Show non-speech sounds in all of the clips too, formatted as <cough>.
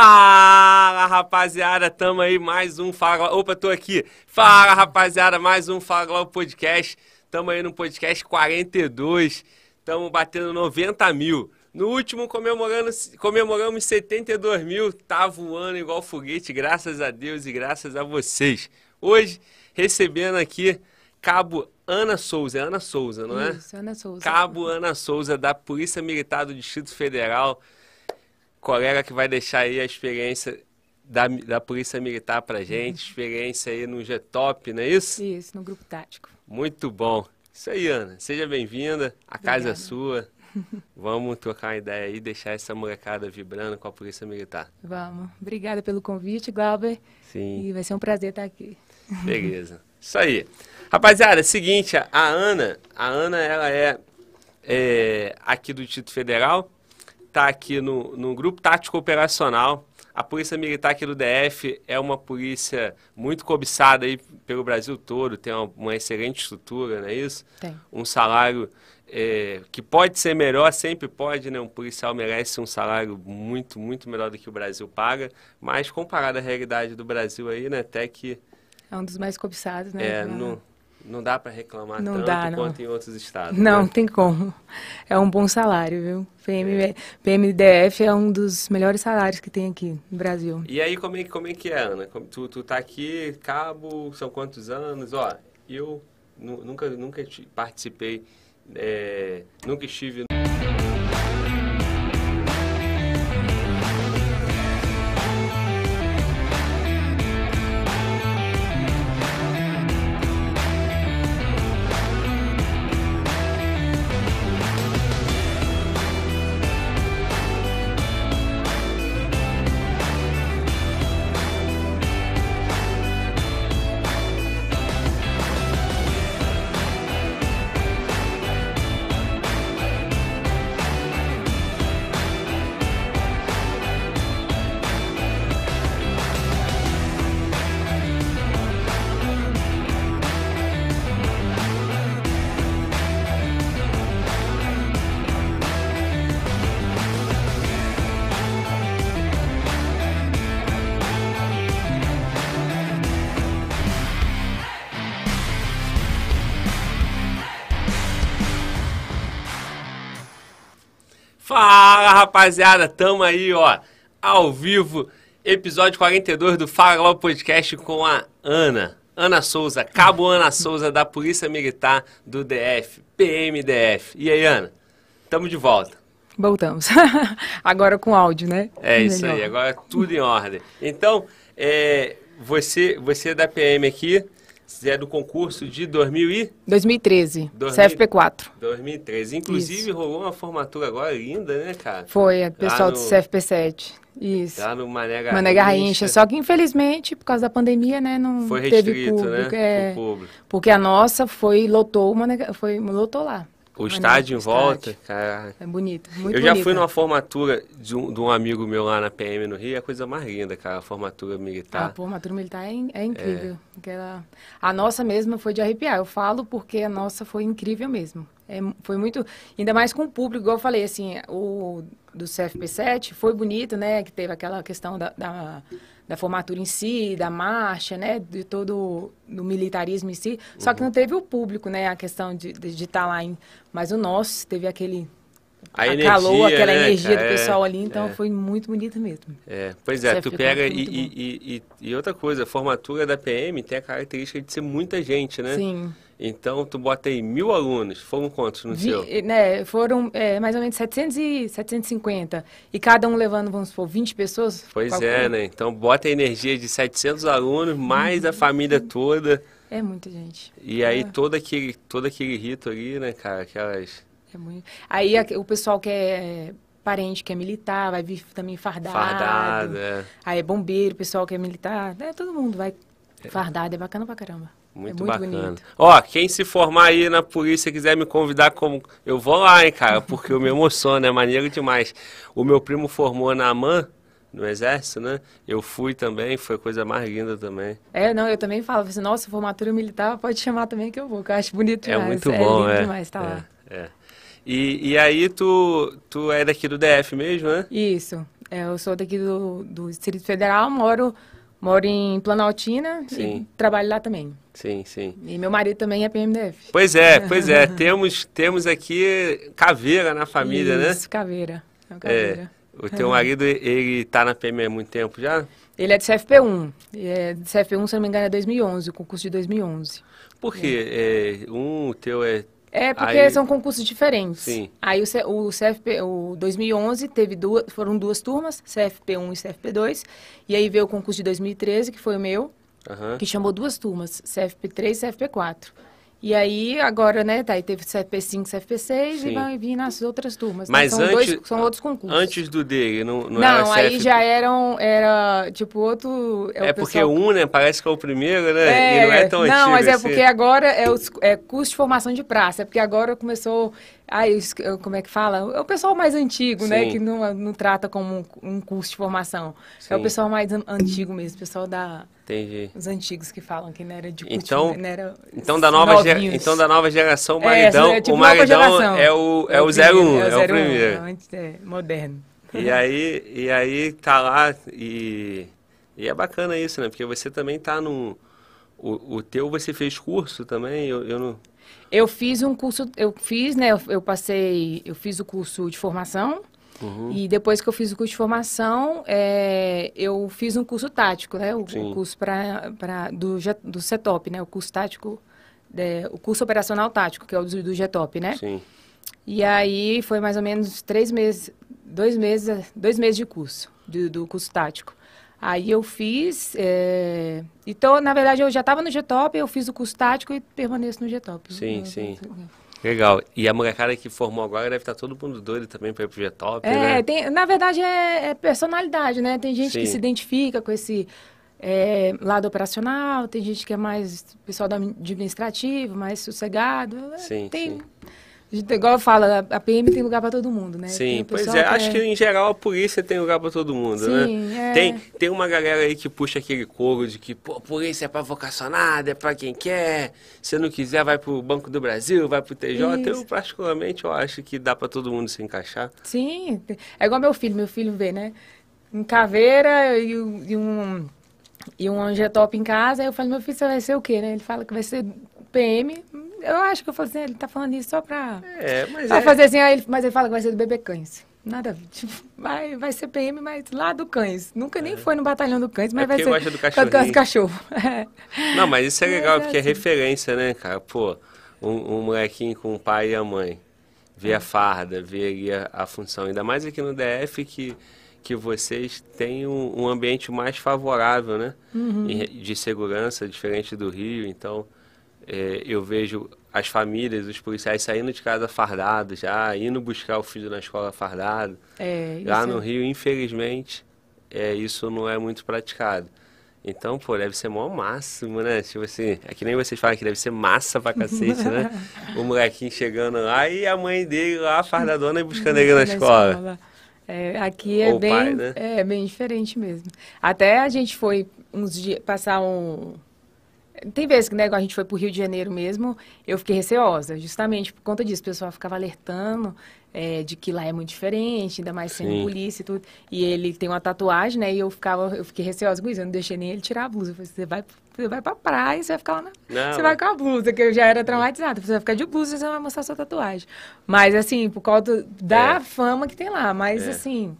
Fala, rapaziada, tamo aí, mais um Fala Opa, tô aqui. Fala, rapaziada, mais um Fala Podcast. Tamo aí no podcast 42, tamo batendo 90 mil. No último, comemorando, comemoramos 72 mil, tá voando igual foguete, graças a Deus e graças a vocês. Hoje, recebendo aqui Cabo Ana Souza, é Ana Souza, não é? Isso, Ana Souza. Cabo Ana Souza, da Polícia Militar do Distrito Federal colega que vai deixar aí a experiência da, da Polícia Militar pra gente, uhum. experiência aí no G-Top, não é isso? Isso, no Grupo Tático. Muito bom. Isso aí, Ana. Seja bem-vinda. A casa é sua. <laughs> Vamos trocar uma ideia aí, deixar essa molecada vibrando com a Polícia Militar. Vamos. Obrigada pelo convite, Glauber. Sim. E vai ser um prazer estar aqui. Beleza. Isso aí. Rapaziada, é seguinte, a Ana, a Ana, ela é, é aqui do Distrito Federal, está aqui no, no Grupo Tático Operacional. A Polícia Militar aqui do DF é uma polícia muito cobiçada aí pelo Brasil todo, tem uma, uma excelente estrutura, não é isso? Tem. Um salário é, que pode ser melhor, sempre pode, né? Um policial merece um salário muito, muito melhor do que o Brasil paga, mas comparado à realidade do Brasil aí, né? Até que... É um dos mais cobiçados, né? É, não dá para reclamar não tanto dá, quanto em outros estados. Não, né? tem como. É um bom salário, viu? PM, é. PMDF é um dos melhores salários que tem aqui no Brasil. E aí, como é, como é que é, Ana? Tu, tu tá aqui, cabo, são quantos anos? Ó, eu nunca, nunca participei, é, nunca estive... Fala rapaziada, tamo aí ó, ao vivo, episódio 42 do Fala Globo Podcast com a Ana. Ana Souza, Cabo Ana Souza da Polícia Militar do DF, PMDF. E aí, Ana? Tamo de volta. Voltamos. <laughs> agora com áudio, né? É isso Melhor. aí, agora tudo em ordem. Então, é, você, você é da PM aqui, é do concurso de 2000 e... 2013, 2000... CFP4. 2013. Inclusive, Isso. rolou uma formatura agora linda, né, cara? Foi, a pessoal no... do CFP7. Isso. Lá no Mané Garrincha. Mané Garrincha. Só que, infelizmente, por causa da pandemia, né, não foi restrito, teve público. Né? É, público. Porque a nossa foi, lotou, Mané, foi, lotou lá. O estádio em volta, cara. É bonito, muito Eu já fui numa formatura de um, de um, amigo meu lá na PM no Rio, é a coisa mais linda, cara, a formatura militar. A formatura militar é, é incrível. É. Aquela... A nossa mesma foi de arrepiar. Eu falo porque a nossa foi incrível mesmo. É, foi muito, ainda mais com o público, igual eu falei, assim, o do CFP7 foi bonito, né, que teve aquela questão da, da da formatura em si, da marcha, né, de todo o militarismo em si. Só uhum. que não teve o público, né, a questão de estar de, de tá lá. Em, mas o nosso teve aquele a, a energia, calor, aquela né, energia cara? do pessoal ali, é, então é. foi muito bonito mesmo. É, pois é, tu pega e, e, e, e, outra coisa, a formatura da PM tem a característica de ser muita gente, né? Sim. Então, tu bota aí mil alunos, foram quantos no Vi, seu? Né, foram é, mais ou menos 700 e 750. E cada um levando, vamos supor, 20 pessoas? Pois é, né? Então, bota a energia de 700 alunos, mais a família toda. É muita gente. E aí, é. todo, aquele, todo aquele rito ali, né, cara? Aquelas... É muito... Aí, o pessoal que é parente que é militar, vai vir também fardado. Fardado, é. Aí é bombeiro, pessoal que é militar, né? Todo mundo vai fardado, é bacana pra caramba. Muito, é muito bacana. Bonito. Ó, quem se formar aí na polícia quiser me convidar como. Eu vou lá, hein, cara, porque eu me emociono, é maneiro demais. O meu primo formou na AMAN, no exército, né? Eu fui também, foi coisa mais linda também. É, não, eu também falo, assim, nossa, formatura militar, pode chamar também que eu vou, que eu acho bonito é demais. Muito é bom, lindo é. demais tá é, lá. É. E, e aí tu, tu é daqui do DF mesmo, né? Isso. É, eu sou daqui do, do Distrito Federal, moro, moro em Planaltina Sim. e trabalho lá também. Sim, sim. E meu marido também é PMDF. Pois é, pois é. <laughs> temos, temos aqui caveira na família, né? Isso, caveira. É É. caveira. O teu marido, ele tá na PM há muito tempo já? Ele é de CFP1. E É de CFP1, se não me engano, é 2011, o concurso de 2011. Por quê? É, um, o teu é... É, porque Aí- são concursos diferentes. Sim. Aí o, C- o CFP, o 2011 teve duas, foram duas turmas, CFP1 e CFP2. E aí veio o concurso de 2013, que foi o meu, que chamou duas turmas, CFP3 e CFP4. E aí, agora, né, tá, aí teve CFP5 e CFP6 Sim. e vai vir nas outras turmas. Mas são, antes- dois, são outros concursos. Antes do dele, não, não, Não, era aí CF... já eram, era, tipo, outro... É o porque pessoal- um, né, parece que é o primeiro, né? e não é tão não, antigo mas é assim. porque agora é, os, é curso de formação de praça. É porque agora começou. Ai, os- como é que fala? É o pessoal mais antigo, né? Sim. Que não, não trata como um, um curso de formação. É o Sim. pessoal mais an- antigo mesmo, o pessoal da. Entendi. Os antigos que falam que não era de curso Então- não era Então da, nova então da nova geração, o É, maridão, é tipo o maridão geração. é o, é o primeiro, 01, é o 01, primeiro. é é, moderno. E aí, e aí tá lá e, e é bacana isso, né? Porque você também tá num... O, o teu você fez curso também, eu, eu não... Eu fiz um curso, eu fiz, né? Eu, eu passei, eu fiz o curso de formação. Uhum. E depois que eu fiz o curso de formação, é, eu fiz um curso tático, né? O, o curso pra, pra, do, do CETOP, né? O curso tático, é, o curso operacional tático, que é o do, do GETOP, né? Sim, E aí foi mais ou menos três meses, dois meses, dois meses de curso, do, do curso tático. Aí eu fiz, é, então, na verdade, eu já estava no GTOP, eu fiz o curso tático e permaneço no GTOP. Sim, Eu- sim. legal. E a molecada que formou agora deve estar todo mundo doido também pra ir pro G-Top, É, né? tem, na verdade é, é personalidade, né? Tem gente que Sim. se identifica com esse é, lado operacional, tem gente que é mais pessoal administrativo, mais sossegado. é, Sim, tem, sim. Igual eu falo, a a PM tem lugar para todo mundo, né? Sim, o pois é. Acho que em geral a polícia tem lugar pra todo mundo, Sim, né? é. Tem, tem uma galera aí que puxa aquele couro de que, pô, polícia é pra vocacionada, é pra quem quer. Se não quiser, vai pro Banco do Brasil, vai pro TJ. Eu, Isso. particularmente, eu acho que dá pra todo mundo se encaixar. Sim, é igual meu filho, meu filho vê, né? Um caveira e, um- e um e um angetop em casa, aí eu falo, meu filho, você vai ser o quê, né? Ele fala que vai ser PM. Eu acho que eu falo assim, ele tá falando isso só pra, É, mas pra é... fazer assim, ele- mas ele fala que vai ser do bebê cães. Nada ver. Tipo, vai, vai ser PM, mas lá do cães. Nunca nem foi no batalhão do cães, mas É vai ser gosta do do cachorro. <laughs> É. Não, mas isso é legal, é porque é assim. referência, né, cara? Pô, um, um molequinho com o pai e a mãe, É. a farda, vê ali a, a função. Ainda mais aqui no DF que, que vocês têm um, um ambiente mais favorável, né? Uhum. De segurança, diferente do Rio. Então, é, eu vejo as famílias, os policiais saindo de casa fardados já, indo buscar o filho na escola fardado. É, Lá isso no é- Rio, infelizmente, é, isso não é muito praticado. Então, pô, deve ser mó máximo, né? Tipo assim, é que nem vocês falam que deve ser massa pra cacete, né? <laughs> O molequinho chegando lá e a mãe dele lá, fardadona, e buscando ele na escola. É, aqui é Ou bem, pai, né? é bem diferente mesmo. Até a gente foi uns dias passar um. Tem vezes que né, igual a gente foi para o Rio de Janeiro mesmo, eu fiquei receosa, justamente por conta disso. O pessoal ficava alertando é, de que lá é muito diferente, ainda mais sendo Sim. polícia e tudo. E ele tem uma tatuagem, né? E eu ficava, eu fiquei receosa com isso, eu não deixei nem ele tirar a blusa. Eu falei, você vai, você vai pra praia, você vai ficar lá na, Não. você vai com a blusa, que eu já era traumatizada. Você vai ficar de blusa você vai mostrar sua tatuagem. Mas, assim, por causa do- da É. fama que tem lá. Mas, É. assim,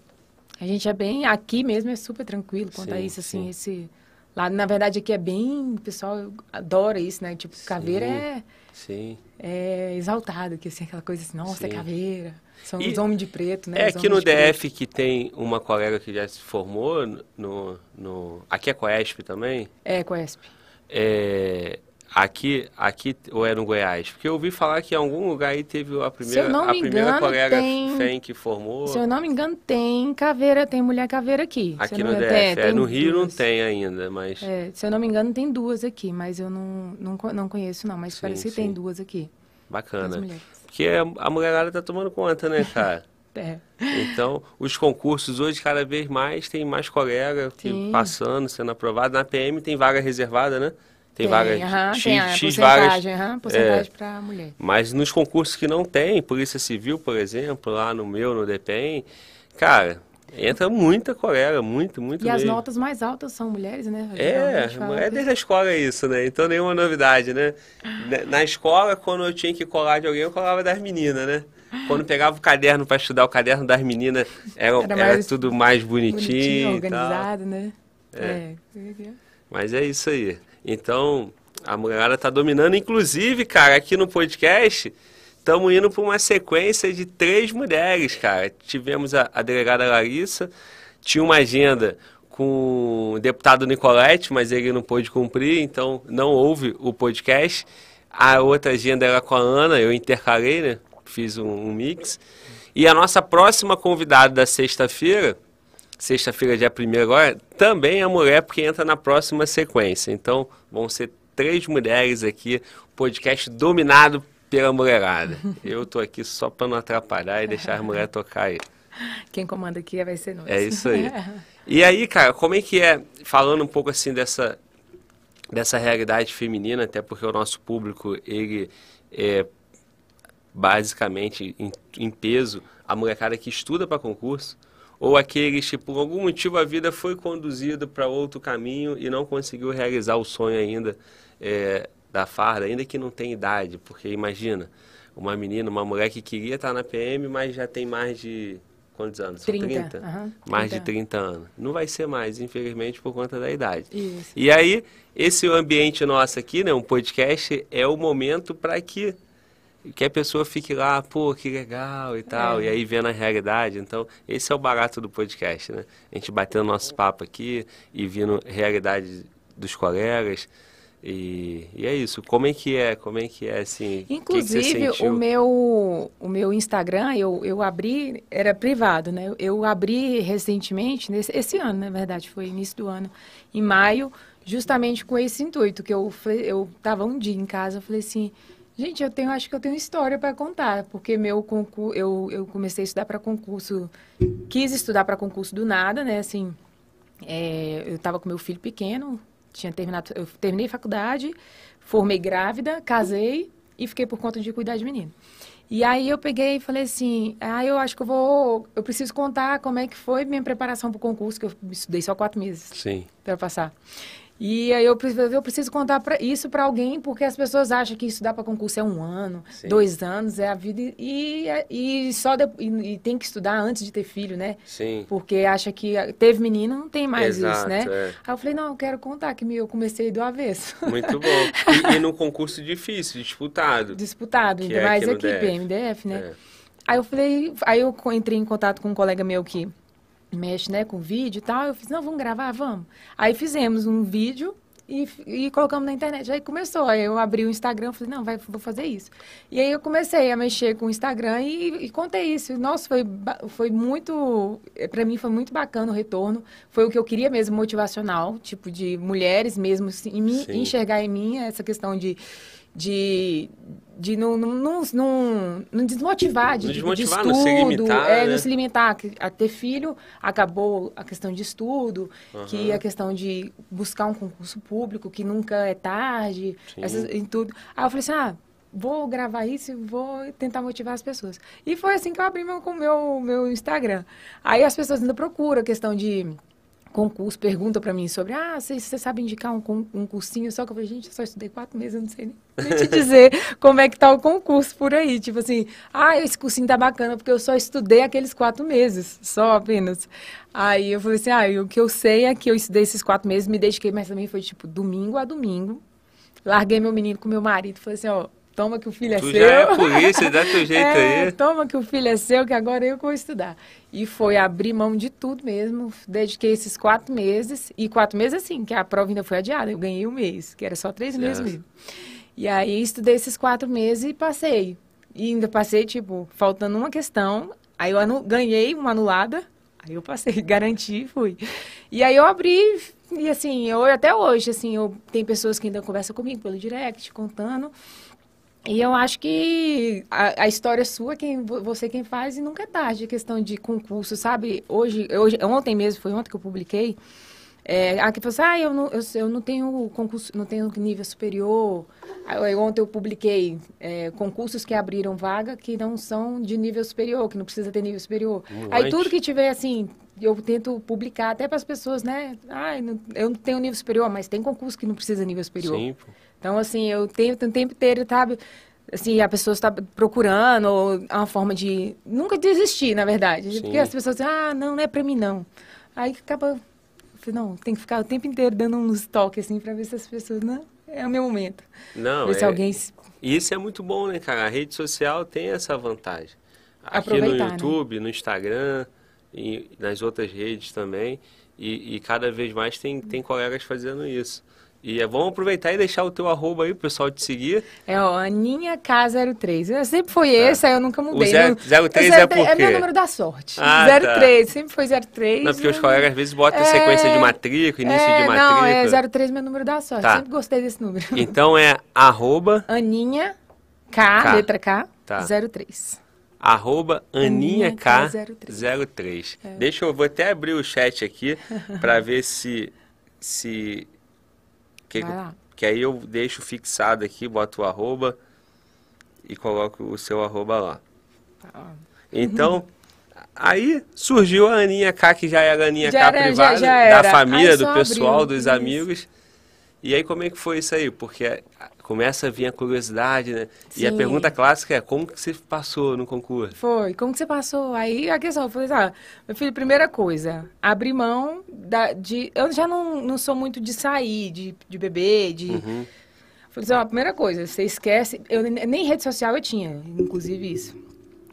a gente é bem... Aqui mesmo é super tranquilo quanto a Sim, isso, assim, sim. esse... Lá, na verdade, aqui é bem... O pessoal adora isso, né? Tipo, caveira Sim. é, Sim. é exaltado, que assim, aquela coisa assim, nossa, é caveira. São E os homens de preto, né? É aqui no de preto. DF que tem uma colega que já se formou no... no aqui é Coesp também? É, Coesp. É, aqui, aqui ou é no Goiás? Porque eu ouvi falar que em algum lugar aí teve a primeira, não a me primeira engano, colega tem- FEM que formou. Se eu não me engano, tem caveira, tem mulher caveira aqui. Se Aqui eu no não DF, é, tem no Rio não duas. tem ainda, mas É, se eu não me engano, tem duas aqui, mas eu não, não, não conheço, não. Mas Sim, parece que sim. tem duas aqui. Bacana. Porque a, a mulherada tá tomando conta, né, cara? <laughs> É. Então, os concursos hoje, cada vez mais, tem mais colega que passando, sendo aprovado. Na PM tem vaga reservada, né? Tem, vaga aham, X, tem a X vagas. aham, porcentagem para mulher. Mas nos concursos que não tem, Polícia Civil, por exemplo, lá no meu, no DPEM, cara, Entra muita colega, muito, muito E as mesmo. notas mais altas são mulheres, né? É, é desde a escola isso, né? Então nenhuma novidade, né? Na- Na escola, quando eu tinha que colar de alguém, eu colava das meninas, né? Quando pegava o caderno para estudar, o caderno das meninas era, Era era mais tudo mais bonitinho, Bonitinho, organizado, né? É. É. Mas é isso aí. Então, a mulherada tá dominando. Inclusive, cara, aqui no podcast, estamos indo para uma sequência de três mulheres, cara. Tivemos a, a delegada Larissa, tinha uma agenda com o deputado Nicolete, mas ele não pôde cumprir, então não houve o podcast. A outra agenda era com a Ana, eu intercalei, né? Fiz um, um mix. E a nossa próxima convidada da sexta-feira sexta-feira, dia 1 agora, também é mulher, porque entra na próxima sequência. Então, vão ser três mulheres aqui, podcast dominado pela mulherada. <laughs> Eu tô aqui só para não atrapalhar e deixar as mulheres tocar aí. Quem comanda aqui vai ser nós. É isso aí. <laughs> E aí, cara, como é que é, falando um pouco assim dessa, dessa realidade feminina, até porque o nosso público, ele é basicamente em, em peso a molecada que estuda para concurso, ou aqueles que por algum motivo a vida foi conduzida para outro caminho e não conseguiu realizar o sonho ainda é, da farda, ainda que não tem idade, porque imagina, uma menina, uma mulher que queria estar na PM, mas já tem mais de quantos anos? São 30, aham, mais 30. de 30 anos. Não vai ser mais, infelizmente, por conta da idade. Isso. E aí, esse ambiente nosso aqui, né, um podcast, é o momento para que que a pessoa fique lá, pô, que legal e tal, É. e aí vendo a realidade. Então, esse é o barato do podcast, né? A gente batendo nosso papo aqui e vendo a realidade dos colegas. E, e é isso. Como é que é? Como é que é, assim? o que que Inclusive, o meu, o meu Instagram, eu, eu abri, era privado, né? Eu abri recentemente, nesse, esse ano, na verdade, foi início do ano, em maio, justamente com esse intuito, que eu, eu tava um dia em casa, eu falei assim, gente, eu tenho, acho que eu tenho história para contar, porque meu concurso, eu, eu comecei a estudar para concurso, quis estudar para concurso do nada, né? Assim, é, eu estava com meu filho pequeno, tinha terminado, eu terminei faculdade, formei grávida, casei e fiquei por conta de cuidar de menino. E aí eu peguei e falei assim, ah, eu acho que eu vou, eu preciso contar como é que foi minha preparação para o concurso, que eu estudei só quatro meses para passar. E aí eu, eu preciso contar pra, isso para alguém, porque as pessoas acham que estudar para concurso é um ano, Sim. dois anos, é a vida, e, e só de- e, e tem que estudar antes de ter filho, né? sim. Porque acha que teve menino, não tem mais isso, Exato, né? é. Aí eu falei, não, eu quero contar que eu comecei do avesso. <laughs> Muito bom. E, e num concurso difícil, disputado. Disputado, ainda é mais aqui DF. PMDF, né? É. Aí eu falei, aí eu entrei em contato com um colega meu que mexe, né, com vídeo e tal. Eu fiz, não, vamos gravar, vamos. Aí fizemos um vídeo e, e colocamos na internet. Aí começou, aí eu abri o Instagram, falei, não, vai, vou fazer isso. E aí eu comecei a mexer com o Instagram e, e contei isso. Nossa, foi, foi muito, para mim foi muito bacana o retorno. Foi o que eu queria mesmo, motivacional, tipo de mulheres mesmo, assim, me- enxergar em mim essa questão de de, de não, não, não, não, não desmotivar, de, Não de- desmotivar, de não estudo, se limitar, é, né? não se limitar. que- A ter filho, acabou a questão de estudo, que Aham. a questão de buscar um concurso público, que nunca é tarde, Sim. essas, em tudo. Aí eu falei assim, ah, vou gravar isso e vou tentar motivar as pessoas. E foi assim que eu abri meu, com meu, meu Instagram. Aí as pessoas ainda procuram a questão de concurso, perguntam pra mim sobre, ah, você, sabe indicar um, um cursinho? Só que eu falei, gente, eu só estudei quatro meses, eu não sei nem, nem te dizer como é que tá o concurso por aí. Tipo assim, ah, esse cursinho tá bacana, porque eu só estudei aqueles quatro meses, só apenas. Aí eu falei assim, ah, o que eu sei é que eu estudei esses quatro meses, me dediquei, mas também foi tipo domingo a domingo. Larguei meu menino com meu marido, falei assim, ó, toma que o filho é Tu seu. já é polícia, dá teu <laughs> jeito É, aí. toma que o filho é seu, que agora eu vou estudar. E foi abrir mão de tudo mesmo. Dediquei esses quatro meses. E quatro meses, assim, que a prova ainda foi adiada. Eu ganhei um mês, que era só três meses Certo. mesmo. E aí estudei esses quatro meses e passei. E ainda passei, tipo, faltando uma questão. Aí eu anu- ganhei uma anulada. Aí eu passei, <laughs> garanti e fui. E aí eu abri, e assim, eu, até hoje, assim, eu, tem pessoas que ainda conversam comigo pelo direct, contando. E eu acho que a, a história sua, quem, vo- você quem faz, e nunca é tarde, a questão de concurso, sabe? Hoje, hoje ontem mesmo, foi ontem que eu publiquei, é, aqui falou assim, ah, eu não, eu, eu não tenho concurso, não tenho nível superior. Aí, ontem eu publiquei é, concursos que abriram vaga que não são de nível superior, que não precisa ter nível superior. Um Aí tudo que tiver, assim, eu tento publicar até para as pessoas, né? Ah, eu não tenho nível superior, mas tem concurso que não precisa nível superior. Sim. Então, assim, eu tento o tempo inteiro, sabe? Assim, a pessoa está procurando, ou é uma forma de nunca desistir, na verdade. Sim. Porque as pessoas dizem, ah, não, não é para mim, não. Aí acaba, não, tem que ficar o tempo inteiro dando uns toques, assim, para ver se as pessoas, não, é o meu momento. Não, ver é... se alguém... Isso é muito bom, né, cara? A rede social tem essa vantagem. Aqui no né? YouTube, né? no Instagram, e nas outras redes também. E, e, cada vez mais tem, tem colegas fazendo isso. E é bom aproveitar e deixar o teu arroba aí, o pessoal te seguir. É, ó, Aninha K03. Sempre foi é. esse, aí eu nunca mudei. O 03 é por quê? É meu número da sorte. Ah, 03, tá. sempre foi 03. Não, porque os colegas às vezes botam é... sequência de matrícula, início é, de matrícula. Não, é 03 meu número da sorte. Tá. Sempre gostei desse número. Então é arroba... <laughs> Aninha K, K. letra K, tá. 03 arroba aninhak03. É. Deixa eu, vou até abrir o chat aqui para ver se, se que, que aí eu deixo fixado aqui, boto o arroba e coloco o seu arroba lá. Tá. Então, aí surgiu a Aninha K, que já era a Aninha já K era, privada, já, já da família, do pessoal, abriu. dos isso. amigos. E aí como é que foi isso aí? Porque começa a vir a curiosidade, né? Sim. E a pergunta clássica é, como que você passou no concurso? Foi, como que você passou? Aí a questão foi, ah, meu filho, primeira coisa, abrir mão da, de... Eu já não, não sou muito de sair, de, de beber, de... Uhum. Falei assim, ó, primeira coisa, você esquece... Eu, nem rede social eu tinha, inclusive isso.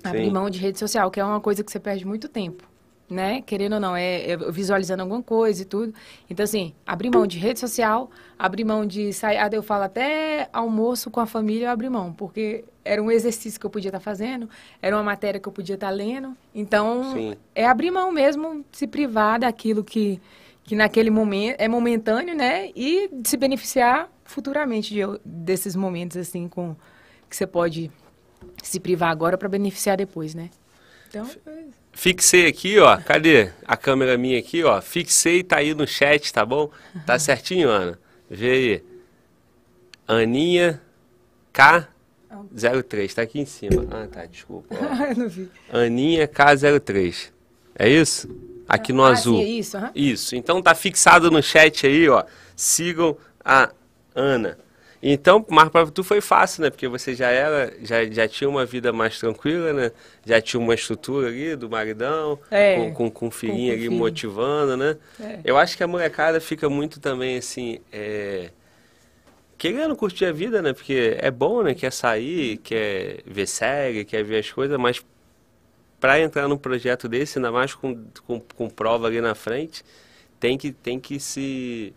Abrir mão de rede social, que é uma coisa que você perde muito tempo né? Querendo ou não, é, é, visualizando alguma coisa e tudo. Então, assim, abrir mão de rede social, abrir mão de sair. Ah, eu falo até almoço com a família, eu abri mão, porque era um exercício que eu podia estar tá fazendo, era uma matéria que eu podia estar tá lendo. Então, Sim. é abrir mão mesmo, se privar daquilo que, que naquele momento é momentâneo, né? E se beneficiar futuramente de, desses momentos, assim, com que você pode se privar agora para beneficiar depois, né? Então, é Fixei aqui, ó. Cadê a câmera minha aqui, ó? Fixei, tá aí no chat, tá bom? Tá certinho, Ana? Vê aí. Aninha K03, tá aqui em cima. Ah, tá, desculpa. <laughs> Eu não vi. Aninha K03. É isso? Aqui no ah, azul. Sim, é isso, uhum. Isso. Então tá fixado no chat aí, ó. Sigam a Ana. Então, mas para tu foi fácil, né? Porque você já era, já, já tinha uma vida mais tranquila, né? Já tinha uma estrutura ali do maridão, é, com, com, com o filhinho com ali filho. motivando, né? É. Eu acho que a molecada fica muito também assim, é, querendo curtir a vida, né? Porque é bom, né? Quer sair, quer ver série, quer ver as coisas, mas para entrar num projeto desse, ainda mais com, com, com prova ali na frente, tem que, tem que se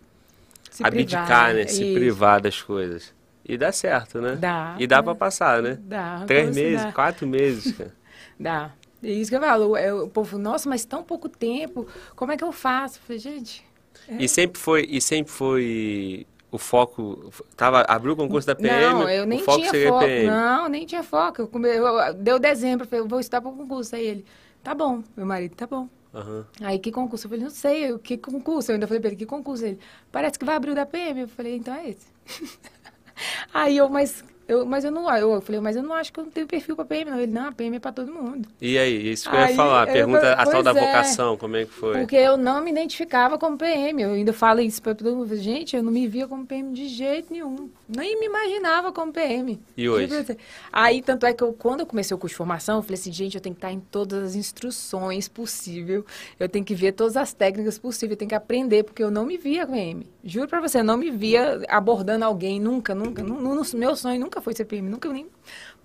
se abdicar, privar, né? Se privar das coisas. E dá certo, né? Dá. E dá para passar, né? Dá. Três meses, dá. quatro meses, cara. <laughs> dá. É isso que eu falo. É, o povo, nossa, mas tão pouco tempo, como é que eu faço? Eu falei, gente. É. E sempre foi, e sempre foi o foco. Tava, abriu o concurso da PM. Não, eu nem tinha foco. PM. Não, nem tinha foco. Eu, eu, deu dezembro, eu falei, eu vou estudar para o concurso. Aí ele, tá bom, meu marido, tá bom. Uhum. Aí, que concurso? Eu falei, não sei, que concurso? Eu ainda falei pra ele, que concurso? Ele, parece que vai abrir o da PM. Eu falei, então é esse. <laughs> Aí eu, mas eu, mas eu não, eu falei, mas eu não acho que eu não tenho perfil para PM, não. Ele, não, a PM é para todo mundo. E aí, isso que eu ia falar, pergunta eu, a tal da é, vocação, como é que foi? Porque eu não me identificava como PM, eu ainda falo isso para todo mundo, gente, eu não me via como PM de jeito nenhum, nem me imaginava como PM. E hoje? Aí, tanto é que eu, quando eu comecei o curso de formação, eu falei assim, gente, eu tenho que estar em todas as instruções possíveis, eu tenho que ver todas as técnicas possíveis, eu tenho que aprender, porque eu não me via PM. Juro para você, eu não me via abordando alguém, nunca, nunca, no, no, meu sonho nunca foi ser PM, nunca nem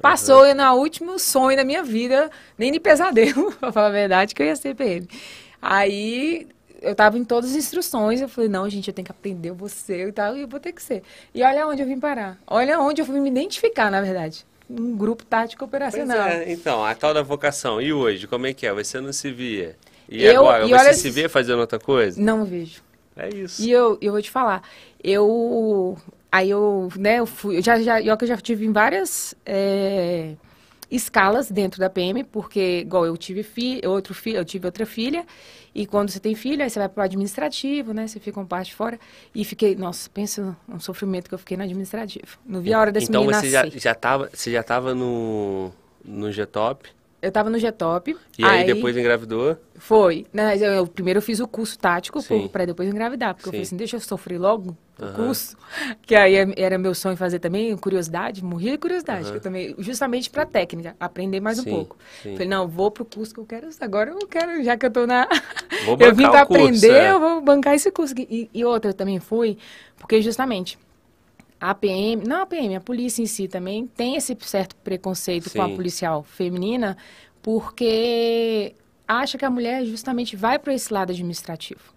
passou uhum. na último sonho da minha vida, nem de pesadelo, <laughs> pra falar a verdade, que eu ia ser PM. Aí eu tava em todas as instruções, eu falei, não, gente, eu tenho que aprender você e tal, e eu vou ter que ser. E olha onde eu vim parar. Olha onde eu fui me identificar, na verdade. Um grupo tático operacional. É, então, a tal da vocação. E hoje, como é que é? Você não se via? E eu, agora, e você olha, se vê fazendo outra coisa? Não vejo. É isso. E eu, eu vou te falar, eu Aí eu, né, eu fui, eu já, já, eu já tive em várias é, escalas dentro da PM, porque, igual eu tive filho, outro filho, eu tive outra filha, e quando você tem filho, aí você vai para o administrativo, né, você fica um parte fora, e fiquei, nossa, pensa um sofrimento que eu fiquei no administrativo. Não vi a hora desse então, menino você nascer. já, já tava, você já estava no, no G-Top, Eu tava no G-Top. E aí, depois engravidou? Foi. Né, eu, eu, primeiro eu fiz o curso tático para depois engravidar. Porque Sim. eu falei assim, deixa eu sofrer logo o uhum. curso. <laughs> Que aí era meu sonho fazer também, curiosidade, morria de curiosidade. Uhum. também, justamente para técnica, aprender mais Sim. um pouco. Sim. Falei, não, vou pro curso que eu quero. Agora eu quero, já que eu tô na. Vou <laughs> eu vim para aprender, é. eu vou bancar esse curso. E, e outra também fui, porque justamente a PM, não a PM, a polícia em si também tem esse certo preconceito Sim. com a policial feminina, porque acha que a mulher justamente vai para esse lado administrativo.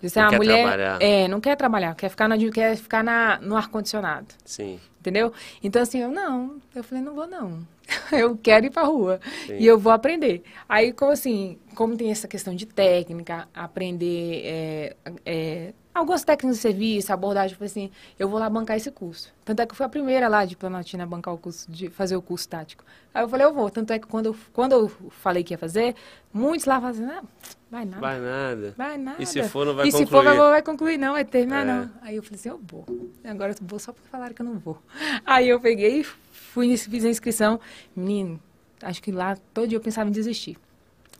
Diz, não a mulher trabalhar. é, não quer trabalhar, quer ficar, na, quer ficar na, no ar-condicionado. Sim. Entendeu? Então, assim, eu não. Eu falei, não vou, não. <laughs> eu quero ir pra rua. Sim. E eu vou aprender. Aí, como assim, como tem essa questão de técnica, aprender é, é, algumas técnicas de serviço, abordagem, foi assim, eu vou lá bancar esse curso. Tanto é que eu fui a primeira lá de Planaltina a bancar o curso, de fazer o curso tático. Aí eu falei, eu vou. Tanto é que quando eu, quando eu falei que ia fazer, muitos lá fazendo, ah, vai nada. Vai nada. Vai nada. E se for, não vai e concluir. E se for, vai, vai concluir, não, vai terminar, é. não. Aí eu falei assim, eu vou. Agora eu vou só porque falaram que eu não vou. Aí eu peguei, fui, fiz a inscrição. Menino, acho que lá todo dia eu pensava em desistir.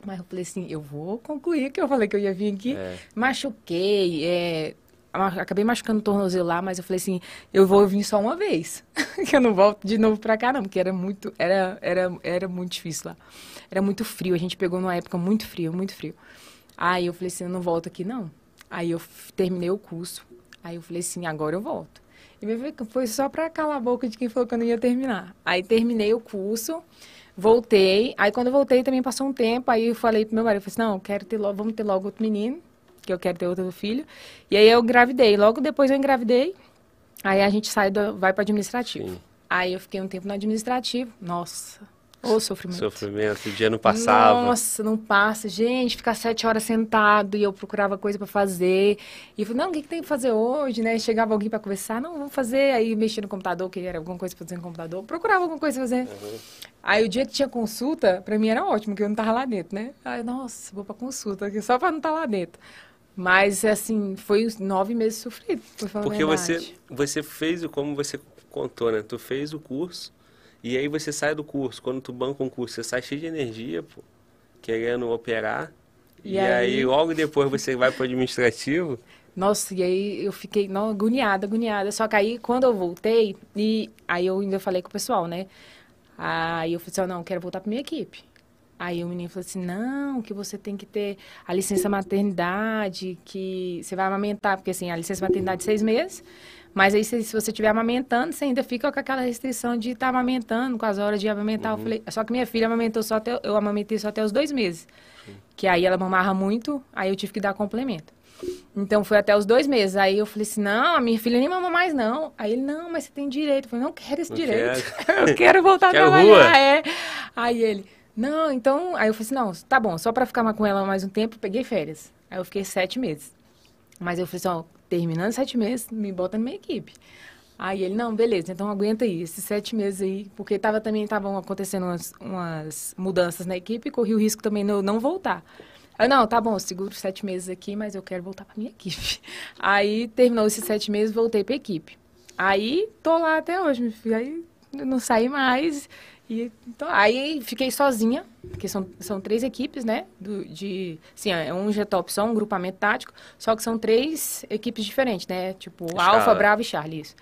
Mas eu falei assim, eu vou concluir, que eu falei que eu ia vir aqui. É. Machuquei, é, acabei machucando o tornozelo lá, mas eu falei assim, eu vou vir só uma vez. <laughs> que eu não volto de novo pra cá, não, porque era muito, era, era, era muito difícil lá. Era muito frio, a gente pegou numa época muito frio, muito frio. Aí eu falei assim, eu não volto aqui, não. Aí eu terminei o curso. Aí eu falei assim, agora eu volto. E foi só pra calar a boca de quem falou que eu não ia terminar. Aí terminei o curso. Voltei. Aí quando eu voltei também passou um tempo. Aí eu falei pro meu marido, falei assim, não, quero ter logo, vamos ter logo outro menino, que eu quero ter outro filho. E aí eu engravidei. Logo depois eu engravidei. Aí a gente sai do, vai para administrativo. Sim. Aí eu fiquei um tempo no administrativo. Nossa, Ô, sofrimento. Sofrimento, o dia não passava. Nossa, não passa. Gente, ficar sete horas sentado e eu procurava coisa para fazer. E eu falei, não, o que, que tem que fazer hoje, né? Chegava alguém para conversar, não, vamos fazer. Aí mexia no computador, que era alguma coisa para fazer no computador. Procurava alguma coisa pra fazer. Uhum. Aí o dia que tinha consulta, para mim era ótimo, porque eu não tava lá dentro, né? Aí, nossa, vou pra consulta aqui, só para não estar tá lá dentro. Mas, assim, foi nove meses sofrido, por falar Porque você, você fez, como você contou, né? Tu fez o curso e aí você sai do curso, quando tu banca um curso, você sai cheio de energia, pô, querendo operar. E, e aí... aí... logo depois você vai para o administrativo. Nossa, e aí eu fiquei não, agoniada, agoniada. Só que aí quando eu voltei, e aí eu ainda falei com o pessoal, né? Aí eu falei assim, oh, não, quero voltar para minha equipe. Aí o menino falou assim, não, que você tem que ter a licença maternidade, que você vai amamentar, porque assim, a licença maternidade de seis meses, mas aí, se, se você estiver amamentando, você ainda fica com aquela restrição de estar tá amamentando, com as horas de amamentar. Uhum. Eu falei, só que minha filha amamentou só até, eu amamentei só até os dois meses. Sim. Que aí ela mamava muito, aí eu tive que dar complemento. Então, foi até os dois meses. Aí eu falei assim, não, a minha filha nem mama mais, não. Aí ele, não, mas você tem direito. Eu falei, não quero esse não direito. <laughs> eu quero voltar quero a trabalhar. Rua. É. Aí ele, não, então... Aí eu falei assim, não, tá bom, só para ficar com ela mais um tempo, peguei férias. Aí eu fiquei sete meses. Mas eu falei assim, ó, terminando sete meses, me bota na minha equipe. Aí ele, não, beleza, então aguenta aí, esses sete meses aí, porque tava, também estavam acontecendo umas, umas, mudanças na equipe, corri o risco também de eu não voltar. Aí, não, tá bom, seguro sete meses aqui, mas eu quero voltar para minha equipe. <laughs> Aí terminou esses sete meses, voltei para equipe. Aí tô lá até hoje, aí não saí mais. E, então, aí fiquei sozinha, porque são, são três equipes, né? Do, de, sim, é um G-Top só, um grupamento tático, só que são três equipes diferentes, né? Tipo, Alfa, Bravo e Charlie, isso.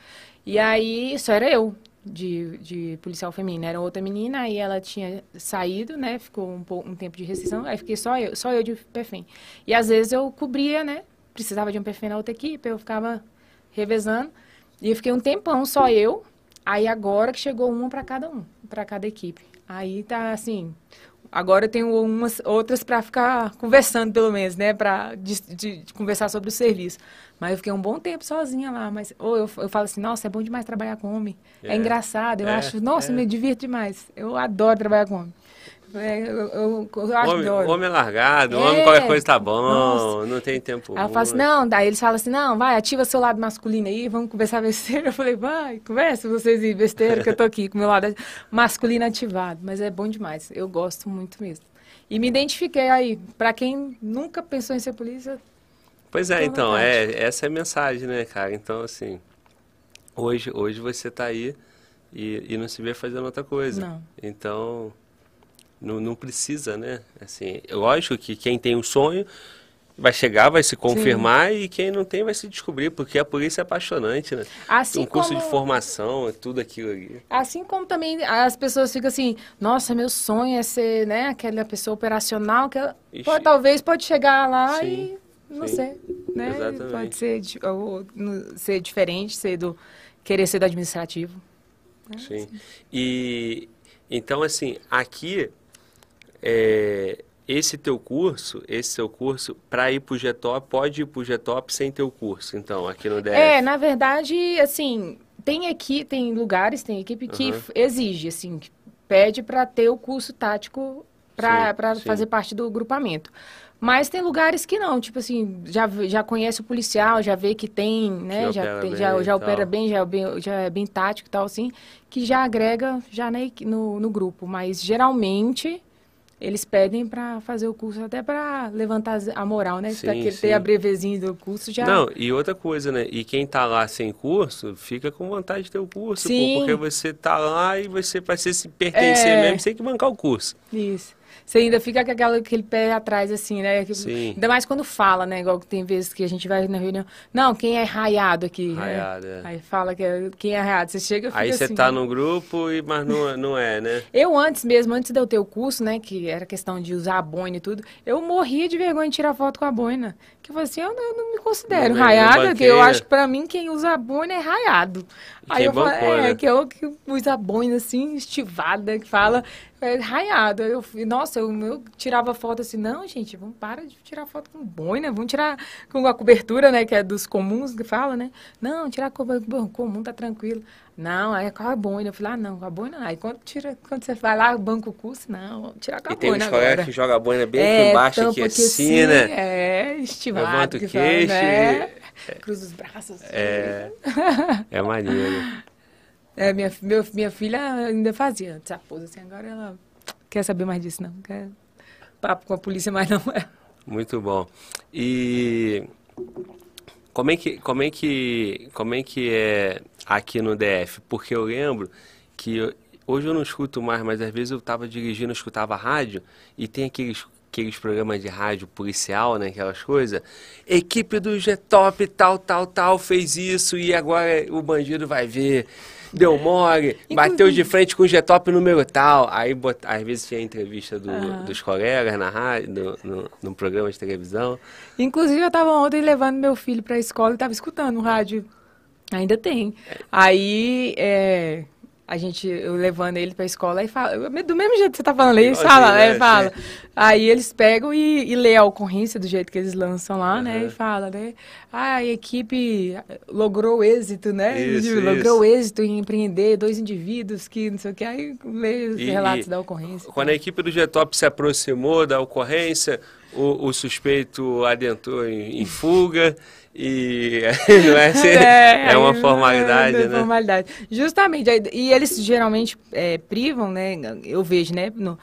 E aí, só era eu de, de policial feminina. Era outra menina, aí ela tinha saído, né? Ficou um, um tempo de restrição, aí fiquei só eu, só eu de perfém. E às vezes eu cobria, né? Precisava de um perfém na outra equipe, eu ficava revezando. E eu fiquei um tempão só eu, Aí agora que chegou uma para cada um, para cada equipe. Aí tá assim, agora eu tenho umas outras para ficar conversando pelo menos, né, para de, de, de, conversar sobre o serviço. Mas eu fiquei um bom tempo sozinha lá, mas ou eu, eu falo assim, nossa, é bom demais trabalhar com homem. É, é engraçado, eu é, acho, nossa, é. me divirto demais. Eu adoro trabalhar com homem. É, eu, eu, eu acho homem, é largado, é. homem qualquer coisa tá bom, Nossa. não tem tempo. Aí eu falo assim, não, daí eles falam assim, não, vai, ativa seu lado masculino aí, vamos conversar besteira. <laughs> Eu falei, vai, conversa vocês e besteira, que eu tô aqui com o meu lado masculino ativado. Mas é bom demais, eu gosto muito mesmo. E me identifiquei aí, para quem nunca pensou em ser polícia. Pois é, então, é, essa é a mensagem, né, cara? Então, assim, hoje, hoje você tá aí e, e não se vê fazendo outra coisa. Não. Então, Não, não precisa, né? Assim, lógico que quem tem um sonho vai chegar, vai se confirmar Sim. e quem não tem vai se descobrir, porque a polícia é apaixonante, né? Assim um curso como... de formação, é tudo aquilo ali. Assim como também as pessoas ficam assim, nossa, meu sonho é ser, né, aquela pessoa operacional que pode, talvez pode chegar lá Sim. e não Sim. sei, né? Exatamente. Pode ser, ou, ser diferente, ser do querer ser do administrativo. Né? Sim. E então assim, aqui é, esse teu curso, esse seu curso, para ir para o GTOP, pode ir para o GTOP sem teu curso, então, aqui no DF? É, na verdade, assim, tem aqui, tem lugares, tem equipe que uhum. exige, assim, que pede para ter o curso tático para fazer parte do grupamento. Mas tem lugares que não, tipo assim, já, já conhece o policial, já vê que tem, né, já, tem, já, já opera bem, já, é bem, já é bem tático e tal, assim, que já agrega já no, no grupo. Mas geralmente eles pedem para fazer o curso até para levantar a moral, né? Sim, que ter a brevezinha do curso já. Não, e outra coisa, né? E quem tá lá sem curso, fica com vontade de ter o curso, Sim. Pô, porque você tá lá e você vai se pertencer é... mesmo, você tem que bancar o curso. Isso você ainda fica com aquela, aquele pé atrás, assim, né? Sim. Ainda mais quando fala, né? Igual que tem vezes que a gente vai na reunião. Não, quem é raiado aqui? Né? Raiado, né? é. Aí fala que é, quem é raiado. Você chega Aí você assim, tá no grupo, e, mas não, não é, né? Eu antes mesmo, antes de eu ter o curso, né? Que era questão de usar a boina e tudo, eu morria de vergonha de tirar foto com a boina. Que eu falei assim, eu não, eu não me considero não, raiada, que eu acho que pra mim quem usa a boina é raiado. Aí eu falo, é, né? que eu que usa a boina assim, estivada, que fala é, raiado. Eu, nossa, eu, eu tirava foto assim, não, gente, vamos para de tirar foto com boina, vamos tirar com a cobertura, né, que é dos comuns que fala, né? Não, tirar com comum tá tranquilo. Não, aí com a boina. Eu falei, ah, não, com a boina. Aí quando, tira, quando você vai lá, banco o curso, não, vamos tirar com a e boina. E tem uns colegas que joga a boina bem é, aqui embaixo, aqui assim, assim, né? É, estimado. Levanta o queixo. Fala, né? Cruza os braços. É, <laughs> é maneiro. É, minha, meu, minha filha ainda fazia antes a pose assim, agora ela quer saber mais disso, não. Quer papo com a polícia, mais não é. Muito bom. E como é que, como é que, como é, que é aqui no DF? Porque eu lembro que eu, hoje eu não escuto mais, mas às vezes eu estava dirigindo, eu escutava rádio e tem aqueles aqueles programas de rádio policial, né, aquelas coisas. Equipe do G-Top, tal, tal, tal, fez isso e agora o bandido vai ver. Deu mole, bateu de frente com o G-Top número tal. Aí, bot... às vezes, tinha entrevista do, dos colegas na rádio, no, no, no, programa de televisão. Inclusive, eu estava ontem levando meu filho para a escola e estava escutando o rádio. Ainda tem. Aí, é, a gente, eu levando ele pra escola e fala, do mesmo jeito que você tá falando, eles falam, né? fala. Aí eles pegam e, e lê a ocorrência do jeito que eles lançam lá, uhum. né? E fala, né? Ah, a equipe logrou êxito, né? Isso, logrou êxito em empreender dois indivíduos que não sei o que, aí lê os e, relatos e, da ocorrência. Quando a equipe do Getop se aproximou da ocorrência, o, o suspeito adentrou em, em fuga e <laughs> não é, é, é uma formalidade, é, né? formalidade. Justamente, e eles geralmente é, privam, né? Eu vejo, né? No,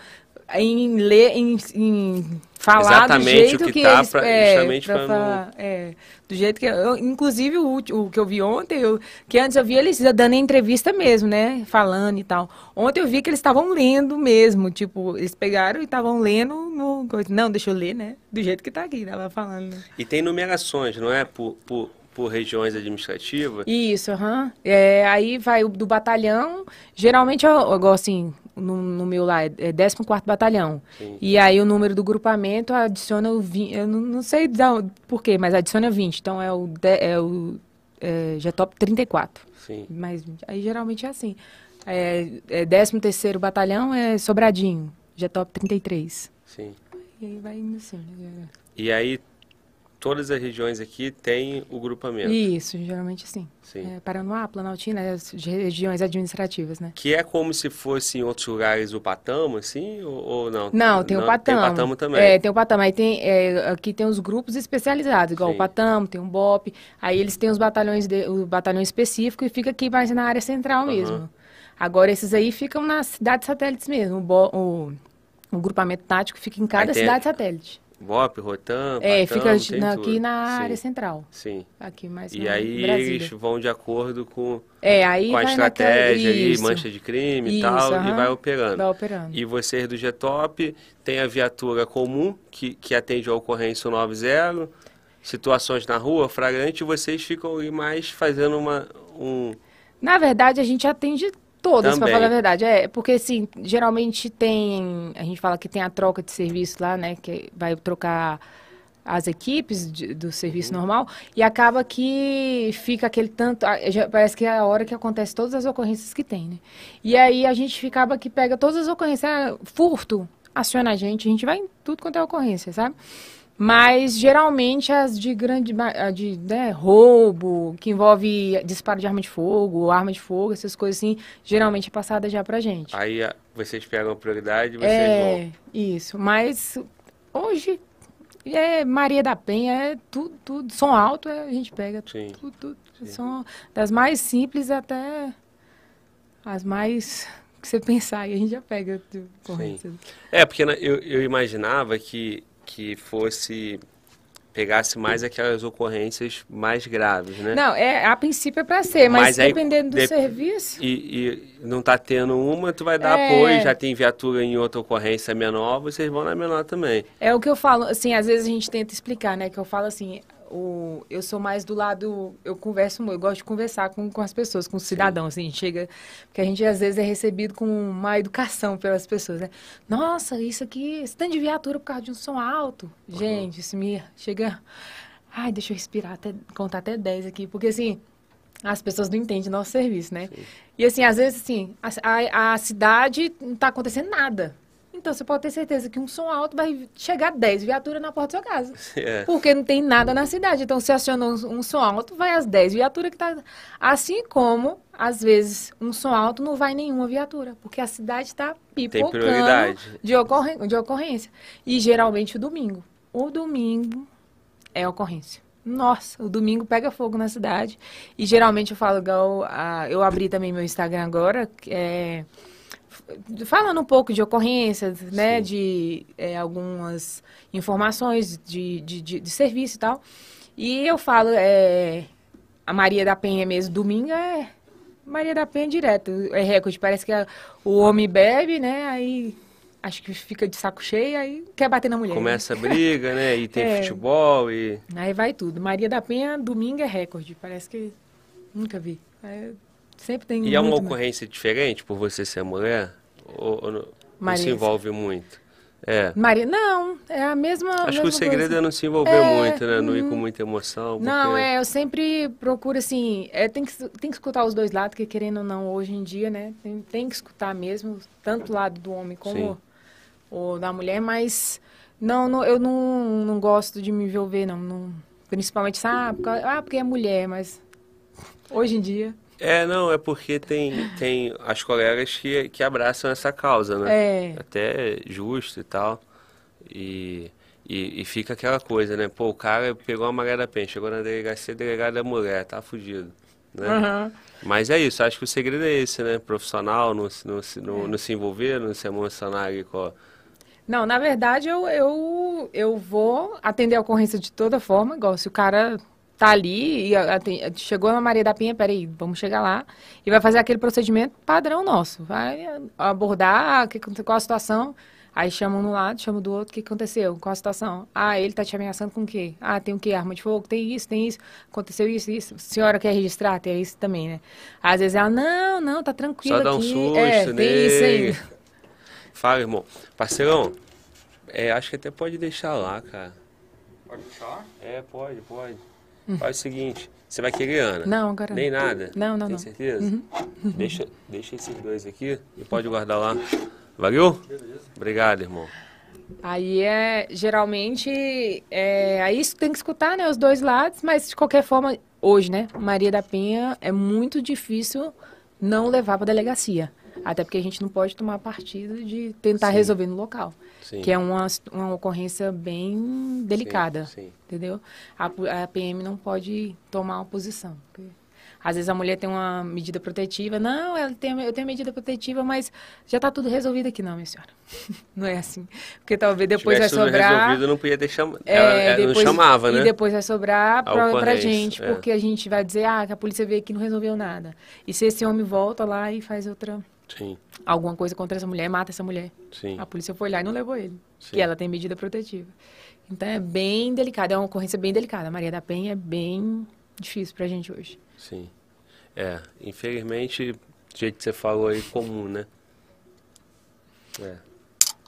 em ler, em, em falar Exatamente do jeito o que, que tá eles, pra, é, justamente pra falar, não... é, do jeito que eu, inclusive o, o que eu vi ontem, eu, que antes eu vi eles dando entrevista mesmo, né, falando e tal. Ontem eu vi que eles estavam lendo mesmo, tipo, eles pegaram e estavam lendo no não, deixa eu ler, né, do jeito que tá aqui, tava falando. E tem numerações, não é, por, por por regiões administrativas? Isso, aham. Uhum. É, aí vai do batalhão, geralmente eu, eu gosto assim, no, no, meu lá, é 14 Batalhão. Sim. E aí o número do grupamento adiciona o 20, eu não, não sei por quê, mas adiciona 20. Então é o, de, é o é, GTOP 34. Sim. Mais 20. Aí geralmente é assim. É, é 13 Batalhão é Sobradinho, GTOP 33. Sim. E aí vai indo assim. Né? E aí todas as regiões aqui têm o grupamento. Isso, geralmente sim. sim. É, Paranoá, Planaltina, as regiões administrativas, né? Que é como se fosse em outros lugares o Patamo, assim, ou, ou não? Não, tem não, o Patamo. Tem o Patamo também. É, tem o Patamo. Aí tem, é, aqui tem os grupos especializados, igual sim. o Patamo, tem o BOP. Aí eles têm os batalhões, de, o batalhão específico e fica aqui mais na área central uhum. mesmo. Agora, esses aí ficam nas cidades satélites mesmo. O, o, o grupamento tático fica em cada cidade satélite. BOP, Rotan, É, fica na- aqui na Sim, área central. Sim. Aqui mais E aí Brasília. eles vão de acordo com, É, aí com a estratégia naquela... Isso, mancha de crime e Isso, tal, e aham. vai operando. Vai operando. E vocês do G-Top tem a viatura comum, que, que atende a ocorrência 90, situações na rua, flagrante, e vocês ficam ali mais fazendo uma, um... Na verdade, a gente atende todas, para Também. falar a verdade. É, porque assim, geralmente tem, a gente fala que tem a troca de serviço lá, né, que vai trocar as equipes de- do serviço Uhum. normal e acaba que fica aquele tanto, já- parece que é a hora que acontece todas as ocorrências que tem, né? E aí a gente ficava que pega todas as ocorrências, ah, furto, aciona a gente, a gente vai em tudo quanto é ocorrência, sabe? Mas geralmente as de grande de né, roubo, que envolve disparo de arma de fogo, arma de fogo, essas coisas assim, geralmente é passada já pra gente. Aí vocês pegam a prioridade e vocês é, vão. isso. Mas hoje é Maria da Penha, é tudo, tudo. Som alto é, a gente pega Sim. tudo, tudo. Som das mais simples até as mais que você pensar, aí a gente já pega de ocorrência. É, porque na- eu, eu imaginava que, que fosse... Pegasse mais aquelas ocorrências mais graves, né? Não, é, a princípio é pra ser, mas, Mas aí, dependendo do dep- serviço. E, e não tá tendo uma, tu vai dar É. apoio, já tem viatura em outra ocorrência menor, vocês vão na menor também. É o que eu falo, assim, às vezes a gente tenta explicar, né? Que eu falo assim, o, eu sou mais do lado, eu converso, eu gosto de conversar com, com as pessoas, com os cidadãos, assim, chega, porque a gente às vezes é recebido com uma educação pelas pessoas, né? Nossa, isso aqui, esse tanto de viatura por causa de um som alto. Gente, isso me chega, ai, deixa eu respirar, até, contar até 10 aqui, porque assim, as pessoas não entendem nosso serviço, né? E assim, às vezes, assim, a, a, a cidade não tá acontecendo nada. Então, você pode ter certeza que um som alto vai chegar 10 viaturas na porta da sua casa. <laughs> É. Porque não tem nada na cidade. Então, se acionou um, um som alto, vai às 10 viaturas que tá... Assim como, às vezes, um som alto não vai nenhuma viatura. Porque a cidade está pipocando prioridade. de, ocorren de ocorrência. E, geralmente, o domingo. O domingo é ocorrência. Nossa, o domingo pega fogo na cidade. E geralmente eu falo, igual, a- eu abri também meu Instagram agora, é, falando um pouco de ocorrências, né? Sim. De é, algumas informações de, de, de, de serviço e tal. E eu falo, é, a Maria da Penha mesmo, domingo é Maria da Penha direto. É recorde. Parece que a- o homem bebe, né? Aí acho que fica de saco cheio, aí quer bater na mulher. né? Começa a briga, né? E tem <laughs> É. futebol e. Aí vai tudo. Maria da Penha, domingo é recorde. Parece que nunca vi. É, sempre tem E é uma muito, ocorrência diferente por você ser mulher? Ou, ou não, não se envolve muito? É. Maria, não, é a mesma. Acho que o mesma segredo coisa. é não se envolver É, muito, né? Não ir com hum. muita emoção. Não, porque- é, eu sempre procuro assim, é, tem, que, tem que escutar os dois lados, porque querendo ou não, hoje em dia, né, tem, tem que escutar mesmo, tanto o lado do homem como Sim. o da mulher, mas não, não, eu não, não gosto de me envolver, não, não principalmente, ah, porque, ah, porque é mulher, mas hoje em dia, É, não, é porque tem, tem as colegas que, que abraçam essa causa, né? é, Até justo e tal. E, e, e fica aquela coisa, né? Pô, o cara pegou uma Maria da Penha, chegou na delegacia, delegado é mulher, tá fudido. Né? aham. Mas é isso, acho que o segredo é esse, né? Profissional, não, se- não, se- É. não, não se envolver, não se emocionar com a... Não, na verdade, eu, eu, eu vou atender a ocorrência de toda forma, igual se o cara tá ali e a- aten- chegou na Maria da Penha, peraí, vamos chegar lá e vai fazer aquele procedimento padrão nosso. Vai abordar, que, qual a situação, aí chama um no lado, chama do outro, o que aconteceu, qual a situação? Ah, ele tá te ameaçando com o quê? Ah, tem o quê? Arma de fogo? Tem isso, tem isso, aconteceu isso, isso. Senhora quer registrar? Tem isso também, né? Às vezes ela, não, não, tá tranquilo Só dá um aqui. susto é, tem isso ainda. Fala, irmão. Parceirão, é, acho que até pode deixar lá, cara. Pode puxar? É, pode, pode. Faz o seguinte, você vai querer, Ana? Não, agora Nem não. nada? Não, não, Tem não. certeza? Deixa, deixa esses dois aqui e pode guardar lá. Valeu? Obrigado, irmão. Aí é geralmente é, aí isso tem que escutar, né, os dois lados, mas de qualquer forma, hoje, né, Maria da Penha é muito difícil não levar para delegacia. Até porque a gente não pode tomar partido de tentar Sim. resolver no local, Sim. que é uma, uma ocorrência bem delicada, Sim, sim. entendeu? A, a PM não pode tomar uma posição. Às vezes a mulher tem uma medida protetiva. Não, ela tem, eu tenho medida protetiva, mas já está tudo resolvido aqui. Não, minha senhora. <laughs> não é assim. Porque talvez depois vai sobrar... resolvido, não podia ter chamado. É, ela, ela depois, não chamava, né? E depois vai sobrar para a gente. É. Porque a gente vai dizer, ah, que a polícia veio aqui e não resolveu nada. E se esse homem volta lá e faz outra... Sim. Alguma coisa contra essa mulher, mata essa mulher. Sim. A polícia foi lá e não levou ele. Sim. E ela tem medida protetiva. Então é bem delicado, é uma ocorrência bem delicada. A Maria da Penha é bem difícil pra gente hoje. Sim. É, infelizmente, do jeito que você falou aí, comum, né? É.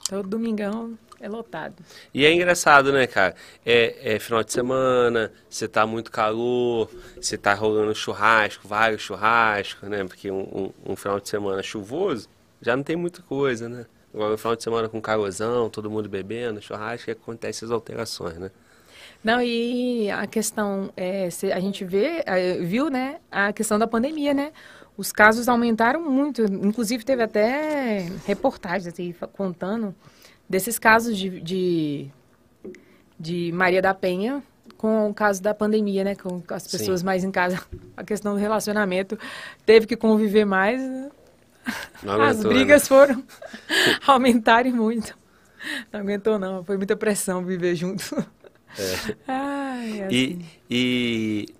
Todo domingão é lotado. E é engraçado, né, cara? É, é final de semana, você tá muito calor, você tá rolando churrasco, vários churrascos, né? Porque um, um, um final de semana chuvoso já não tem muita coisa, né? Agora, no final de semana com calosão, todo mundo bebendo, churrasco, acontece as alterações, né? Não, e a questão, é, a gente vê, é, viu, né, a questão da pandemia, né? Os casos aumentaram muito, inclusive teve até reportagens assim, contando desses casos de, de, de, Maria da Penha com o caso da pandemia, né? Com as pessoas Sim. mais em casa, a questão do relacionamento, teve que conviver mais. Aguentou, as né? brigas né? foram <laughs> aumentarem muito. Não aguentou não, foi muita pressão viver junto. É. <laughs> Ai, assim. E, e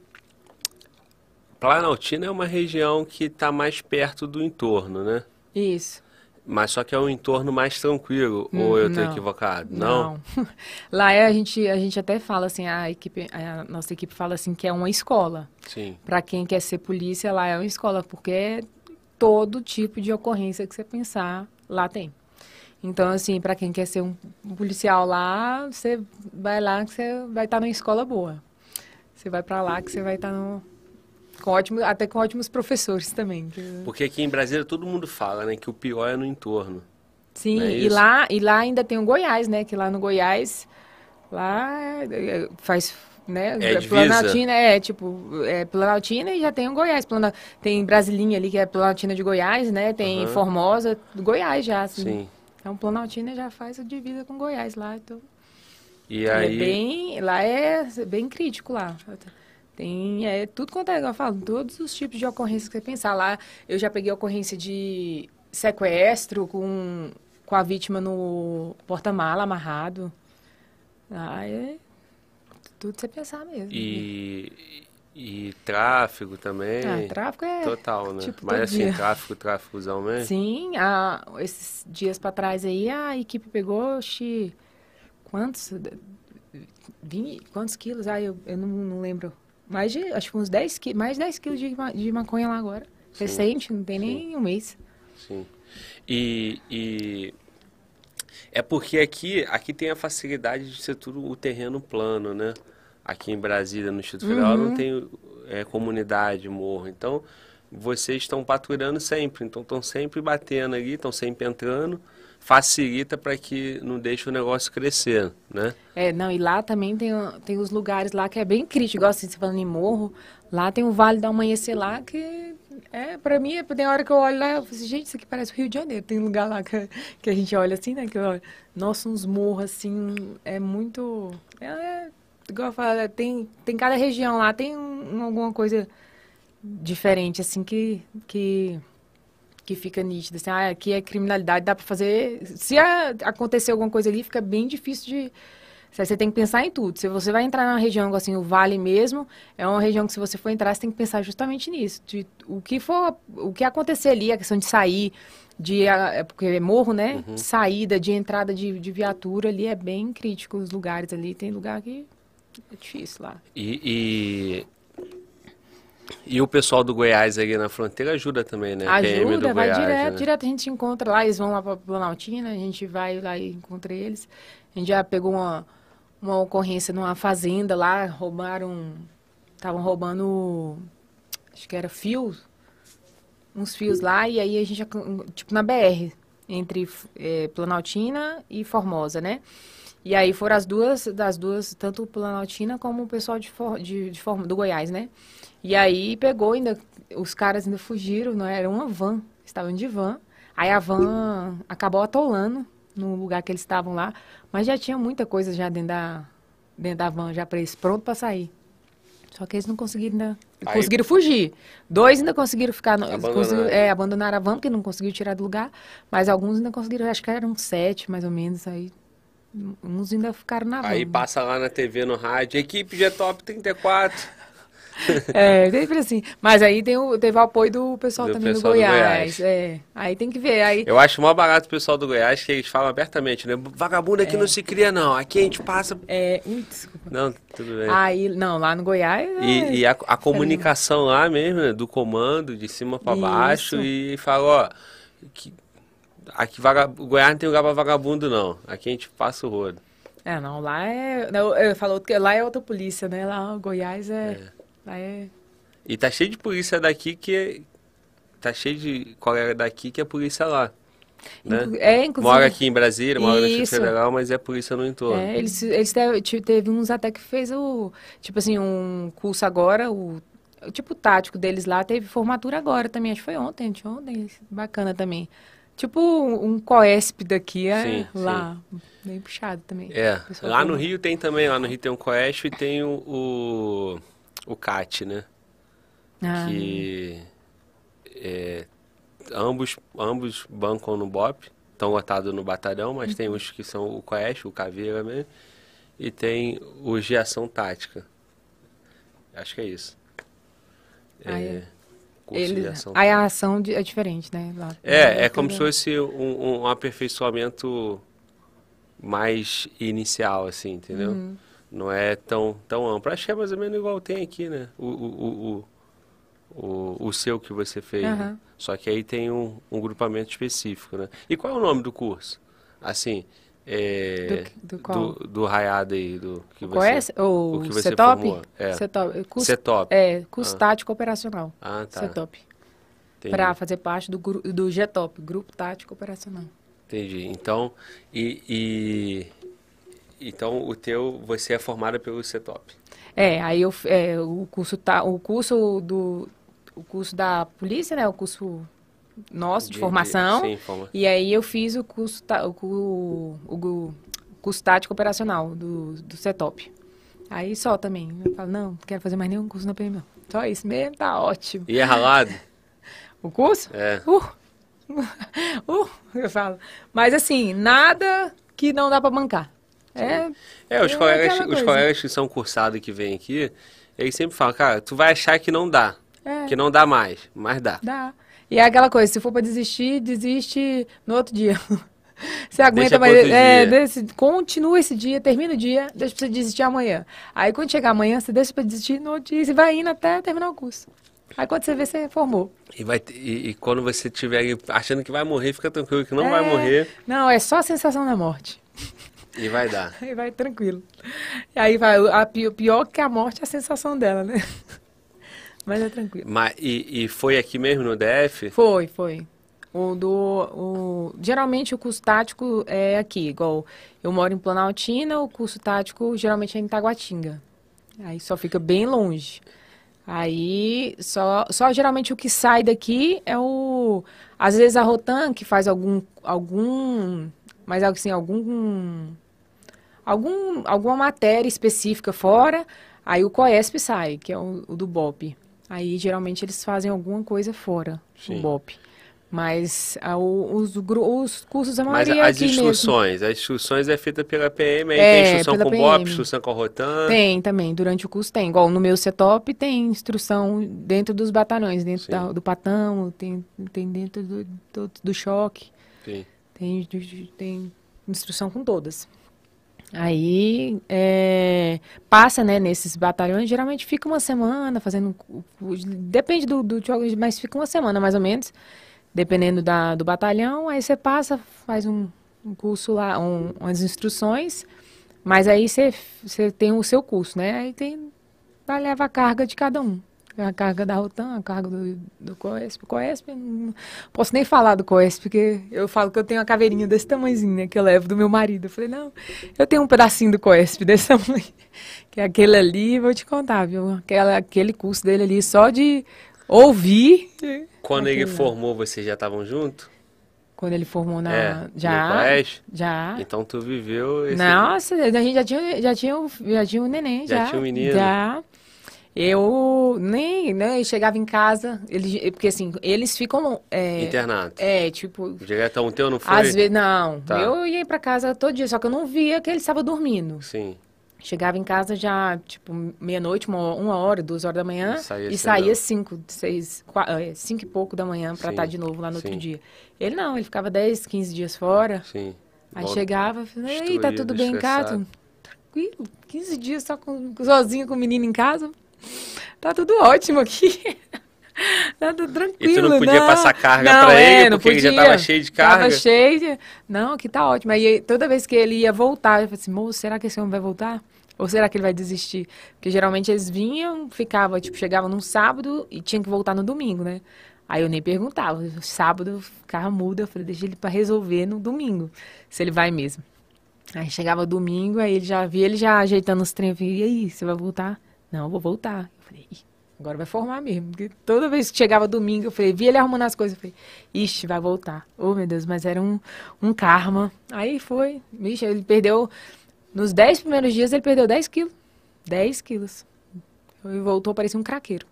Planaltina é uma região que está mais perto do entorno, né? Isso. Mas só que é um entorno mais tranquilo, hum, ou eu estou equivocado? Não. não. <laughs> Lá é, a gente, a gente até fala assim, a equipe, a nossa equipe fala assim que é uma escola. Sim. Para quem quer ser polícia, lá é uma escola, porque é todo tipo de ocorrência que você pensar, lá tem. Então, assim, para quem quer ser um policial lá, você vai lá que você vai estar tá numa escola boa. Você vai para lá que você vai estar tá no, com ótimos, até com ótimos professores também. Porque aqui em Brasília todo mundo fala, né, que o pior é no entorno. Sim, é e lá e lá ainda tem o Goiás, né, que lá no Goiás lá é, faz né? É Planaltina é tipo é Planaltina e já tem o Goiás, Plana, tem Brasilinha ali que é Planaltina de Goiás, né? Tem uhum. Formosa, Goiás já, assim. Sim. Então, Planaltina já faz a divisa com Goiás lá. Então, e é aí... É bem, lá é bem crítico lá. Tem é, tudo quanto é, eu falo, todos os tipos de ocorrências que você pensar. Lá eu já peguei ocorrência de sequestro com, com a vítima no porta-mala amarrado. Ah, é tudo você pensar mesmo. E, e tráfego também. Ah, tráfego é. Total, né? Tipo, Mas assim, dia. tráfego, tráfegozão mesmo? Sim, a, esses dias para trás aí a equipe pegou, oxi, quantos? 20, quantos quilos? Ah, eu, eu não, não lembro. Mais de, acho que uns 10 quilos, mais de 10 quilos de, de maconha lá agora. Sim, Recente, não tem sim. nem um mês. Sim. E, e é porque aqui, aqui tem a facilidade de ser tudo o terreno plano, né? aqui em Brasília, no Instituto Federal, uhum. não tem é, comunidade, morro. Então, vocês estão patrulhando sempre. Então, estão sempre batendo ali, estão sempre entrando. Facilita para que não deixe o negócio crescer, né? É, não, e lá também tem, tem os lugares lá que é bem crítico, igual assim, você falando em morro, lá tem o Vale do Amanhecer lá que é, pra mim, tem hora que eu olho lá, eu falo assim, gente, isso aqui parece o Rio de Janeiro. Tem lugar lá que, que a gente olha assim, né? Que nossa, uns morros assim, é muito. É, igual eu falo, tem, tem cada região lá, tem um, alguma coisa diferente, assim, que, que, que fica nítida. Assim, ah, aqui é criminalidade, dá para fazer... Se a, acontecer alguma coisa ali, fica bem difícil de... Você tem que pensar em tudo. Se você vai entrar numa região assim, o Vale mesmo, é uma região que se você for entrar, você tem que pensar justamente nisso. De, o que for, o que acontecer ali, a questão de sair, de é porque é morro, né? Uhum. Saída, de entrada de, de viatura ali é bem crítico os lugares ali. Tem lugar que é difícil lá. E, e, o pessoal do Goiás aí na fronteira ajuda também, né? Ajuda, vai Goiás, direto, né? direto a gente encontra lá, eles vão lá para Planaltina, a gente vai lá e encontra eles. A gente já pegou uma, uma ocorrência numa fazenda lá, roubaram, estavam roubando, acho que era fios, uns fios lá, e aí a gente, tipo na BR, entre é, Planaltina e Formosa, né? E aí foram as duas, das duas, tanto Planaltina como o pessoal de, de, de do Goiás, né? E aí pegou ainda, os caras ainda fugiram, não é? era uma van, estavam de van. Aí a van acabou atolando no lugar que eles estavam lá, mas já tinha muita coisa já dentro da, dentro da van, já para eles, pronto para sair. Só que eles não conseguiram ainda. Aí- Conseguiram fugir. Dois ainda conseguiram ficar. No, Abandonaram. conseguiram, é, abandonaram a van, porque não conseguiu tirar do lugar. Mas alguns ainda conseguiram, acho que eram sete, mais ou menos. Aí uns ainda ficaram na van. Aí passa lá na TV, no rádio, equipe G-Top 34. É, sempre assim. Mas aí tem o, teve o apoio do pessoal Do também pessoal do do Goiás. Goiás. É. Aí tem que ver. Aí, Eu acho mó barato o pessoal do Goiás que eles falam abertamente, né? Vagabundo aqui não se cria, não. Aqui a gente passa. é, ui, desculpa. Não, tudo bem. Aí, não, lá no Goiás. é, E, e a, a comunicação lá mesmo, né? Do comando, de cima pra Isso. baixo, e fala, ó. Que, aqui vaga, o Goiás não tem lugar pra vagabundo, não. Aqui a gente passa o rodo. É, não, lá é. Não, eu falou que lá é outra polícia, né? Lá Goiás é. Lá é. E tá cheio de polícia daqui que. é- Tá cheio de colega daqui que é polícia lá. Né? É, inclusive. Mora aqui em Brasília, mora no Distrito Isso. Federal, mas é polícia no entorno. É, eles, eles teve, teve uns até que fez o, tipo assim, um curso agora, o, o tipo tático deles lá, teve formatura agora também, acho que foi ontem, anteontem, bacana também. Tipo um, um COESP daqui, é, Sim, lá, bem puxado também. É, lá tem no um- Rio tem também, lá no Rio tem o Coeste e tem o, o, o CAT, né? Ah, Que é, ambos, ambos bancam no BOP, estão lotados no batalhão, mas tem uns que são o Coeste, o Caveira mesmo, e tem os de ação tática. Acho que é isso. Ah, é. de ele, aí a ação é diferente, né? Lá, É, é como se fosse um, um aperfeiçoamento mais inicial, assim, entendeu? Uhum. Não é tão, tão amplo. Acho que é mais ou menos igual tem aqui, né? O, o, o, o, o, o seu que você fez. né? Aham. Só que aí tem um, um grupamento específico, né? E qual é o nome do curso? Assim, é, Do- do qual? do, do raiado aí, do que O você... COES, ou o que você CETOP? formou, é. CETOP, curso, CETOP. É, curso Ah. tático operacional, Ah, tá. CETOP. Para fazer parte do, do GTOP, Grupo Tático Operacional. Entendi. Então, e, e- então o teu, você é formada pelo CETOP. É, aí eu, é, o curso tá, o curso do, o curso da polícia, né, o curso nosso de, formação. sim, forma. E aí eu fiz o curso, tá- o, o, gu- curso tático operacional do, do CETOP. Aí só também. Eu falo, não, não quero fazer mais nenhum curso na PM, não. Só isso mesmo, tá ótimo. E é ralado? <laughs> O curso? É. Uh, <laughs> uh, eu falo. Mas assim, nada que não dá pra bancar. É, É, os, É colegas, os colegas que são cursados que vêm aqui, eles sempre falam, cara, tu vai achar que não dá, é, que não dá mais, mas dá. dá. E é aquela coisa, se for pra desistir, desiste no outro dia. <laughs> Você aguenta, mas outro é, desse- continua esse dia, termina o dia, deixa pra você desistir amanhã. Aí quando chegar amanhã, você deixa pra desistir no outro dia, você vai indo até terminar o curso. Aí quando você vê, você formou. E, vai, e, e quando você estiver achando que vai morrer, fica tranquilo que não vai É. morrer Não, é só a sensação da morte. <laughs> e vai dar. Aí <laughs> vai tranquilo. E aí vai, a pi- pior que a morte é a sensação dela, né? <laughs> Mas é tranquilo. Mas, e, e foi aqui mesmo no DF? Foi, foi. O do, o, geralmente o curso tático é aqui, igual eu moro em Planaltina, o curso tático geralmente é em Taguatinga. Aí só fica bem longe. Aí só, só geralmente o que sai daqui é o. Às vezes a Rotan que faz algum. algum mas assim, algum. Algum alguma matéria específica fora, aí o COESP sai, que é o, o do BOP. Aí geralmente eles fazem alguma coisa fora Sim. do BOP. Mas o- os, os cursos, a Mas maioria as mesmo. instruções, as instruções é feita pela PM, aí É, tem instrução com BOP, PM. instrução com a Rotan. Tem também, durante o curso tem. Igual no meu CETOP tem instrução dentro dos batalhões, dentro da- do patão, tem, tem dentro do, do, do choque, Sim. tem, tem instrução com todas. Aí é, passa, né, nesses batalhões, geralmente fica uma semana fazendo. Depende do, do jogo, mas fica uma semana mais ou menos, dependendo da, do batalhão. Aí você passa, faz um, um curso lá, um, umas instruções, mas aí você, você tem o seu curso, né? Aí tem. Vai levar a carga de cada um. A carga da Rotan, a carga do, do Coesp. O Coesp, eu não posso nem falar do Coesp, porque eu falo que eu tenho uma caveirinha desse tamanhozinho, né? Que eu levo do meu marido. Eu falei, não, eu tenho um pedacinho do Coesp desse <laughs> tamanho. Que é aquele ali, vou te contar, viu? Aquela, aquele curso dele ali, só de ouvir. Quando ele lá. formou, vocês já estavam juntos? Quando ele formou na. É, no já. Já. Então tu viveu esse... Nossa, a gente já tinha, já tinha, o- já tinha um neném, Já já. tinha um menino? Já. Eu nem, né, eu chegava em casa, eles, porque assim, eles ficam... É, Internado. É, tipo... Um teu não foi? Às vezes, não. Tá. Eu ia pra casa todo dia, só que eu não via que ele estava dormindo. Sim. Chegava em casa já, tipo, meia-noite, uma, uma hora, duas horas da manhã. E saía e saía cinco, seis, qua- é, cinco e pouco da manhã pra Sim, estar de novo lá no sim. outro dia. Ele não, ele ficava 10, 15 dias fora. Sim. Aí Volta. chegava, falava, ei, tá tudo bem em casa? Tranquilo, 15 dias só com, sozinho com o menino em casa. Tá tudo ótimo aqui. <laughs> tá tudo tranquilo. E tu não podia passar carga pra é, ele, não porque ele já podia. tava cheio de carga? Tava cheio de... Não, aqui tá ótimo. Aí toda vez que ele ia voltar, eu falei assim, moço, será que esse homem vai voltar? Ou será que ele vai desistir? Porque geralmente eles vinham, ficava, tipo, chegavam num sábado e tinha que voltar no domingo, né? Aí eu nem perguntava. Sábado eu ficava muda, eu falei, deixa ele pra resolver no domingo, se ele vai mesmo. Aí chegava domingo, aí ele já via ele já ajeitando os trem. Eu falei, e aí, você vai voltar? Não, vou voltar. Eu falei, "Ih, agora vai formar mesmo. Porque toda vez que chegava domingo, eu falei, via ele arrumando as coisas, eu falei, ixi, vai voltar. Oh, meu Deus, mas era um, um karma. Aí foi, ixi, ele perdeu, nos 10 primeiros dias ele perdeu 10 quilos. 10 quilos. E voltou, parecia um craqueiro.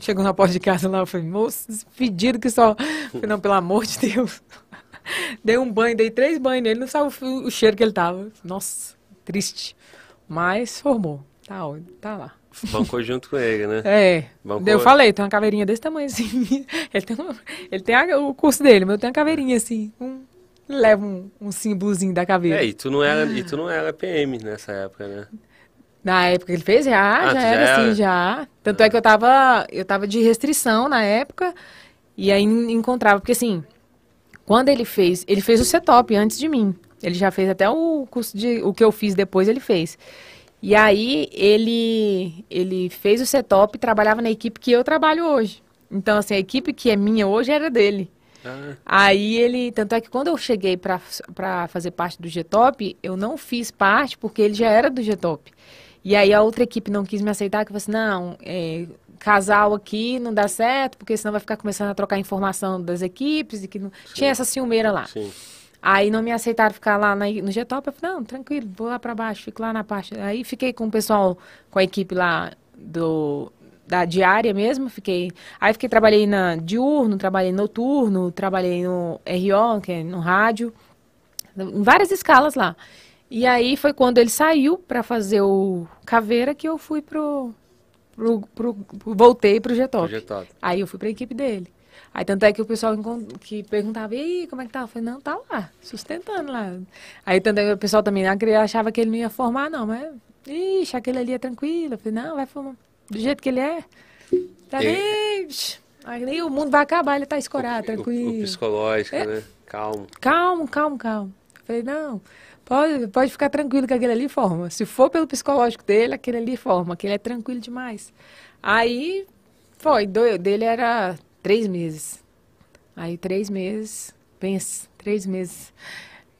Chegou na porta de casa lá, eu falei, moço, pedido que só. Falei, não, pelo amor de Deus. <laughs> Dei um banho, dei três banhos nele, não sabe o, o cheiro que ele tava. Nossa, triste. Mas formou. Tá, tá lá. Bancou junto com ele, né? É. Bancou. Eu falei, tem uma caveirinha desse tamanho assim. <laughs> Ele tem, uma- ele tem a- o curso dele, mas eu tenho uma caveirinha assim. Um, leva um, um símbolozinho da caveira. É, e tu não era, e tu não era PM nessa época, né? Na época que ele fez, já, Ah, já já era era? assim, já. Tanto é que eu tava, eu tava de restrição na época, e aí en- encontrava, porque assim, quando ele fez, ele fez o CETOP antes de mim. Ele já fez até o curso de, o que eu fiz depois, ele fez. E aí, ele, ele fez o CETOP e trabalhava na equipe que eu trabalho hoje. Então, assim, a equipe que é minha hoje era dele. Ah, Aí ele, tanto é que quando eu cheguei para fazer parte do G-Top, eu não fiz parte porque ele já era do G-Top. E aí a outra equipe não quis me aceitar, que eu falei assim, não, é, casal aqui não dá certo, porque senão vai ficar começando a trocar informação das equipes e que não... Tinha essa ciumeira lá. sim. Aí não me aceitaram ficar lá na- no G-Top. Eu falei, não, tranquilo, vou lá pra baixo, fico lá na parte. Aí fiquei com o pessoal, com a equipe lá do, da diária mesmo. Fiquei. Aí fiquei, trabalhei na diurno, trabalhei noturno, trabalhei no RO, que é no rádio, em várias escalas lá. E aí foi quando ele saiu pra fazer o Caveira que eu fui pro. pro, pro- pro- voltei pro G-Top. Projetado. Aí eu fui pra equipe dele. Aí tanto é que o pessoal que perguntava, e aí, como é que tá? Eu falei, não, tá lá, sustentando lá. Aí tanto é que o pessoal também achava que ele não ia formar, não, mas, ixi, aquele ali é tranquilo. Eu falei, não, vai formar. Do jeito que ele é. Tá nem. ixi, Aí o mundo vai acabar, ele tá escorado, O, tranquilo. o psicológico, É. né? Calmo. Calmo, calmo, calmo. Eu falei, não, pode, pode ficar tranquilo que aquele ali forma. Se for pelo psicológico dele, aquele ali forma, aquele é tranquilo demais. Aí, foi, do, dele era três meses. Aí, três meses, pensa, três meses.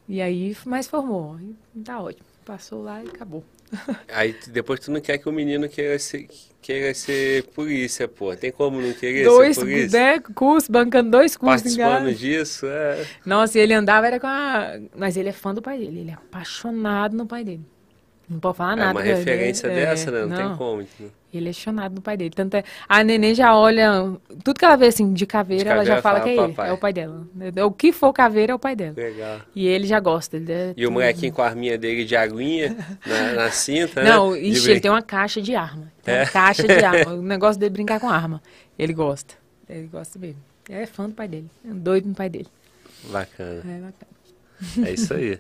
E aí, mas formou. Tá ótimo. Passou lá e acabou. <laughs> Aí depois tu não quer que o menino queira ser, queira ser polícia, pô. Tem como não querer dois ser polícia? né, cursos, bancando dois cursos Participando disso, é. Nossa, e ele andava era com a. Mas ele é fã do pai dele, ele é apaixonado no pai dele. Não pode falar É nada. uma né? referência É, dessa, né? Não, tem como. entendeu? Ele é apaixonado no pai dele. Tanto é, a neném já olha. Tudo que ela vê assim de caveira, De ela já caveira, fala fala que é ele. É o pai dela. O que for caveira é o pai dela. Legal. E ele já gosta. Ele é E o tudo. molequinho com a arminha dele de aguinha <laughs> na, na cinta, né? Não, De ixi, ele tem uma caixa de arma. Tem É. uma caixa de arma. <laughs> O negócio dele é brincar com arma. Ele gosta. Ele gosta mesmo. É fã do pai dele. É doido no pai dele. Bacana. É bacana. É isso aí.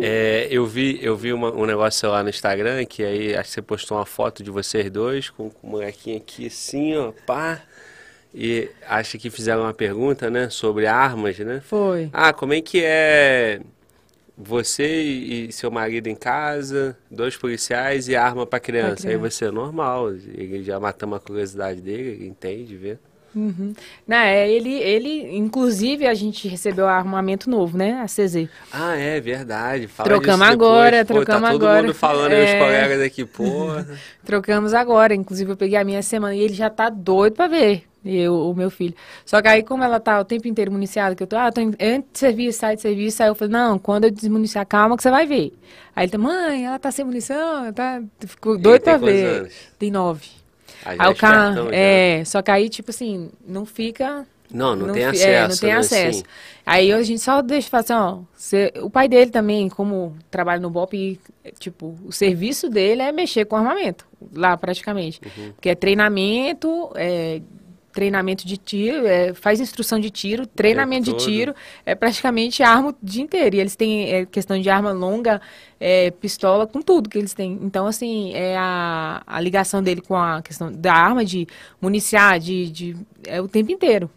É, eu vi, eu vi uma- um negócio lá no Instagram que aí acho que você postou uma foto de vocês dois com, com o molequinho aqui assim, ó, pá. E acho que fizeram uma pergunta, né, sobre armas, né? Foi. Ah, como é que é você e seu marido em casa, dois policiais e arma pra criança? Aí criança. você é normal, ele já matamos a curiosidade dele, ele entende, vê. Uhum. Não, é, ele, ele, inclusive, a gente recebeu armamento novo, né? A CZ. Ah, é verdade. Fala Trocamos agora, Pô, trocamos tá todo agora. mundo falando aí, os É. colegas aqui, <laughs> porra. Trocamos agora. Inclusive, eu peguei a minha semana e ele já tá doido pra ver. Eu, o meu filho. Só que aí, como ela tá o tempo inteiro municiada, que eu tô, ah, tô em, antes de serviço, sai de serviço, aí eu falei, não, quando eu desmuniciar, calma que você vai ver. Aí ele tá, mãe, ela tá sem munição, tá, ficou doido pra ver. anos? Tem nove. Aí é o carro, espertão, já. é, só que aí, tipo assim, não fica Não, não, tem fi- acesso. é, não tem né, acesso. Aí a gente só deixa falar assim, ó, o pai dele também, como trabalha no BOP, tipo, o serviço dele é mexer com armamento, lá praticamente. Uhum. Que é treinamento, é, treinamento de tiro, é, faz instrução de tiro, treinamento de tiro, é praticamente arma o dia inteiro. E eles têm é, questão de arma longa, é, pistola, com tudo que eles têm. Então, assim, é a, a ligação dele com a questão da arma, de municiar, de, de é o tempo inteiro.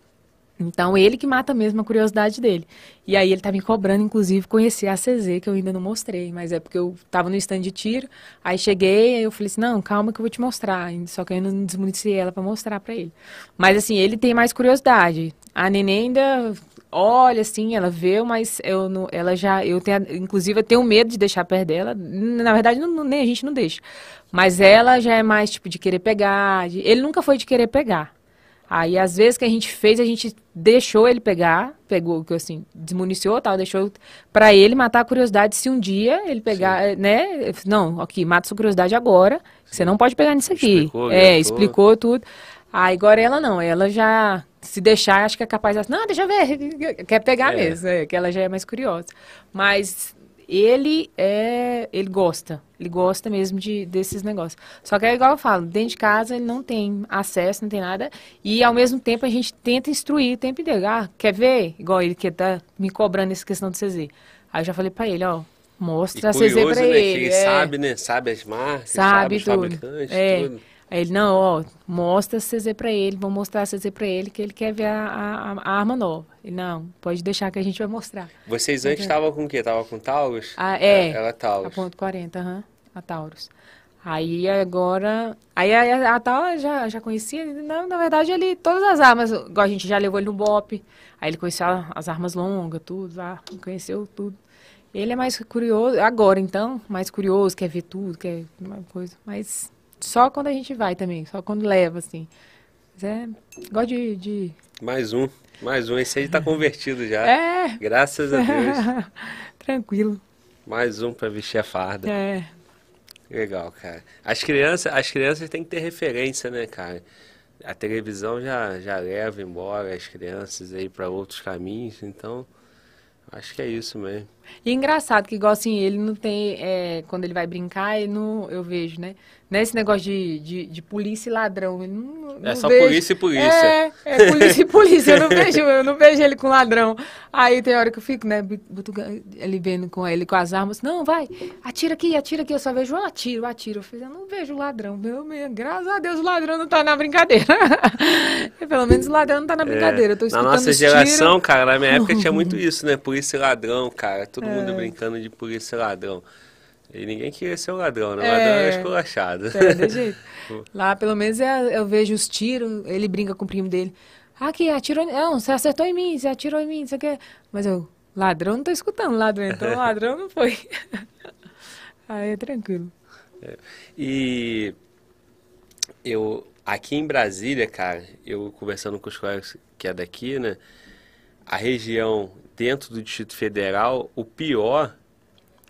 Então, ele que mata mesmo a curiosidade dele. E aí, ele tá me cobrando, inclusive, conhecer a CZ, que eu ainda não mostrei. Mas é porque eu tava no stand de tiro, aí cheguei, aí eu falei assim, não, calma que eu vou te mostrar. Só que eu não desmuniciei ela pra mostrar pra ele. Mas, assim, ele tem mais curiosidade. A neném ainda olha, assim, ela vê, mas eu não, ela já, eu tenho, inclusive, eu tenho medo de deixar perto dela. Na verdade, não- nem a gente não deixa. Mas ela já é mais, tipo, de querer pegar. de- ele nunca foi de querer pegar. Aí, às vezes que a gente fez, a gente deixou ele pegar, pegou, que assim, desmuniciou tal, deixou pra ele matar a curiosidade se um dia ele pegar, eh, né? Não, aqui, mata sua curiosidade agora, você não pode pegar nisso aqui. Explicou, é, explicou tudo. Aí, agora ela não, ela já, se deixar, acho que é capaz de, não, deixa eu ver, <laughs> quer pegar É. mesmo, é, que ela já é mais curiosa. Mas ele é, ele gosta, ele gosta mesmo de, desses negócios. Só que é igual eu falo, dentro de casa ele não tem acesso, não tem nada, e ao mesmo tempo a gente tenta instruir o tempo inteiro. Ah, quer ver? Igual ele que tá me cobrando essa questão do CZ. Aí eu já falei pra ele, ó, E mostra a CZ curioso, pra né, ele. ele é. sabe, né? Sabe as marcas, Sabe os tudo. fabricantes, É. tudo. Aí ele, não, ó, mostra a CZ pra ele, vou mostrar a CZ pra ele, que ele quer ver a, a- a arma nova. Ele, não, pode deixar que a gente vai mostrar. Vocês antes estavam com o quê? Tava com Taurus? Ah, é. Ela é A Taurus. ponto 40, aham, a Taurus. Aí agora. Aí a, a Taurus já, já conhecia, não, na verdade, ele, todas as armas, igual a gente já levou ele no BOP, aí ele conheceu a- as armas longas, tudo, lá, conheceu tudo. Ele é mais curioso, agora então, mais curioso, quer ver tudo, quer uma coisa. Mas só quando a gente vai também, só quando leva, assim. Mas é, gosto de. de... Mais um. Mais um. Esse aí tá convertido já. É, Graças a Deus. <laughs> tranquilo. Mais um pra vestir a farda. É. Legal, cara. As crianças, as crianças têm que ter referência, né, cara? A televisão já, já leva embora as crianças aí para outros caminhos, então acho que é isso mesmo. E engraçado que, igual assim, ele não tem. é, quando ele vai brincar, ele não, eu vejo, né? Nesse negócio de, de, de polícia e ladrão. Ele não, É não só vejo. polícia e polícia. É, é polícia e <laughs> polícia. Eu não vejo, eu não vejo ele com ladrão. Aí tem hora que eu fico, né, ele vendo com ele com as armas. Não, vai, atira aqui, atira aqui. Eu só vejo um atiro, atiro. Eu falei, eu não vejo ladrão. Meu, meu, graças a Deus o ladrão não tá na brincadeira. <laughs> Pelo menos o ladrão não tá na brincadeira. Eu tô É, Na nossa os geração, tiros. cara, na minha época tinha muito <laughs> isso, né? Polícia e ladrão, cara. Todo mundo brincando de polícia e ladrão. E ninguém queria ser o ladrão, né? O ladrão É. esculachado. É, jeito. <laughs> Lá, pelo menos, é- eu vejo os tiros, ele brinca com o primo dele. Aqui, atirou. em- Não, você acertou em mim, você atirou em mim, você quer. Mas eu, ladrão, não tô escutando ladrão, então <laughs> ladrão não foi. <laughs> Aí é tranquilo. E eu, aqui em Brasília, cara, eu conversando com os colegas que é daqui, né? A região dentro do Distrito Federal, o pior,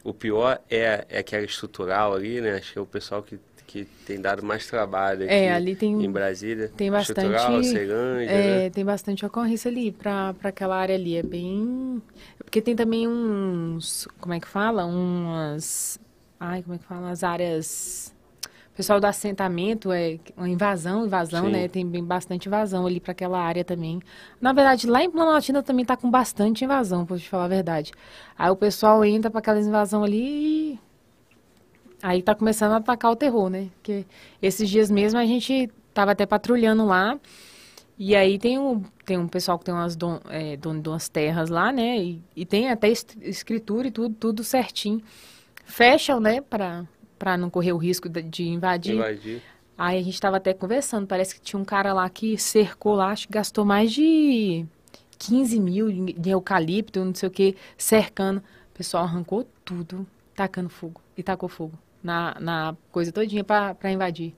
o pior é, é aquela estrutural ali, né? Acho que é o pessoal que, que tem dado mais trabalho aqui É, ali tem- em Brasília. Tem bastante. Estrutural, Ceilândia, é, né? tem bastante ocorrência ali pra aquela área ali. É bem. Porque tem também uns. Como é que fala? Umas. Ai, como é que fala? As áreas. O pessoal do assentamento é uma invasão, invasão, Sim. né? Tem bem bastante invasão ali para aquela área também. Na verdade, lá em Planaltina também tá com bastante invasão, pra te falar a verdade. Aí o pessoal entra para aquela invasão ali e Aí tá começando a atacar o terror, né? Porque esses dias mesmo a gente tava até patrulhando lá. E aí tem um, tem um pessoal que tem umas don, é, dono de umas terras lá, né? E, e tem até escritura e tudo, tudo certinho. Fecham, né? Pra, pra não correr o risco de, invadir. Invadir. Aí a gente tava até conversando, parece que tinha um cara lá que cercou lá, acho que gastou mais de 15 mil de eucalipto, não sei o que, cercando. O pessoal arrancou tudo, tacando fogo, e tacou fogo na, na coisa todinha pra, pra invadir.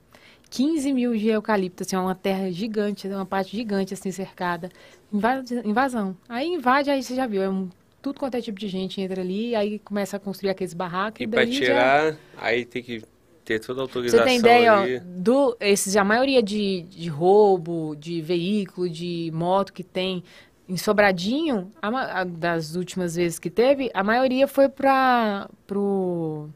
15 mil de eucalipto, assim, é uma terra gigante, uma parte gigante, assim, cercada. Inva- invasão. Aí invade, aí você já viu, é um, tudo quanto é tipo de gente entra ali, aí começa a construir aqueles barracos. E e pra daí já- tirar, aí tem que ter toda a autorização. Você tem ideia, ali. ó, do, esses, a maioria de, de roubo, de veículo, de moto que tem em Sobradinho, a a- das últimas vezes que teve, a maioria foi para pro,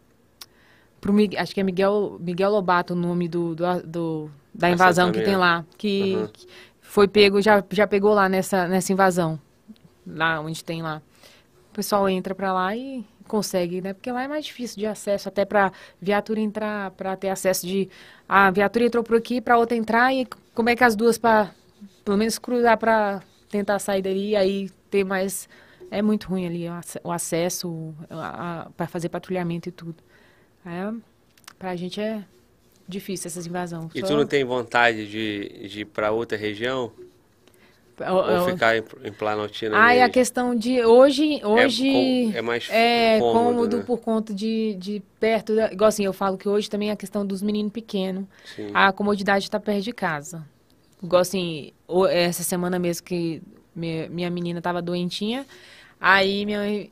pro acho que é Miguel, Miguel Lobato o nome do, do, do- da invasão que tem lá, que, Uhum. que foi pego, já, já pegou lá nessa, nessa invasão, lá onde tem lá. O pessoal entra para lá e consegue, né? Porque lá é mais difícil de acesso, até para viatura entrar, para ter acesso de a viatura entrou por aqui para outra entrar e como é que as duas para pelo menos cruzar para tentar sair dali aí ter mais é muito ruim ali o ace- o acesso para fazer patrulhamento e tudo. É, pra gente é difícil essas invasões. E Só- tu não tem vontade de, de ir pra outra região? Ó, Ou ó, ficar em, em Planaltina Ah, e a questão de hoje, hoje com- é mais é cômodo, cômodo, né? por conta de, de perto, da, igual assim, eu falo que hoje também é a questão dos meninos pequenos, Sim. a comodidade está perto de casa. Igual assim, essa semana mesmo que minha, minha menina estava doentinha, aí minha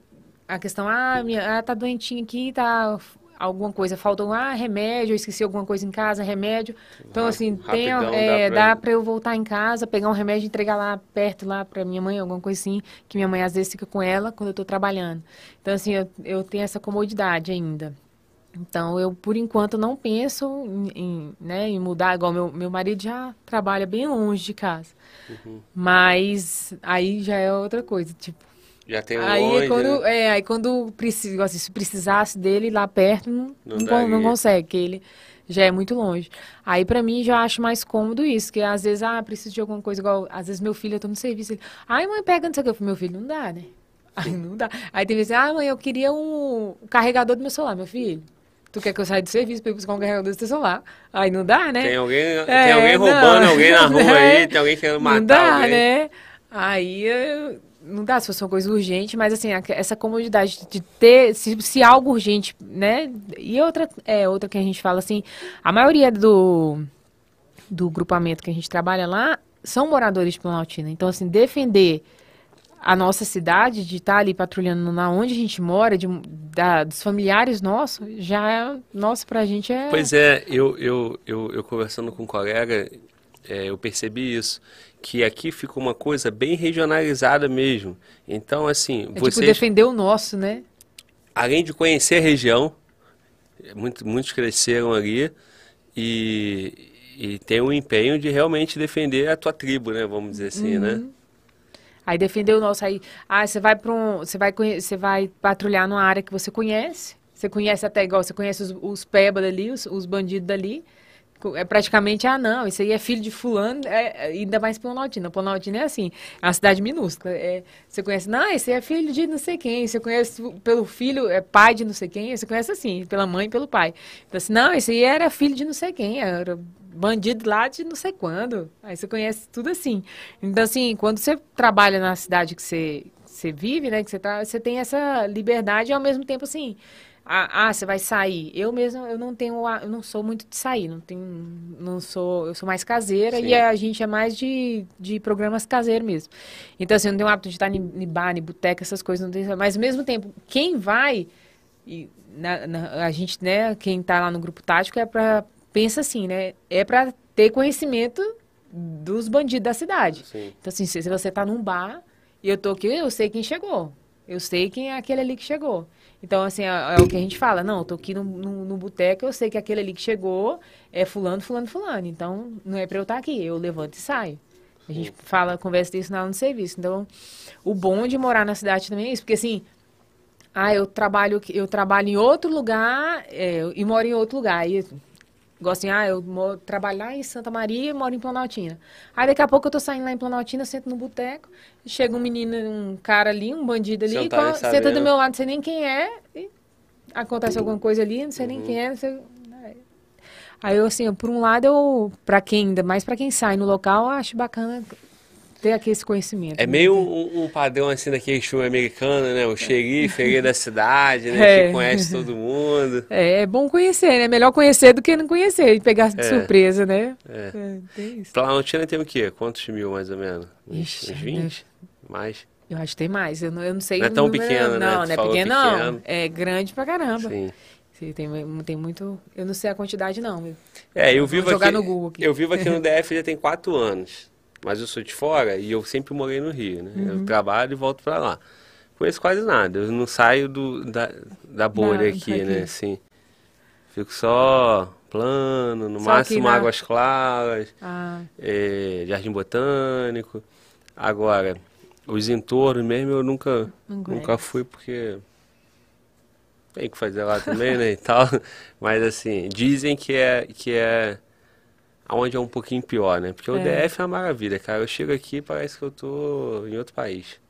a questão, ah, minha, ela tá doentinha aqui, tá alguma coisa, faltou, ah, remédio, eu esqueci alguma coisa em casa, remédio. Então, assim, tem, é, dá para eu voltar em casa, pegar um remédio e entregar lá perto, lá para minha mãe, alguma coisa assim, que minha mãe às vezes fica com ela quando eu tô trabalhando. Então, assim, eu, eu tenho essa comodidade ainda. Então, eu, por enquanto, não penso em, em, né, em mudar, igual meu, meu marido já trabalha bem longe de casa. Uhum. Mas aí já é outra coisa, tipo, Já tem um aí longe, quando, né? é, aí quando precisa, assim, se precisasse dele lá perto, não, Não não, não consegue, que ele já é muito longe. Aí pra mim já acho mais cômodo isso, que às vezes, ah, preciso de alguma coisa igual, às vezes meu filho, eu tô no serviço, ele, ai mãe, pega não sei o que, eu falei, meu filho, não dá, né? <laughs> Aí não dá. Aí tem vezes, ah mãe, eu queria um, carregador do meu celular, meu filho. Tu quer que eu saia do serviço pra ir buscar um carregador do seu celular? Aí não dá, né? Tem alguém, É, tem alguém não. roubando alguém na <laughs> rua É. aí, tem alguém querendo matar não dá, alguém. né? Aí eu- não dá se fosse uma coisa urgente, mas assim, essa comodidade de ter, se, se algo urgente, né? E outra, é outra que a gente fala assim, a maioria do, do grupamento que a gente trabalha lá são moradores de Planaltina. Então, assim, defender a nossa cidade, de estar ali patrulhando na onde a gente mora, de, da- dos familiares nossos, já é, nossa, pra gente é... Pois é, eu, eu, eu, eu conversando com um colega, é, eu percebi isso, que aqui ficou uma coisa bem regionalizada mesmo. Então, assim, é tipo vocês, defender o nosso, né? além de conhecer a região, muito, muitos cresceram ali e, e tem o empenho de realmente defender a tua tribo, né? Vamos dizer assim, né? Uhum. Aí defender o nosso aí. Ah, você vai para um, você vai você vai patrulhar numa área que você conhece. Você conhece até igual, você conhece os, os peba dali, os, os bandidos dali. É praticamente, ah, não, isso aí é filho de fulano, é, é, ainda mais Planaltina. Planaltina é assim, é uma cidade minúscula. É, você conhece, não, esse aí é filho de não sei quem. Você conhece pelo filho, é pai de não sei quem. Você conhece assim, pela mãe e pelo pai. Então, assim, não, esse aí era filho de não sei quem, era bandido lá de não sei quando. Aí você conhece tudo assim. Então, assim, quando você trabalha na cidade que você, você vive, né, que você, tá, você tem essa liberdade e ao mesmo tempo, assim, ah, ah, você vai sair. Eu mesmo, eu não tenho, eu não sou muito de sair, não tenho, não sou, eu sou mais caseira Sim. e a gente é mais de, de programas caseiros mesmo. Então, assim, eu não tenho o hábito de estar em, em bar, em boteca, essas coisas, não tenho, mas ao mesmo tempo, quem vai, e na- na- a gente, né, quem tá lá no grupo tático é para pensa assim, né, é para ter conhecimento dos bandidos da cidade. Sim. Então, assim, se se você tá num bar e eu tô aqui, eu sei quem chegou. Eu sei quem é aquele ali que chegou. Então, assim, é, é o que a gente fala. Não, eu tô aqui no, no, no boteco, eu sei que aquele ali que chegou é fulano, fulano, fulano. Então, não é pra eu estar aqui. Eu levanto e saio. A gente fala, conversa disso na aula no serviço. Então, o bom de morar na cidade também é isso. Porque, assim, ah, eu trabalho, eu trabalho em outro lugar é, e moro em outro lugar. E, igual assim, ah, eu moro, trabalho lá em Santa Maria e moro em Planaltina. Aí daqui a pouco eu tô saindo lá em Planaltina, sento no boteco, chega um menino, um cara ali, um bandido ali, tá senta do sabendo. meu lado, não sei nem quem é, e acontece alguma coisa ali, não sei nem quem é, não sei... Aí eu, assim, por um lado, eu, pra quem, ainda mais pra quem sai no local, eu acho bacana ter aqui esse conhecimento. É né? meio um, um padrão assim daquele filme americano, né? O xerife ali da cidade, né? É. Que conhece todo mundo. <laughs> É, é bom conhecer, né? Melhor conhecer do que não conhecer e pegar de É. surpresa, né? É. É, tem isso. Planaltina tem o quê? Quantos mil, mais ou menos? Uns, Ixi, uns meu 20? Deus. Mais? Eu acho que tem mais. Eu não, eu não sei Não é tão pequeno, né? Não, não é pequeno, não. É grande pra caramba. Sim. Tem, tem muito. Eu não sei a quantidade, não. É, eu vivo jogar aqui. No Google aqui. Eu vivo aqui no <laughs> DF já tem quatro anos. Mas eu sou de fora e eu sempre morei no Rio, né? Uhum. Eu trabalho e volto para lá. Conheço quase nada. Eu não saio do, da, da bolha não, aqui, aqui, né? Assim, fico só plano, no só máximo na... águas claras, ah. é, jardim botânico. Agora, os entornos mesmo eu nunca, nunca fui porque tem que fazer lá também, né, e tal. <laughs> Mas assim, dizem que é que é aonde é um pouquinho pior, né? Porque o é. DF é uma maravilha, cara. Eu chego aqui parece que eu tô em outro país.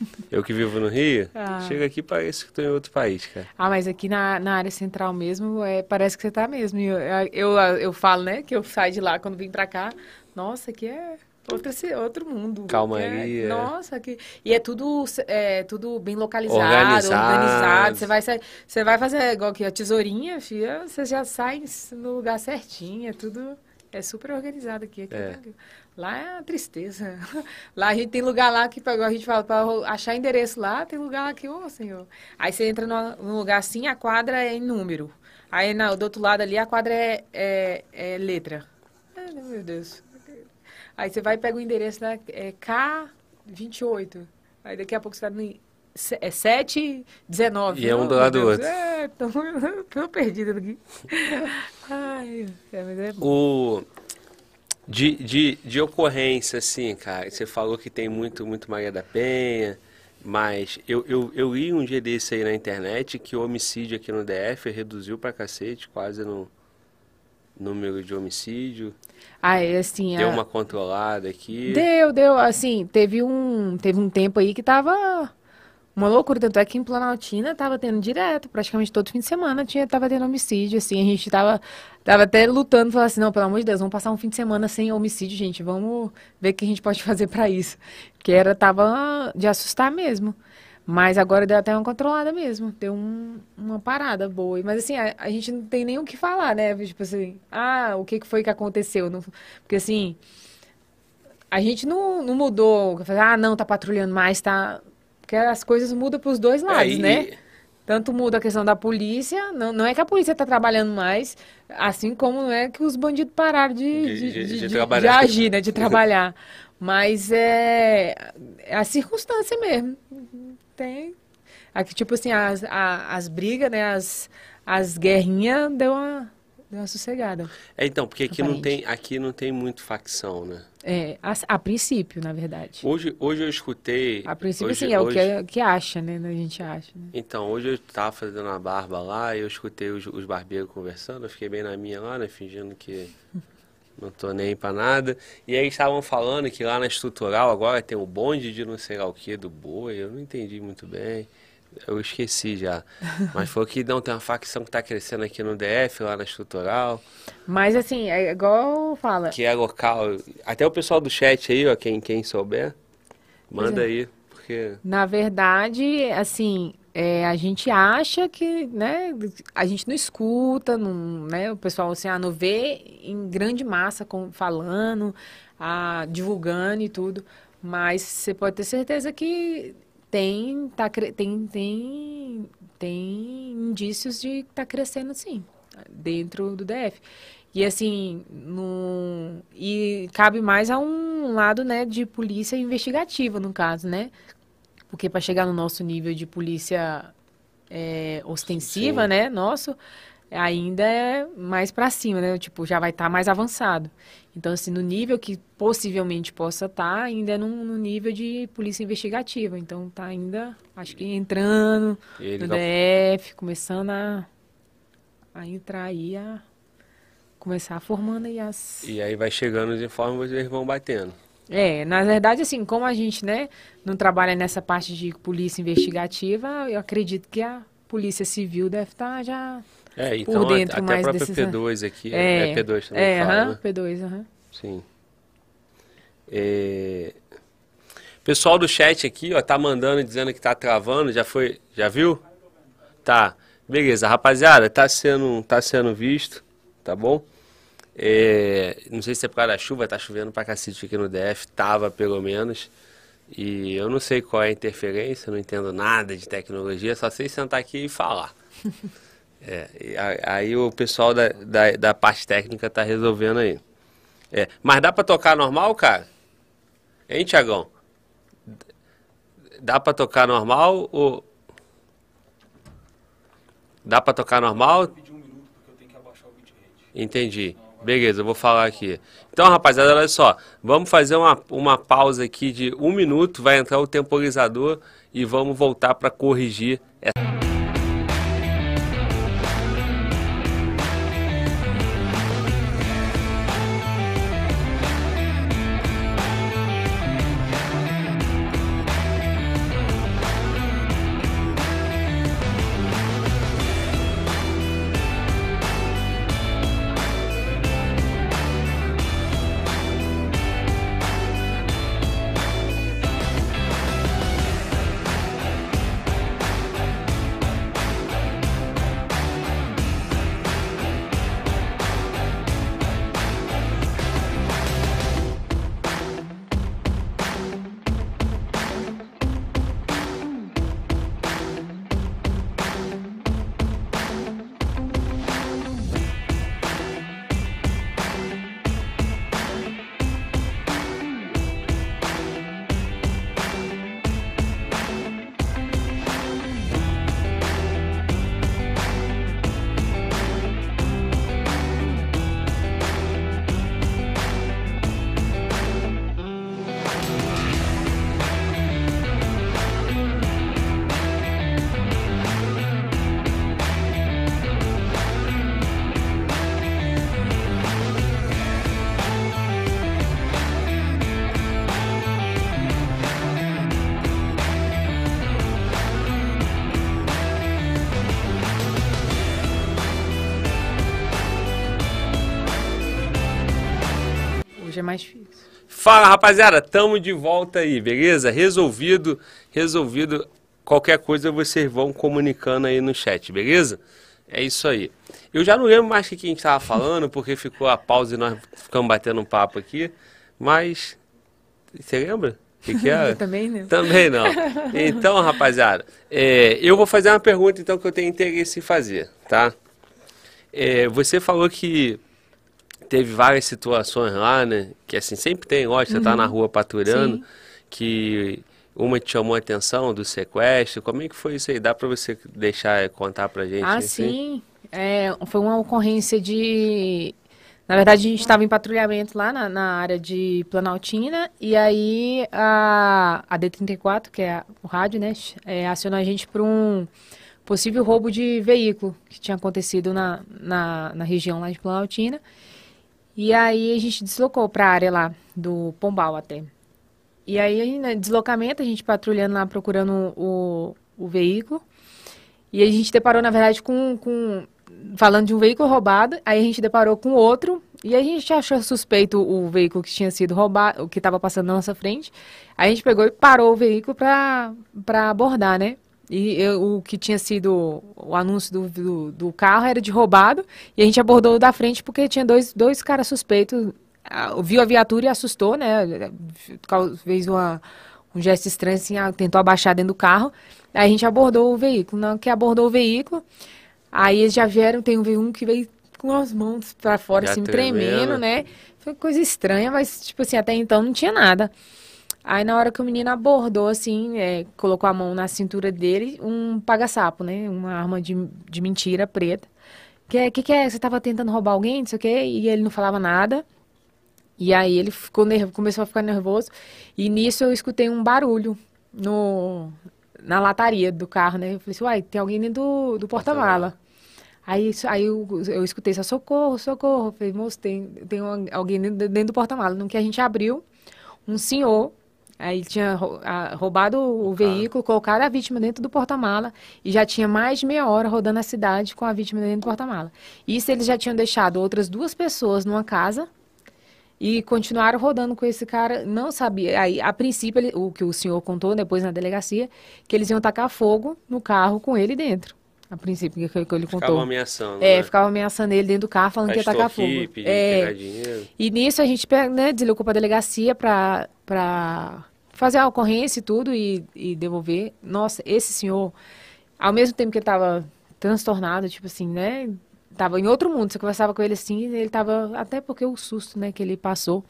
<laughs> Eu que vivo no Rio, ah. chego aqui parece que estou em outro país, cara. Ah, mas aqui na, na área central mesmo, é, parece que você está mesmo. Eu, eu, eu, falo, né, que eu saio de lá quando vim para cá. Nossa, aqui é outro, outro mundo. Calmaria. É, nossa, que e é tudo é tudo bem localizado, organizado. organizado. Você vai você vai fazer igual que a tesourinha, filha, você já sai no lugar certinho, é tudo é super organizado aqui. aqui é. Lá é uma tristeza. <laughs> Lá a gente tem lugar lá que a gente fala para achar endereço lá, tem lugar lá que, ô oh, senhor. Aí você entra num lugar assim, a quadra é em número. Aí na, do outro lado ali a quadra é, é, é letra. Ai, meu Deus. Aí você vai e pega o endereço lá, é K28. Aí daqui a pouco você está no é 7, 19. E é um do lado do outro. É, tô, <laughs> tô perdido aqui. Ai, é, mas é bom. O, de, de, de ocorrência, assim, cara, você falou que tem muito, muito Maria da Penha, mas eu, eu, eu li um dia desse aí na internet que o homicídio aqui no DF reduziu pra cacete, quase no número de homicídio. Ah, é assim... Deu a... uma controlada aqui. Deu, deu, assim, teve um, teve um tempo aí que tava uma loucura, tanto é que em Planaltina tava tendo direto, praticamente todo fim de semana tinha, tava tendo homicídio, assim, a gente tava, tava até lutando, falando assim, não, pelo amor de Deus, vamos passar um fim de semana sem homicídio, gente, vamos ver o que a gente pode fazer para isso. Que era, tava de assustar mesmo. Mas agora deu até uma controlada mesmo, deu um, uma parada boa. Mas assim, a, a, gente não tem nem o que falar, né? Tipo assim, ah, o que foi que aconteceu? Não, porque assim, a gente não, não mudou, ah, não, tá patrulhando mais, tá porque as coisas mudam para os dois é, lados, é, e... né? Tanto muda a questão da polícia, não, não é que a polícia está trabalhando mais, assim como não é que os bandidos pararam de, de, de, de, agir, né? De <laughs> trabalhar. Mas é, é a circunstância mesmo. Tem. Aqui, tipo assim, as, as, as brigas, né? As, as guerrinhas deu uma, Deu uma sossegada. É, então, porque aqui não, tem, aqui não tem muito facção, né? É, a, a, princípio, na verdade. Hoje, hoje eu escutei... A princípio, hoje, sim, é hoje... o que, que acha, né? A gente acha. Né? Então, hoje eu estava fazendo a barba lá e eu escutei os, os barbeiros conversando, eu fiquei bem na minha lá, né? Fingindo que <laughs> não tô nem para nada. E aí estavam falando que lá na estrutural agora tem o bonde de não sei lá o que do boi, eu não entendi muito bem. Eu esqueci já. Mas foi que não tem uma facção que está crescendo aqui no DF, lá na estrutural. Mas assim, é igual fala. Que é local. Até o pessoal do chat aí, ó, quem, quem souber, manda é. aí. Porque... Na verdade, assim, é, a gente acha que, né, a gente não escuta, não, né, o pessoal assim, ah, não vê em grande massa com, falando, ah, divulgando e tudo, mas você pode ter certeza que tem, tá, tem, tem, tem indícios de que está crescendo sim, dentro do DF. E assim, no, e cabe mais a um lado, né, de polícia investigativa, no caso, né? Porque para chegar no nosso nível de polícia é, ostensiva, sim. né, nosso, ainda é mais para cima, né? Tipo, já vai estar tá mais avançado. Então, assim, no nível que possivelmente possa estar, tá, ainda é num, no nível de polícia investigativa. Então, tá ainda, acho que entrando no tá... DF, começando a, a entrar aí, a começar formando aí as... E aí vai chegando os informes, vocês vão batendo. É, na verdade, assim, como a gente, né, não trabalha nessa parte de polícia investigativa, eu acredito que a polícia civil deve estar tá já é, então por dentro até mais a própria desses... P2 aqui, é, é P2 também é, fala, uh -huh, né? P2, aham. Uh -huh. Sim. É... Pessoal do chat aqui, ó, tá mandando dizendo que tá travando, já foi, já viu? Tá. Beleza, rapaziada, tá sendo, tá sendo visto, tá bom? É, não sei se é por causa da chuva, tá chovendo pra cacete aqui no DF, tava pelo menos. E eu não sei qual é a interferência, não entendo nada de tecnologia, só sei sentar aqui e falar. <laughs> É, aí o pessoal da, da, da parte técnica tá resolvendo aí. É, mas dá para tocar normal, cara? Hein, Tiagão? Dá para tocar normal ou... Dá para tocar normal? Entendi. Beleza, eu vou falar aqui. Então, rapaziada, olha só. Vamos fazer uma, uma pausa aqui de um minuto. Vai entrar o temporizador e vamos voltar para corrigir essa. Mais difícil. Fala, rapaziada, tamo de volta aí, beleza? Resolvido, resolvido. Qualquer coisa vocês vão comunicando aí no chat, beleza? É isso aí. Eu já não lembro mais o que a gente tava <laughs> falando, porque ficou a pausa e nós ficamos batendo um papo aqui. Mas. Você lembra? O que, que era? <laughs> Também não. Também <laughs> não. Então, rapaziada, é, eu vou fazer uma pergunta então que eu tenho interesse em fazer, tá? É, você falou que teve várias situações lá, né? Que assim, sempre tem, ó, você uhum. tá na rua patrulhando, Sim. que uma te chamou a atenção do sequestro. Como é que foi isso aí? Dá para você deixar contar pra gente? Ah, assim? sim. É, foi uma ocorrência de. Na verdade, a gente estava em patrulhamento lá na, na, área de Planaltina, e aí a, a D34, que é o rádio, né, é, acionou a gente para um possível roubo de veículo que tinha acontecido na, na, na região lá de Planaltina. E aí a gente deslocou para a área lá do Pombal até. E aí, no deslocamento, a gente patrulhando lá, procurando o, o veículo. E a gente deparou, na verdade, com, com. Falando de um veículo roubado, aí a gente deparou com outro. E a gente achou suspeito o veículo que tinha sido roubado, o que estava passando na nossa frente. Aí a gente pegou e parou o veículo para abordar, né? E eu, o que tinha sido o anúncio do, do, do, carro era de roubado. E a gente abordou da frente porque tinha dois, dois caras suspeitos. Viu a viatura e assustou, né? Fez uma, um gesto estranho, assim, tentou abaixar dentro do carro. Aí a gente abordou o veículo. Na que abordou o veículo, aí eles já vieram. Tem um que veio com as mãos para fora, já assim, tremendo, tremendo, né? Foi coisa estranha, mas, tipo assim, até então não tinha nada. Aí na hora que o menino abordou, assim, é, colocou a mão na cintura dele, um paga-sapo, né? Uma arma de, de mentira preta. Que é, que, que é? Você tava tentando roubar alguém, não sei o quê? E ele não falava nada. E aí ele ficou nervo, começou a ficar nervoso. E nisso eu escutei um barulho no, na lataria do carro, né? Eu falei assim, uai, tem alguém dentro do, do porta-mala. Aí, aí eu, eu escutei socorro, socorro. Eu falei, moço, tem, tem alguém dentro do porta-mala. No que a gente abriu, um senhor Aí tinha roubado o veículo, colocado a vítima dentro do porta-mala e já tinha mais de meia hora rodando a cidade com a vítima dentro do porta-mala. Isso eles já tinham deixado outras duas pessoas numa casa e continuaram rodando com esse cara. Não sabia. Aí, a princípio, ele, o que o senhor contou depois na delegacia, que eles iam tacar fogo no carro com ele dentro. A princípio, que, que ele contou. Ficava ameaçando. É, né? ficava ameaçando ele dentro do carro, falando que ia tacar fogo. É. E nisso a gente né, deslocou para a delegacia para fazer a ocorrência e tudo e, e devolver. Nossa, esse senhor, ao mesmo tempo que ele estava transtornado, tipo assim, né? Tava em outro mundo. Você conversava com ele assim, ele tava. Até porque o susto, né, que ele passou.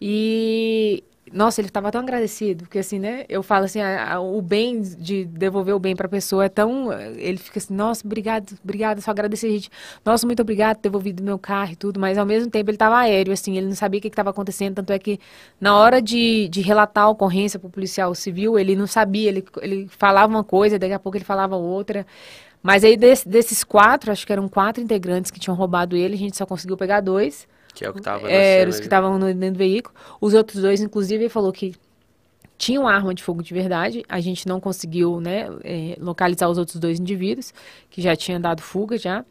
E nossa, ele estava tão agradecido, porque assim, né? Eu falo assim, a, a, o bem de devolver o bem para a pessoa é tão, ele fica assim, nossa, obrigado, obrigado, só agradecer a gente. Nossa, muito obrigado por ter devolvido meu carro e tudo, mas ao mesmo tempo ele estava aéreo, assim, ele não sabia o que estava acontecendo, tanto é que na hora de, de relatar a ocorrência para o policial civil, ele não sabia, ele, ele falava uma coisa, daqui a pouco ele falava outra. Mas aí desse, desses quatro, acho que eram quatro integrantes que tinham roubado ele, a gente só conseguiu pegar dois. Que é o que estava é, os que estavam dentro do veículo. Os outros dois, inclusive, ele falou que tinham arma de fogo de verdade. A gente não conseguiu né, é, localizar os outros dois indivíduos, que já tinham dado fuga já.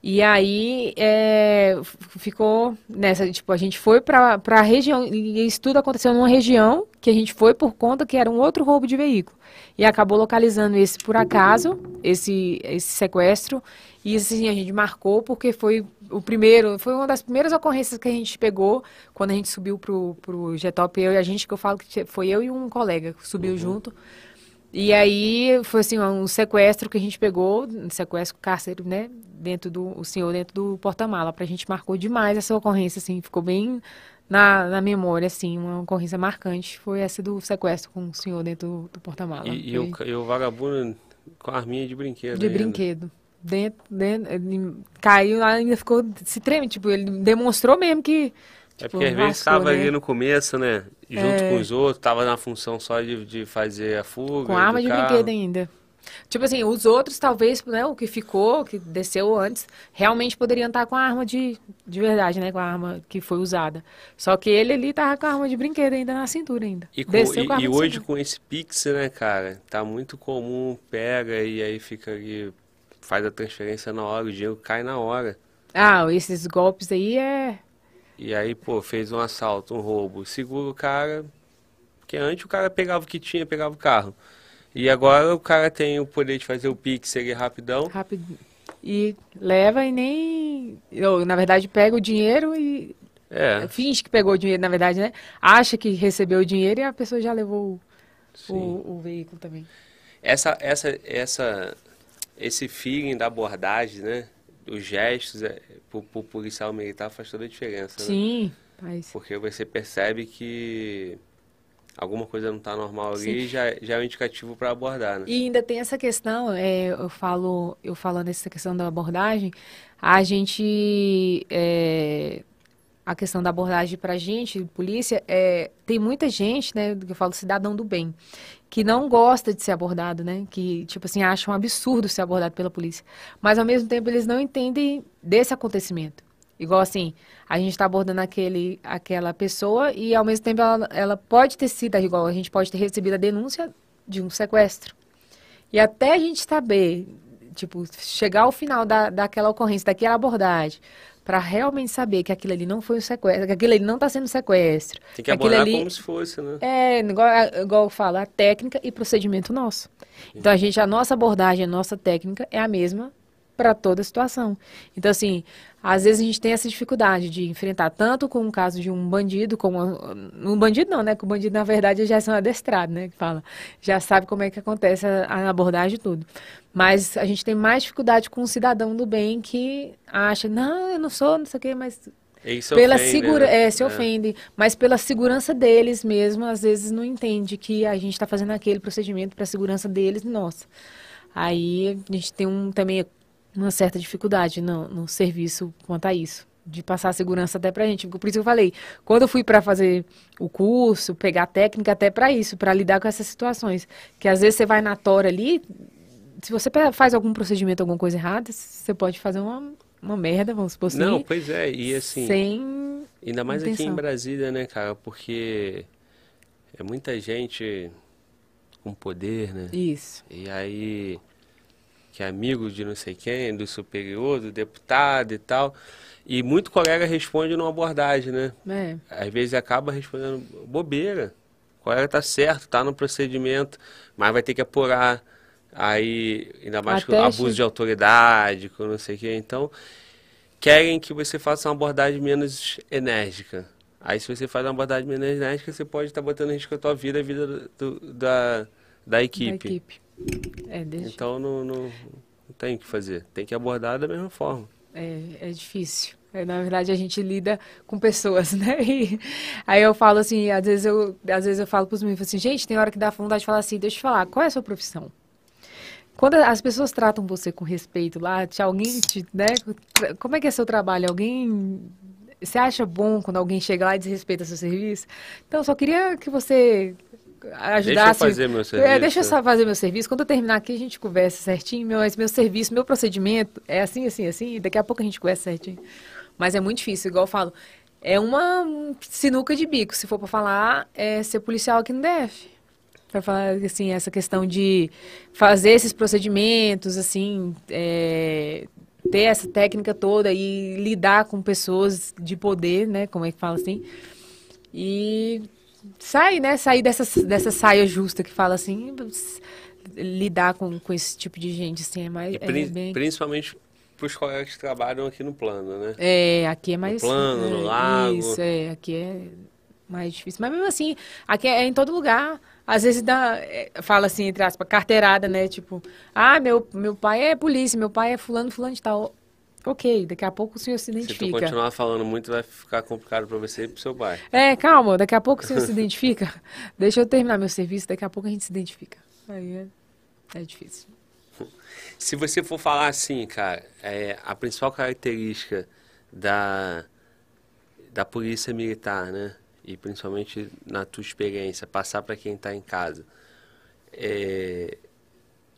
E aí é, ficou nessa, tipo, a gente foi para a região, e isso tudo aconteceu numa região que a gente foi por conta que era um outro roubo de veículo. E acabou localizando esse por acaso, esse, esse sequestro, e assim, a gente marcou porque foi o primeiro, foi uma das primeiras ocorrências que a gente pegou quando a gente subiu pro, pro Getop, eu e a gente, que eu falo que foi eu e um colega que subiu uhum. junto. E aí foi assim, um sequestro que a gente pegou, um sequestro cárcere, né? Dentro do o senhor dentro do porta-mala. Pra gente marcou demais essa ocorrência, assim, ficou bem na, na memória, assim, uma ocorrência marcante. Foi essa do sequestro com o senhor dentro do, do porta-mala. E, e, o, e o vagabundo com a arminha de brinquedo. De ainda. brinquedo. Dentro, dentro, ele caiu, ainda ficou se treme, tipo, ele demonstrou mesmo que é tipo, é porque às vezes estava né? ali no começo, né? Junto é... com os outros, estava na função só de, de fazer a fuga. Com arma de carro. brinquedo ainda. Tipo assim, os outros, talvez, né, o que ficou, que desceu antes, realmente poderiam estar com a arma de, de verdade, né? Com a arma que foi usada. Só que ele ali tava com a arma de brinquedo ainda na cintura ainda. E, com, desceu com a arma e hoje cintura. com esse Pix, né, cara? Tá muito comum, pega e aí fica ali, faz a transferência na hora, o dinheiro cai na hora. Ah, esses golpes aí é e aí, pô, fez um assalto, um roubo, segura o cara, porque antes o cara pegava o que tinha, pegava o carro. E agora o cara tem o poder de fazer o Pix ali rapidão. Rápido. E leva e nem. Eu, na verdade, pega o dinheiro e. É. Finge que pegou o dinheiro, na verdade, né? Acha que recebeu o dinheiro e a pessoa já levou o, o, o veículo também. Essa, essa, essa, esse feeling da abordagem, né? Os gestos, é, pro, pro policial militar faz toda a diferença. Né? Sim, faz. Porque você percebe que alguma coisa não está normal ali já, já é um indicativo para abordar, né? E ainda tem essa questão, é, eu falo, eu falando nessa questão da abordagem, a gente é, a questão da abordagem para a gente, polícia, é, tem muita gente, né, que eu falo cidadão do bem, que não gosta de ser abordado, né, que, tipo assim, acha um absurdo ser abordado pela polícia. Mas, ao mesmo tempo, eles não entendem desse acontecimento. Igual assim, a gente está abordando aquele, aquela pessoa e, ao mesmo tempo, ela, ela pode ter sido, igual a gente pode ter recebido a denúncia de um sequestro. E até a gente saber, tipo, chegar ao final da, daquela ocorrência, daquela abordagem, para realmente saber que aquilo ali não foi um sequestro, que aquilo ali não está sendo sequestro. Tem que abordar ali, como se fosse, né? É, igual, igual eu falo, a técnica e procedimento nosso. Então, a gente, a nossa abordagem, a nossa técnica é a mesma para toda situação. Então, assim, às vezes a gente tem essa dificuldade de enfrentar tanto com o caso de um bandido, como um bandido não, né? Que o bandido, na verdade, já são adestrados, né? Que fala, já sabe como é que acontece a, a abordagem e tudo. Mas a gente tem mais dificuldade com um cidadão do bem que acha, não, eu não sou, não sei o quê, mas pela ofende, segura né? é, se é. ofende, mas pela segurança deles mesmo, às vezes não entende que a gente está fazendo aquele procedimento para a segurança deles, nossa. Aí a gente tem um também uma certa dificuldade no, no serviço quanto a isso de passar segurança até pra gente. Por isso que eu falei, quando eu fui para fazer o curso, pegar técnica até para isso, para lidar com essas situações, que às vezes você vai na tora ali, se você faz algum procedimento, alguma coisa errada, você pode fazer uma, uma merda, vamos supor assim. Não, pois é, e assim, sem ainda mais intenção. aqui em Brasília, né, cara, porque é muita gente com poder, né? Isso. E aí que é amigo de não sei quem, do superior, do deputado e tal. E muito colega responde numa abordagem, né? É. Às vezes acaba respondendo bobeira. O colega tá certo, tá no procedimento, mas vai ter que apurar. Aí, ainda mais com abuso de autoridade, com não sei o quê. Então, querem que você faça uma abordagem menos enérgica. Aí, se você faz uma abordagem menos enérgica, você pode estar tá botando em risco a tua vida e a vida do, da, da equipe. Da equipe. É, deixa... Então não, não, não tem que fazer. Tem que abordar da mesma forma. É, é difícil. É, na verdade, a gente lida com pessoas, <laughs> né? E aí eu falo assim, às vezes eu, às vezes eu falo para os meninos assim, gente, tem hora que dá vontade de falar assim, deixa eu te falar, qual é a sua profissão? Quando as pessoas tratam você com respeito lá, te, alguém te, né? Como é que é seu trabalho? Alguém você acha bom quando alguém chega lá e desrespeita seu serviço? Então, só queria que você ajudasse. Deixa eu fazer meu serviço. É, deixa eu só fazer meu serviço. Quando eu terminar aqui, a gente conversa certinho. Meu, meu serviço, meu procedimento é assim, assim, assim. Daqui a pouco a gente conversa certinho. Mas é muito difícil, igual eu falo. É uma sinuca de bico. Se for para falar, é ser policial aqui no DF. Para falar, assim, essa questão de fazer esses procedimentos, assim, é, ter essa técnica toda e lidar com pessoas de poder, né? Como é que fala assim? E sair, né? Sair dessa, dessa saia justa que fala assim, lidar com, com esse tipo de gente, assim, é mais. É bem... Principalmente para os colegas que trabalham aqui no plano, né? É, aqui é mais. No plano, é, no lago. Isso, é, aqui é mais difícil. Mas mesmo assim, aqui é, é em todo lugar. Às vezes dá, é, fala assim, entre aspas, carteirada, né? Tipo, ah, meu, meu pai é polícia, meu pai é fulano, fulano de tal. Ok, daqui a pouco o senhor se identifica. Se tu continuar falando muito, vai ficar complicado para você e para seu pai. É, calma, daqui a pouco o senhor se identifica. <laughs> Deixa eu terminar meu serviço, daqui a pouco a gente se identifica. Aí é, é difícil. <laughs> Se você for falar assim, cara, é, a principal característica da, da polícia militar, né? E principalmente na tua experiência, passar para quem está em casa, é,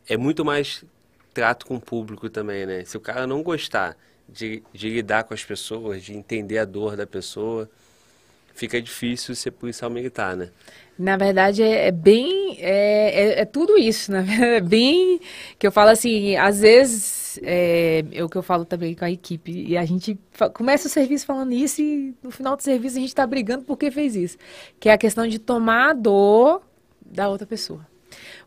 é muito mais trato com o público também, né? Se o cara não gostar de, de lidar com as pessoas, de entender a dor da pessoa, fica difícil ser policial militar, né? Na verdade, é, é bem. É, é, é, tudo isso, né? <laughs> É bem. Que eu falo assim, às vezes. É, é o que eu falo também com a equipe. E a gente começa o serviço falando isso e no final do serviço a gente está brigando porque fez isso. Que é a questão de tomar a dor da outra pessoa.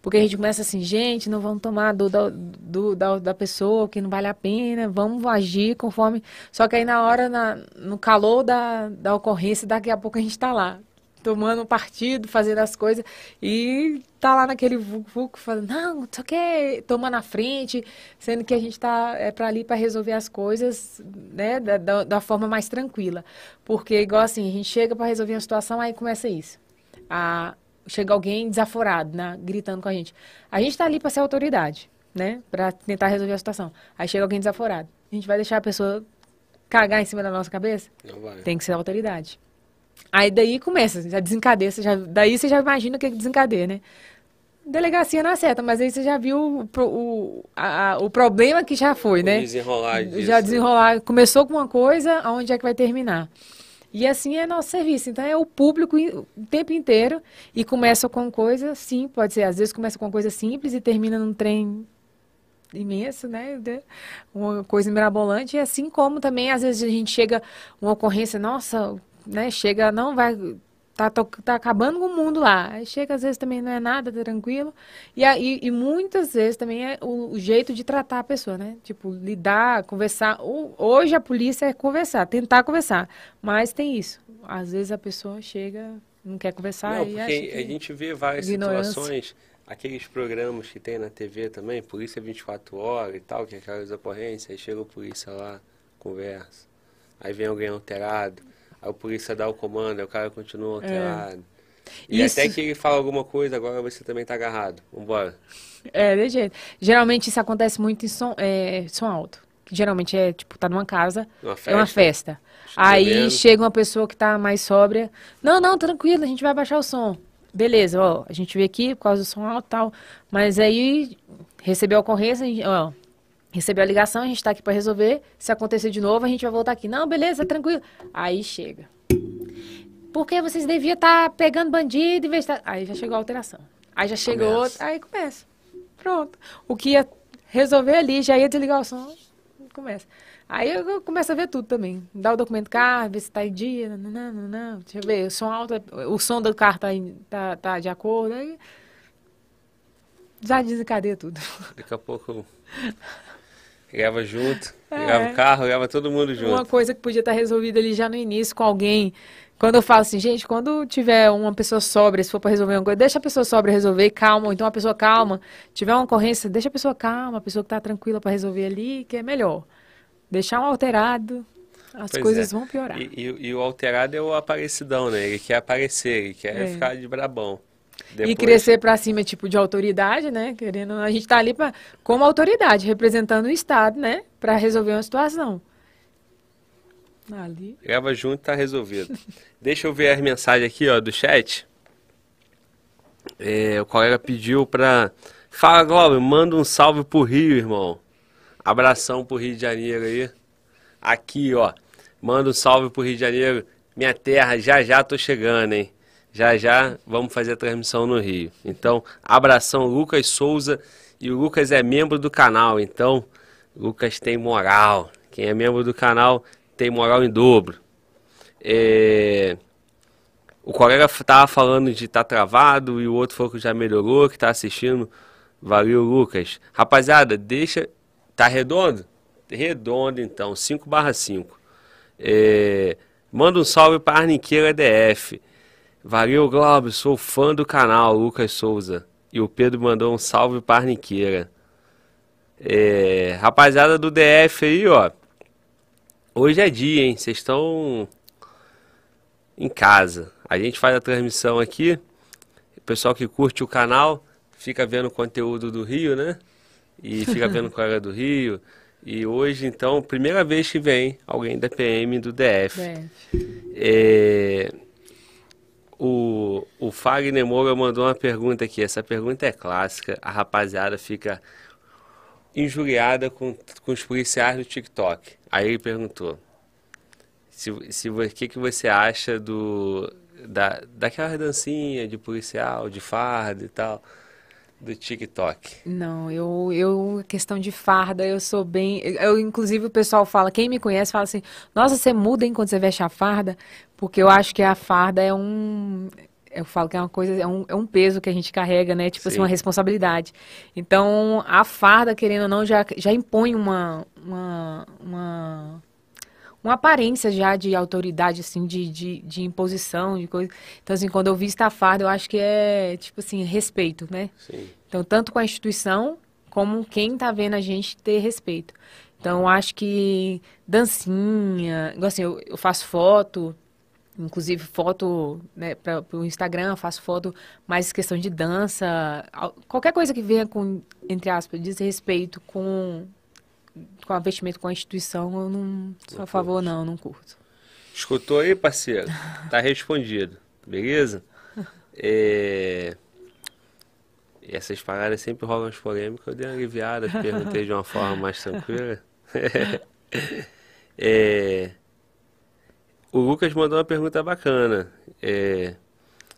Porque a gente começa assim, gente, não vamos tomar do, do, da, da pessoa, que não vale a pena, vamos agir conforme. Só que aí na hora, na, no calor da, da ocorrência, daqui a pouco a gente está lá, tomando partido, fazendo as coisas, e tá lá naquele vulco falando, não, só que tomando na frente, sendo que a gente tá é para ali para resolver as coisas, né, da, da, da, forma mais tranquila. Porque, igual assim, a gente chega para resolver uma situação, aí começa isso. A, chega alguém desaforado, né, gritando com a gente. A gente está ali para ser autoridade, né, para tentar resolver a situação. Aí chega alguém desaforado. A gente vai deixar a pessoa cagar em cima da nossa cabeça? Não vai. Tem que ser autoridade. Aí daí começa, já desencadeia, você já, daí você já imagina o que é desencadeia, né? Delegacia não acerta, mas aí você já viu o, o, a, o problema que já foi, o né? Desenrolar disso. Já desenrolar. Começou com uma coisa, aonde é que vai terminar? E assim é nosso serviço. Então é o público o tempo inteiro e começa com coisa, sim, pode ser. Às vezes começa com coisa simples e termina num trem imenso, né? Uma coisa mirabolante. E assim como também, às vezes, a gente chega uma ocorrência, nossa, né? Chega, não vai. Tá, tá acabando com o mundo lá. Aí chega, às vezes, também não é nada, tá tranquilo. E, aí, e muitas vezes também é o, o, jeito de tratar a pessoa, né? Tipo, lidar, conversar. O, hoje a polícia é conversar, tentar conversar. Mas tem isso. Às vezes a pessoa chega, não quer conversar. Não, porque a gente vê várias situações, aqueles programas que tem na TV também, Polícia 24 Horas e tal, que é aquelas ocorrências, aí chega o polícia lá, conversa. Aí vem alguém alterado Aí o polícia dá o comando, aí o cara continua é. alterado. É. E isso... até que ele fala alguma coisa, agora você também tá agarrado. Vambora. É, de jeito. Geralmente isso acontece muito em som, é, som alto. Que geralmente é, tipo, tá numa casa, uma é uma festa. Aí chega uma pessoa que tá mais sóbria. Não, não, tranquilo, a gente vai baixar o som. Beleza, ó, a gente veio aqui por causa do som alto e tal. Mas aí recebeu a ocorrência, ó, recebeu a ligação, a gente está aqui para resolver. Se acontecer de novo, a gente vai voltar aqui. Não, beleza, tranquilo. Aí chega. Porque vocês deviam estar tá pegando bandido de tá... Aí já chegou a alteração. Aí já chegou aí começa. Pronto. O que ia resolver ali, já ia desligar o som, começa. Aí eu começo a ver tudo também. Dá o documento do carro, ver se está em dia. Não, não, não, não. Deixa eu ver, o som alto, o som do carro está tá, tá de acordo. Aí já desencadeia tudo. Daqui a pouco Pegava junto, pegava é. o carro, pegava todo mundo junto. Uma coisa que podia estar resolvida ali já no início com alguém Quando eu falo assim, gente, quando tiver uma pessoa sóbria, se for para resolver uma coisa, deixa a pessoa sóbria resolver, calma. Ou então a pessoa calma, tiver uma ocorrência, deixa a pessoa calma, a pessoa que está tranquila para resolver ali, que é melhor. Deixar um alterado, as pois coisas é. vão piorar. E, e, e, o alterado é o aparecidão, né? Ele quer aparecer, ele quer é. ficar de brabão. Depois... E crescer para cima, tipo, de autoridade, né? Querendo, a gente está ali pra, como autoridade, representando o Estado, né? Para resolver uma situação. Ali. Grava junto, tá resolvido. <laughs> Deixa eu ver as mensagens aqui, ó, do chat. É, o colega pediu pra. Fala, Glauber, manda um salve pro Rio, irmão. Abração pro Rio de Janeiro aí. Aqui, ó. Manda um salve pro Rio de Janeiro. Minha terra, já já tô chegando, hein? Já já vamos fazer a transmissão no Rio. Então, abração, Lucas Souza. E o Lucas é membro do canal, então, Lucas tem moral. Quem é membro do canal tem moral em dobro. É... O colega tava falando de estar tá travado e o outro falou que já melhorou, que tá assistindo. Valeu, Lucas. Rapaziada, deixa. Tá redondo? Redondo, então. 5 barra 5. É... Manda um salve para Arniqueira DF. Valeu, Glauber. Sou fã do canal, Lucas Souza. E o Pedro mandou um salve para Arniqueira. É... Rapaziada do DF aí, ó. Hoje é dia, hein? Vocês estão em casa. A gente faz a transmissão aqui. O pessoal que curte o canal fica vendo o conteúdo do Rio, né? E fica vendo o <laughs> era do Rio. E hoje, então, primeira vez que vem alguém da PM do DF. É, o, o Fagner Moura mandou uma pergunta aqui. Essa pergunta é clássica. A rapaziada fica injuriada com, com os policiais do TikTok. Aí ele perguntou: se, se o que, que você acha do da, daquela dancinha de policial, de farda e tal, do TikTok? Não, eu, eu, questão de farda, eu sou bem. Eu, inclusive, o pessoal fala, quem me conhece fala assim: nossa, você muda, hein, quando você veste a farda? Porque eu acho que a farda é um eu falo que é uma coisa, é um, é um peso que a gente carrega, né? Tipo Sim. assim, uma responsabilidade. Então, a farda, querendo ou não, já, já impõe uma, uma, uma, uma aparência já de autoridade, assim, de, de, de imposição, de coisa. Então, assim, quando eu visto a farda, eu acho que é, tipo assim, respeito, né? Sim. Então, tanto com a instituição, como quem tá vendo a gente ter respeito. Então, eu acho que dancinha, assim, eu, eu faço foto, inclusive foto né, para o Instagram, faço foto mais questão de dança, qualquer coisa que venha com, entre aspas, desrespeito com, com a vestimento com a instituição, eu não sou a favor, não, não curto. Escutou aí, parceiro? Tá respondido, beleza? É... Essas paradas sempre rolam as polêmicas, eu dei uma aliviada, perguntei de uma forma mais tranquila. <laughs> é... O Lucas mandou uma pergunta bacana. É,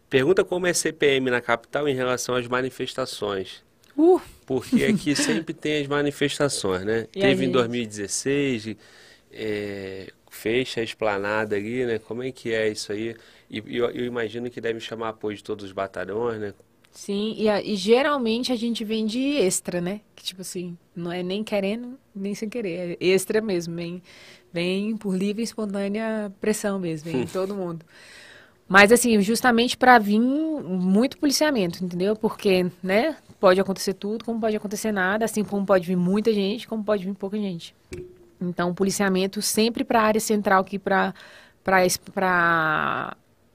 pergunta como é CPM na capital em relação às manifestações. Uh. Porque aqui sempre tem as manifestações, né? E Teve em 2016, é, fecha a esplanada ali, né? Como é que é isso aí? E eu, eu imagino que deve chamar apoio de todos os batalhões, né? Sim, e, a, e, geralmente a gente vende extra, né? Que tipo assim, não é nem querendo, nem sem querer, é extra mesmo, vem, vem por livre e espontânea pressão mesmo, vem <laughs> todo mundo. Mas assim, justamente para vir muito policiamento, entendeu? Porque, né, pode acontecer tudo, como pode acontecer nada, assim como pode vir muita gente, como pode vir pouca gente. Então, policiamento sempre para a área central aqui para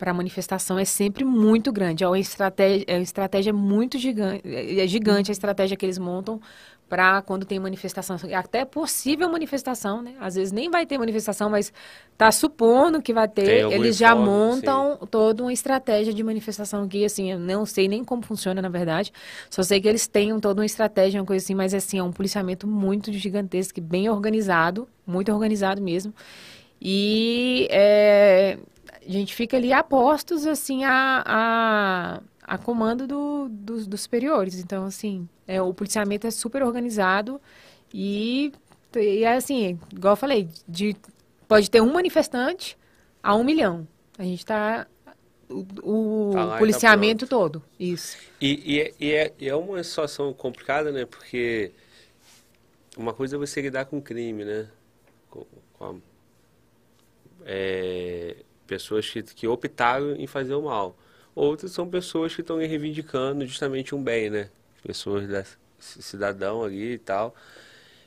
a manifestação é sempre muito grande. É uma estratégia, é uma estratégia muito gigante, é gigante a estratégia que eles montam para quando tem manifestação, até possível manifestação, né? Às vezes nem vai ter manifestação, mas tá supondo que vai ter, eles já montam sim. toda uma estratégia de manifestação que assim, eu não sei nem como funciona na verdade. Só sei que eles têm toda uma estratégia, uma coisa assim, mas assim, é um policiamento muito gigantesco, bem organizado, muito organizado mesmo. E é, a gente fica ali a postos, assim, a, a, a comando do, do, dos superiores. Então, assim, é, o policiamento é super organizado e, e é assim, igual eu falei, de, pode ter um manifestante a um milhão. A gente está o, o tá, tá policiamento tá todo, isso. E, e, é, e, é, e é uma situação complicada, né? Porque uma coisa é você lidar com crime, né? Com, com é, pessoas que, que optaram em fazer o mal. Outras são pessoas que estão reivindicando justamente um bem, né? Pessoas da cidadão ali e tal,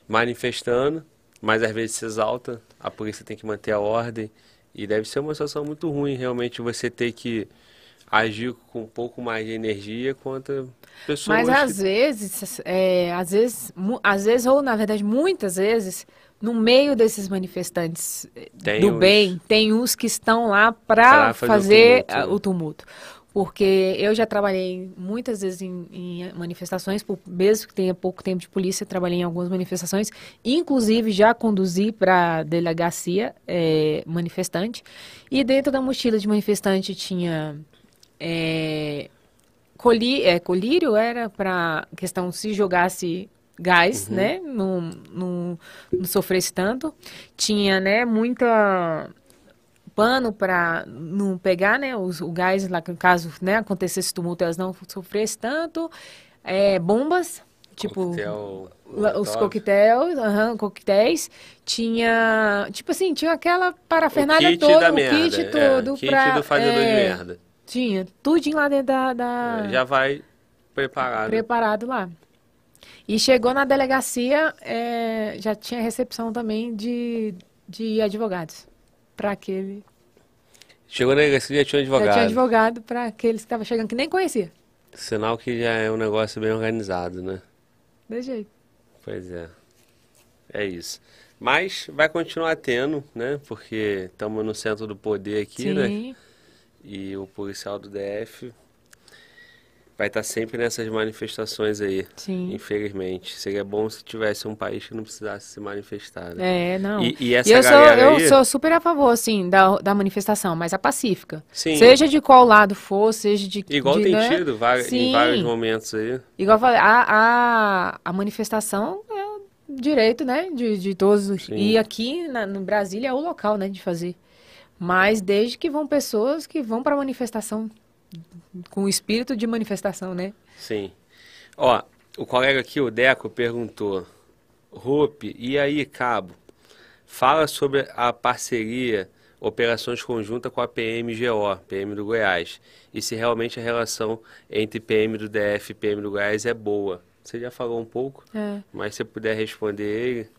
manifestando, mas às vezes se exalta, a polícia tem que manter a ordem e deve ser uma situação muito ruim realmente você ter que agir com um pouco mais de energia contra pessoas. Mas que... às vezes, é, às vezes, às vezes ou na verdade muitas vezes no meio desses manifestantes tem do bem, tem uns que estão lá para fazer, fazer, o tumulto. O tumulto. Porque eu já trabalhei muitas vezes em, em, manifestações, por, mesmo que tenha pouco tempo de polícia, trabalhei em algumas manifestações, inclusive já conduzi para delegacia é, manifestante. E dentro da mochila de manifestante tinha é, coli, é, colírio, era para questão se jogasse gás, uhum. né? Não, não, não sofresse tanto. Tinha, né, muita pano para não pegar, né, os, o gás lá, caso, né, acontecesse tumulto, elas não sofressem tanto. É, bombas, tipo Coquetel, os coquetéis, uhum, coquetéis, tinha, tipo assim, tinha aquela parafernália toda, o merda, kit todo é, kit pra, do fazedor é, de merda. Tinha, tudinho lá dentro da, da... Já vai preparado. Preparado lá. E chegou na delegacia, é, já tinha recepção também de, de advogados para aquele. Chegou na delegacia já tinha advogado. Já tinha advogado para aqueles que estavam chegando que nem conhecia. Sinal que já é um negócio bem organizado, né? De jeito. Pois é. É isso. Mas vai continuar tendo, né? Porque estamos no centro do poder aqui, né? Sim. né? E o policial do DF vai estar sempre nessas manifestações aí. Sim. Infelizmente. Seria bom se tivesse um país que não precisasse se manifestar, né? É, não. E, e essa eu sou, eu aí... sou super a favor, assim, da, da manifestação, mas a pacífica. Sim. Seja de qual lado for, seja de... Igual de, tem né? tido em vários momentos aí. Igual eu falei, a, a, a manifestação é direito, né, de, de todos. Sim. E aqui na, no Brasília é o local, né, de fazer. Mas desde que vão pessoas que vão para a manifestação com o espírito de manifestação, né? Sim. Ó, o colega aqui, o Deco, perguntou: Rupe, e aí, Cabo? Fala sobre a parceria, operações conjuntas com a PMGO, PM do Goiás, e se realmente a relação entre PM do DF e PM do Goiás é boa. Você já falou um pouco, é. mas se puder responder ele.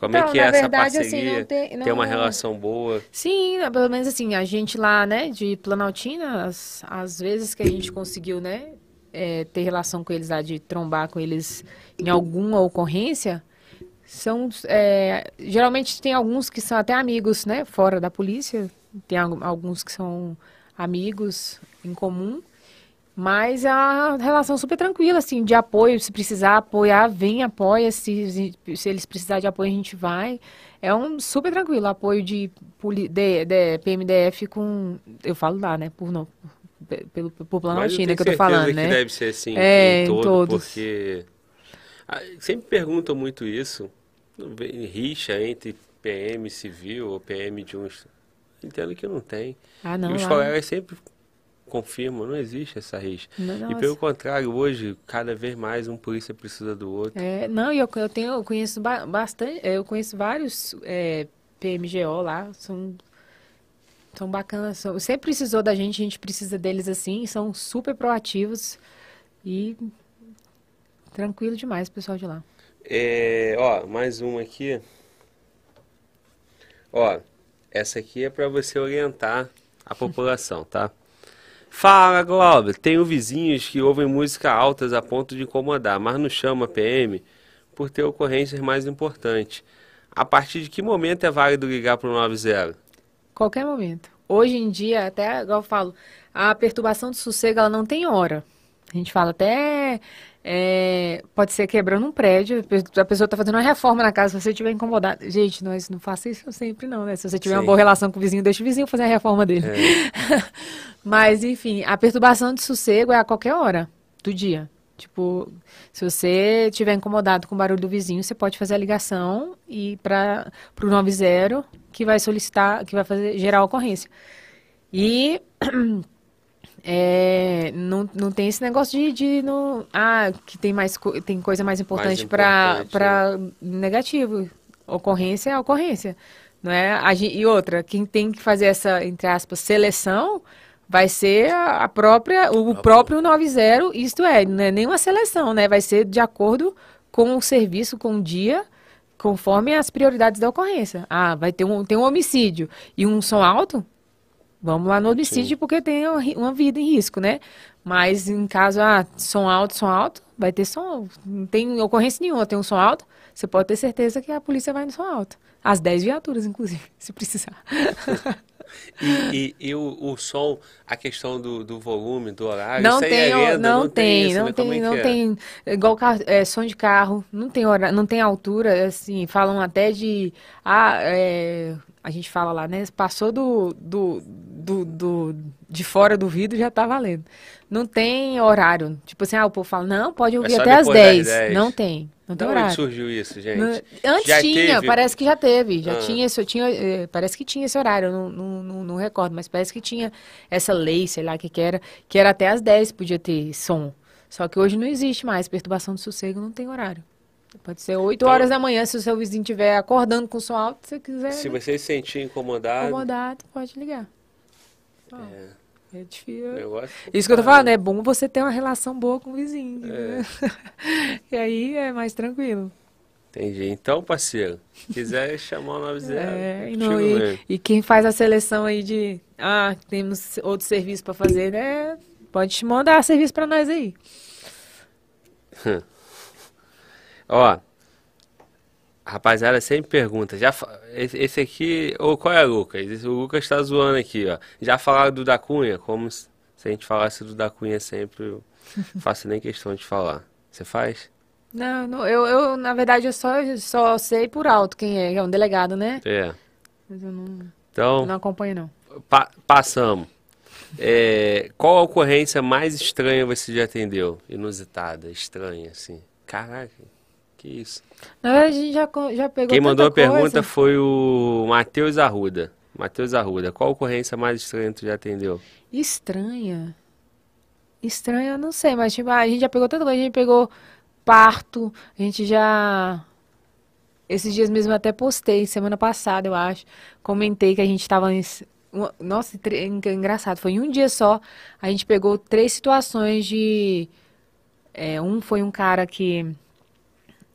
Como é então, é que é essa verdade, parceria? Assim, não tem, não... tem, uma relação boa? Sim, pelo menos assim, a gente lá, né, de Planaltina, as, as vezes que a gente conseguiu, né, é, ter relação com eles lá, de trombar com eles em alguma ocorrência, são, é, geralmente tem alguns que são até amigos, né, fora da polícia, tem alguns que são amigos em comum, mas é uma relação super tranquila, assim, de apoio. Se precisar apoiar, vem, apoia. Se, se eles precisarem de apoio, a gente vai. É um super tranquilo apoio de, de, de PMDF com. Eu falo lá, né? Por não. Pelo, por Planaltina que eu tô falando, que né? deve ser assim é, em, todo, todos. porque. Sempre perguntam muito isso. Rixa entre PM civil ou PM de uns. Entendo que não tem. Ah, não. E os colegas sempre confirma, não existe essa rixa. Não, e pelo contrário, hoje, cada vez mais um polícia precisa do outro. É, não, eu, eu tenho, eu conheço bastante, eu conheço vários é, PMGO lá, são, são bacanas, são, sempre precisou da gente, a gente precisa deles assim, são super proativos e tranquilo demais o pessoal de lá. É, ó, mais um aqui. Ó, essa aqui é para você orientar a população, tá? Fala, Glauber. Tenho vizinhos que ouvem música altas a ponto de incomodar, mas não chama PM por ter ocorrências mais importantes. A partir de que momento é válido ligar para o 90? Qualquer momento. Hoje em dia, até, igual eu falo, a perturbação de sossego ela não tem hora. A gente fala até é, pode ser quebrando um prédio, a pessoa está fazendo uma reforma na casa, se você estiver incomodado. Gente, nós não faça isso sempre não, né? Se você tiver Sim. uma boa relação com o vizinho, deixa o vizinho fazer a reforma dele. É. <laughs> Mas, enfim, a perturbação de sossego é a qualquer hora do dia. Tipo, se você estiver incomodado com o barulho do vizinho, você pode fazer a ligação e para o 90 que vai solicitar, que vai fazer gerar a ocorrência. E <clears throat> É, não, não tem esse negócio de, de não, ah, que tem mais tem coisa mais importante para para né? negativo. Ocorrência é ocorrência. Não é? A e outra, quem tem que fazer essa, entre aspas, seleção vai ser a própria, o próprio 90, isto é, não é nem uma seleção, né? Vai ser de acordo com o serviço, com o dia, conforme as prioridades da ocorrência. Ah, vai ter um, tem um homicídio e um som alto? Vamos lá no homicídio Sim. porque tem uma vida em risco, né? Mas em caso, ah, som alto, som alto, vai ter som. Não tem ocorrência nenhuma, tem um som alto, você pode ter certeza que a polícia vai no som alto. As 10 viaturas, inclusive, <laughs> se precisar. <laughs> E, e, e o, o, som, a questão do, do volume, do horário, não tem, é não, não, tem, tem isso, não tem, não é tem, é? igual carro, é, som de carro, não tem hora, não tem altura, assim, falam até de, ah, é, a gente fala lá, né, passou do, do, do, do de fora do vidro já tá valendo. Não tem horário, tipo assim, ah, o povo fala, não, pode ouvir é até às 10. 10, não tem. Não tem horário. surgiu isso, gente? Antes já tinha, teve... parece que já teve. Já ah. tinha, isso, tinha, eh, parece que tinha esse horário, não, não, não, não, recordo, mas parece que tinha essa lei, sei lá que, que era, que era até às 10 podia ter som. Só que hoje não existe mais. Perturbação do sossego não tem horário. Pode ser 8 então, horas da manhã, se o seu vizinho estiver acordando com som alto, se você quiser. Se né? você se sentir incomodado. Incomodado, pode ligar. é. É difícil. Isso que eu tô falando, é bom você ter uma relação boa com o vizinho. É. <laughs> e aí é mais tranquilo. Entendi. Então, parceiro, quiser <laughs> chamar o 90. É, e, não, e, e, quem faz a seleção aí de. Ah, temos outro serviço para fazer, né? Pode mandar serviço para nós aí. Ó, rapaziada sempre pergunta, já esse aqui, ou qual é o Lucas? O Lucas tá zoando aqui, ó. Já falaram do da Cunha, como se a gente falasse do da Cunha sempre, eu faço nem questão de falar. Você faz? Não, não eu, eu, na verdade, eu só, só sei por alto quem é, é um delegado, né? É. Mas eu não, então, não acompanho, não. Pa passamos. É, qual a ocorrência mais estranha você já atendeu? Inusitada, estranha, assim. Caraca. Que isso. Na verdade, a gente já, já pegou Quem mandou a pergunta foi o Matheus Arruda. Matheus Arruda, qual ocorrência mais estranha tu já atendeu? Estranha? Estranha, eu não sei, mas tipo, a gente já pegou tanta coisa. A gente pegou parto, a gente já... Esses dias mesmo até postei, semana passada, eu acho. Comentei que a gente estava... Em... Nossa, engraçado. Foi em um dia só. A gente pegou três situações de... É, um foi um cara que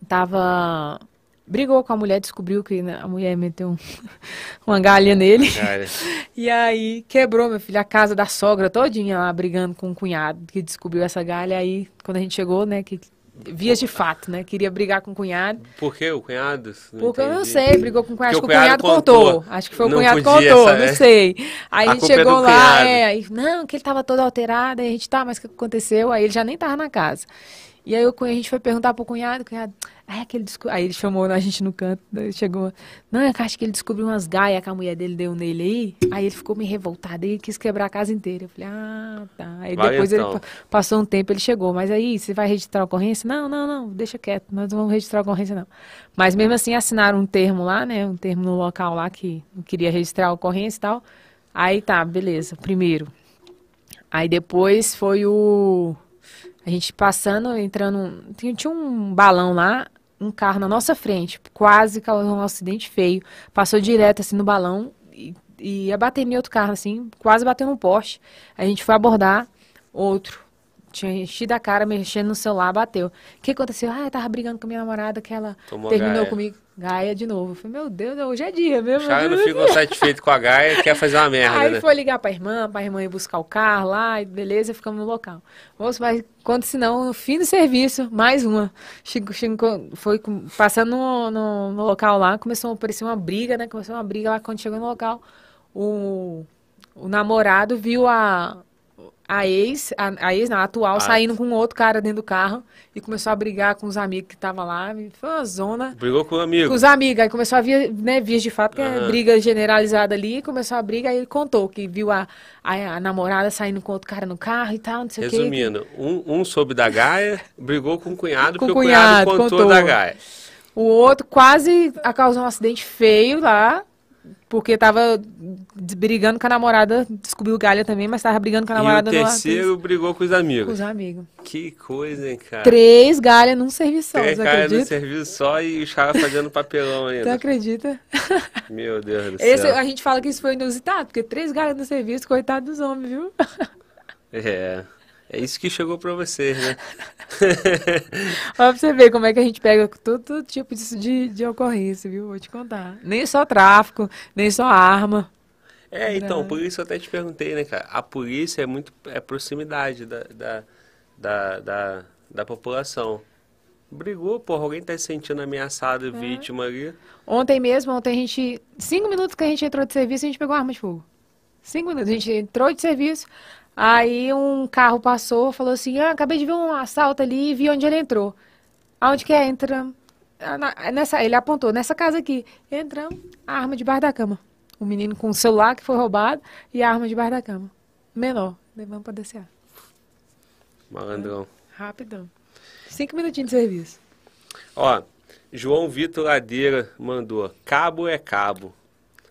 tava brigou com a mulher, descobriu que né, a mulher meteu um, <laughs> uma galha nele. <laughs> e aí quebrou, meu filho, a casa da sogra todinha lá brigando com o cunhado que descobriu essa galha. Aí, quando a gente chegou, né, que vias de fato, né, queria brigar com o cunhado. Por que o cunhado? Não Porque entendi. eu não sei, brigou com o cunhado, acho que o cunhado, contou. contou. Acho que foi o cunhado que contou, essa, não é? sei. Aí a, a gente é chegou é lá, é, aí, não, que ele tava todo alterado, aí a gente, tá, mas o que aconteceu? Aí ele já nem tava na casa. E aí a gente foi perguntar pro cunhado, o cunhado, é aquele desco... aí ele chamou a gente no canto, chegou, não, eu acho que ele descobriu umas gaias que a mulher dele deu nele aí, aí ele ficou meio revoltado e quis quebrar a casa inteira. Eu falei, ah, tá. Aí Vai depois então. ele passou um tempo, ele chegou, mas aí você vai registrar a ocorrência? Não, não, não, deixa quieto, nós não vamos registrar a ocorrência não. Mas mesmo assim assinaram um termo lá, né, um termo no local lá que não queria registrar a ocorrência e tal. Aí tá, beleza, primeiro. Aí depois foi o a gente passando, entrando. Tinha um balão lá, um carro na nossa frente, quase causou um acidente feio. Passou direto assim no balão e, e ia bater em outro carro, assim, quase bateu no poste. A gente foi abordar outro tinha enchido a cara, mexendo no celular, bateu. O que aconteceu? Ah, eu tava brigando com minha namorada, que ela Tomou terminou Gaia. comigo. Gaia de novo. Eu falei, meu Deus, hoje é dia mesmo. Os caras não ficam satisfeitos com a Gaia quer fazer uma merda. Aí né? foi ligar pra irmã, pra irmã ir buscar o carro lá, e beleza, ficamos no local. Moço, mas quando senão, no fim do serviço, mais uma. Chico, Chico foi passando no, no, no, local lá, começou a aparecer uma briga, né? Começou uma briga lá quando chegou no local. O, o namorado viu a, a ex, a, a ex, não, a atual, ah. saindo com outro cara dentro do carro e começou a brigar com os amigos que estavam lá. Foi uma zona. Brigou com o amigo. Com os amigos. Aí começou a vir, né, vias de fato, que uhum. é briga generalizada ali. Começou a briga, aí ele contou que viu a, a, a, namorada saindo com outro cara no carro e tal, não sei Resumindo, o quê. um, um soube da Gaia, brigou com o cunhado, com porque o cunhado, cunhado contou, contou, da Gaia. O outro quase causou um acidente feio lá porque tava brigando com a namorada, descobriu galha também, mas tava brigando com a namorada. E o terceiro no... brigou com os amigos. Com os amigos. Que coisa, hein, cara. Três galhas num serviço só, Três galhas num serviço só e os caras fazendo papelão <laughs> ainda. Tu acredita? <laughs> Meu Deus do Esse, céu. A gente fala que isso foi inusitado, porque três galhas no serviço, coitado dos homens, viu? É. É isso que chegou para vocês, né? <laughs> Ó, pra você ver como é que a gente pega todo, tipo de, de, de, ocorrência, viu? Vou te contar. Nem só tráfico, nem só arma. É, então, por isso eu até te perguntei, né, cara? A polícia é muito é proximidade da, da, da, da, da população. Brigou, porra, alguém tá se sentindo ameaçado, é. vítima ali. Ontem mesmo, ontem a gente. Cinco minutos que a gente entrou de serviço, a gente pegou arma de fogo. Cinco minutos. A gente entrou de serviço, Aí um carro passou, falou assim: ah, acabei de ver um assalto ali e vi onde ele entrou. Aonde que é? Entra. Ah, nessa, ele apontou, nessa casa aqui. Entramos, a arma debaixo da cama. O menino com o celular que foi roubado e a arma debaixo da cama. Menor. Levamos pra descer. Malandrão. Rapidão. Cinco minutinhos de serviço. Ó, João Vitor Ladeira mandou. Cabo é cabo.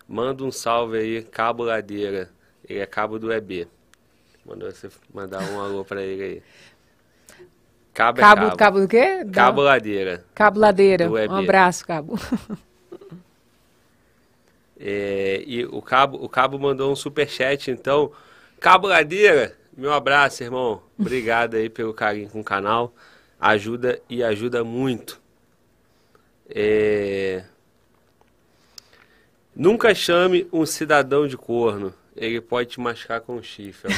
Manda um salve aí, Cabo Ladeira. Ele é cabo do EB. Mandou você mandar um alô pra ele aí. Cabo, é cabo, cabo. cabo do quê? Cabo Ladeira. Cabo Ladeira. Um abraço, Cabo. <laughs> É, e o Cabo, o Cabo mandou um super chat, então. Cabo Ladeira, meu abraço, irmão. Obrigado aí pelo carinho com o canal. Ajuda e ajuda muito. É... Nunca chame um cidadão de corno. Ele pode te machucar com o chifre.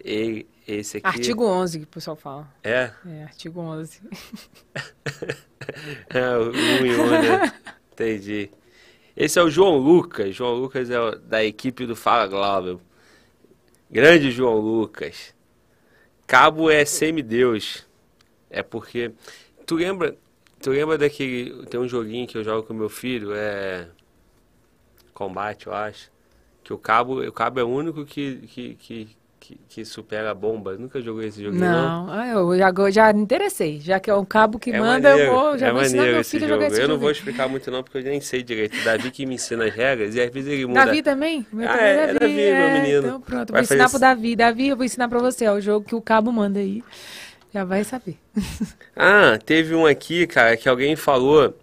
Ele, esse aqui... Artigo 11 que o pessoal fala. É? É, artigo 11. <laughs> é, o 1 e 1, né? Entendi. Esse é o João Lucas. João Lucas é da equipe do Fala Global. Grande João Lucas. Cabo é semideus. É porque... Tu lembra... Tu lembra daquele... Tem um joguinho que eu jogo com meu filho, é combate, eu acho. Que o cabo, o cabo é o único que, que, que, que, que supera a bomba. Nunca joguei esse jogo não. Não, ah, eu já, já me interessei. Já que é um cabo que é manda, maneiro, eu vou, já é vou ensinar meu filho a jogar esse Eu jogo. não vou explicar muito não, porque eu nem sei direito. Davi que me ensina as regras e às vezes ele muda. Davi também? Meu ah, é, é, Davi, Davi é, meu menino. Então pronto, vai vou ensinar pro Davi. Davi, eu vou ensinar pra você. É o jogo que o cabo manda aí. Já vai saber. <laughs> ah, teve um aqui, cara, que alguém falou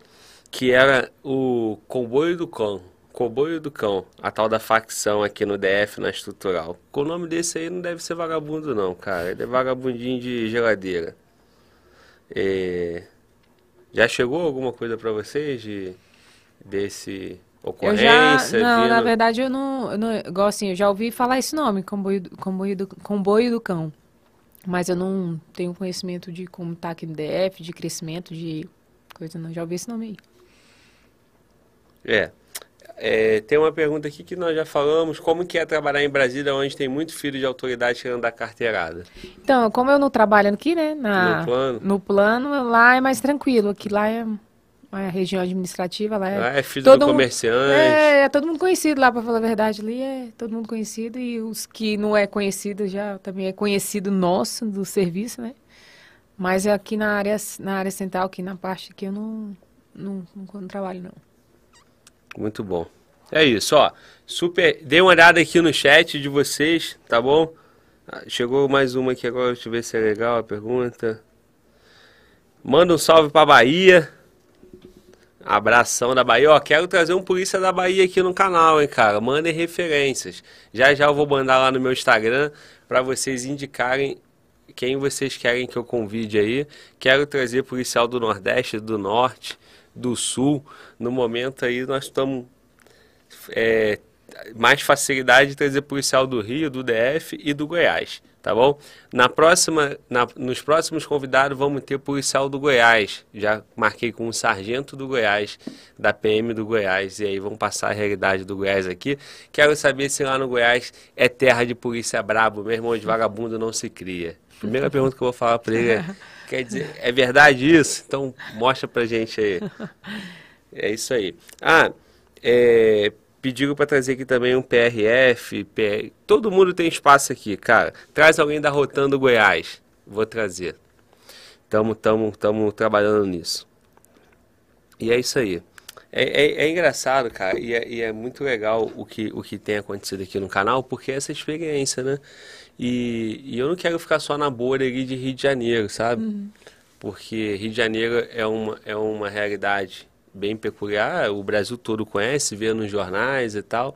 que era o comboio do cão. Comboio do Cão, a tal da facção aqui no DF, na estrutural. Com o nome desse aí não deve ser vagabundo não, cara. Ele é vagabundinho de geladeira. É... Já chegou alguma coisa para vocês de desse ocorrência? Eu já, não, vindo... na verdade eu não, eu não, igual assim, eu já ouvi falar esse nome, comboio, comboio, do, comboio do cão. Mas eu não tenho conhecimento de como tá aqui no DF, de crescimento, de coisa não. Já ouvi esse nome aí. É. É, tem uma pergunta aqui que nós já falamos, como que é trabalhar em Brasília, onde tem muito filho de autoridade tirando da carteirada? Então, como eu não trabalho aqui, né, na, no, plano. no plano, lá é mais tranquilo, aqui lá é, é a região administrativa, lá é... Lá é filho todo do comerciante. É, é, todo mundo conhecido lá, para falar a verdade, ali é todo mundo conhecido, e os que não é conhecido já também é conhecido nosso, do serviço, né, mas é aqui na área, na área central, aqui na parte que eu não, não, não, não trabalho, não. Muito bom. É isso, ó. Super. Dê uma olhada aqui no chat de vocês, tá bom? Ah, chegou mais uma aqui agora, deixa eu ver se é legal a pergunta. Manda um salve pra Bahia. Abração da Bahia. Ó, quero trazer um polícia da Bahia aqui no canal, hein, cara. Mandem referências. Já já eu vou mandar lá no meu Instagram para vocês indicarem quem vocês querem que eu convide aí. Quero trazer policial do Nordeste, do Norte do Sul, no momento aí nós estamos é, mais facilidade de trazer policial do Rio, do DF e do Goiás, tá bom? Na próxima, na, nos próximos convidados vamos ter policial do Goiás, já marquei com um sargento do Goiás, da PM do Goiás, e aí vamos passar a realidade do Goiás aqui. Quero saber se lá no Goiás é terra de polícia brabo, mesmo onde vagabundo não se cria. Primeira pergunta que eu vou falar para ele é <laughs> Quer dizer, é verdade isso? Então mostra pra gente aí. <laughs> É isso aí. Ah, é, pediram para trazer aqui também um PRF, PR... todo mundo tem espaço aqui, cara. Traz alguém da Rotando Goiás. Vou trazer. Tamo, tamo, tamo trabalhando nisso. E é isso aí. É, é, é engraçado, cara, e é, e é muito legal o que, o que tem acontecido aqui no canal, porque é essa experiência, né? E, e eu não quero ficar só na bolha ali de Rio de Janeiro, sabe? Uhum. Porque Rio de Janeiro é uma, é uma realidade bem peculiar, o Brasil todo conhece, vê nos jornais e tal.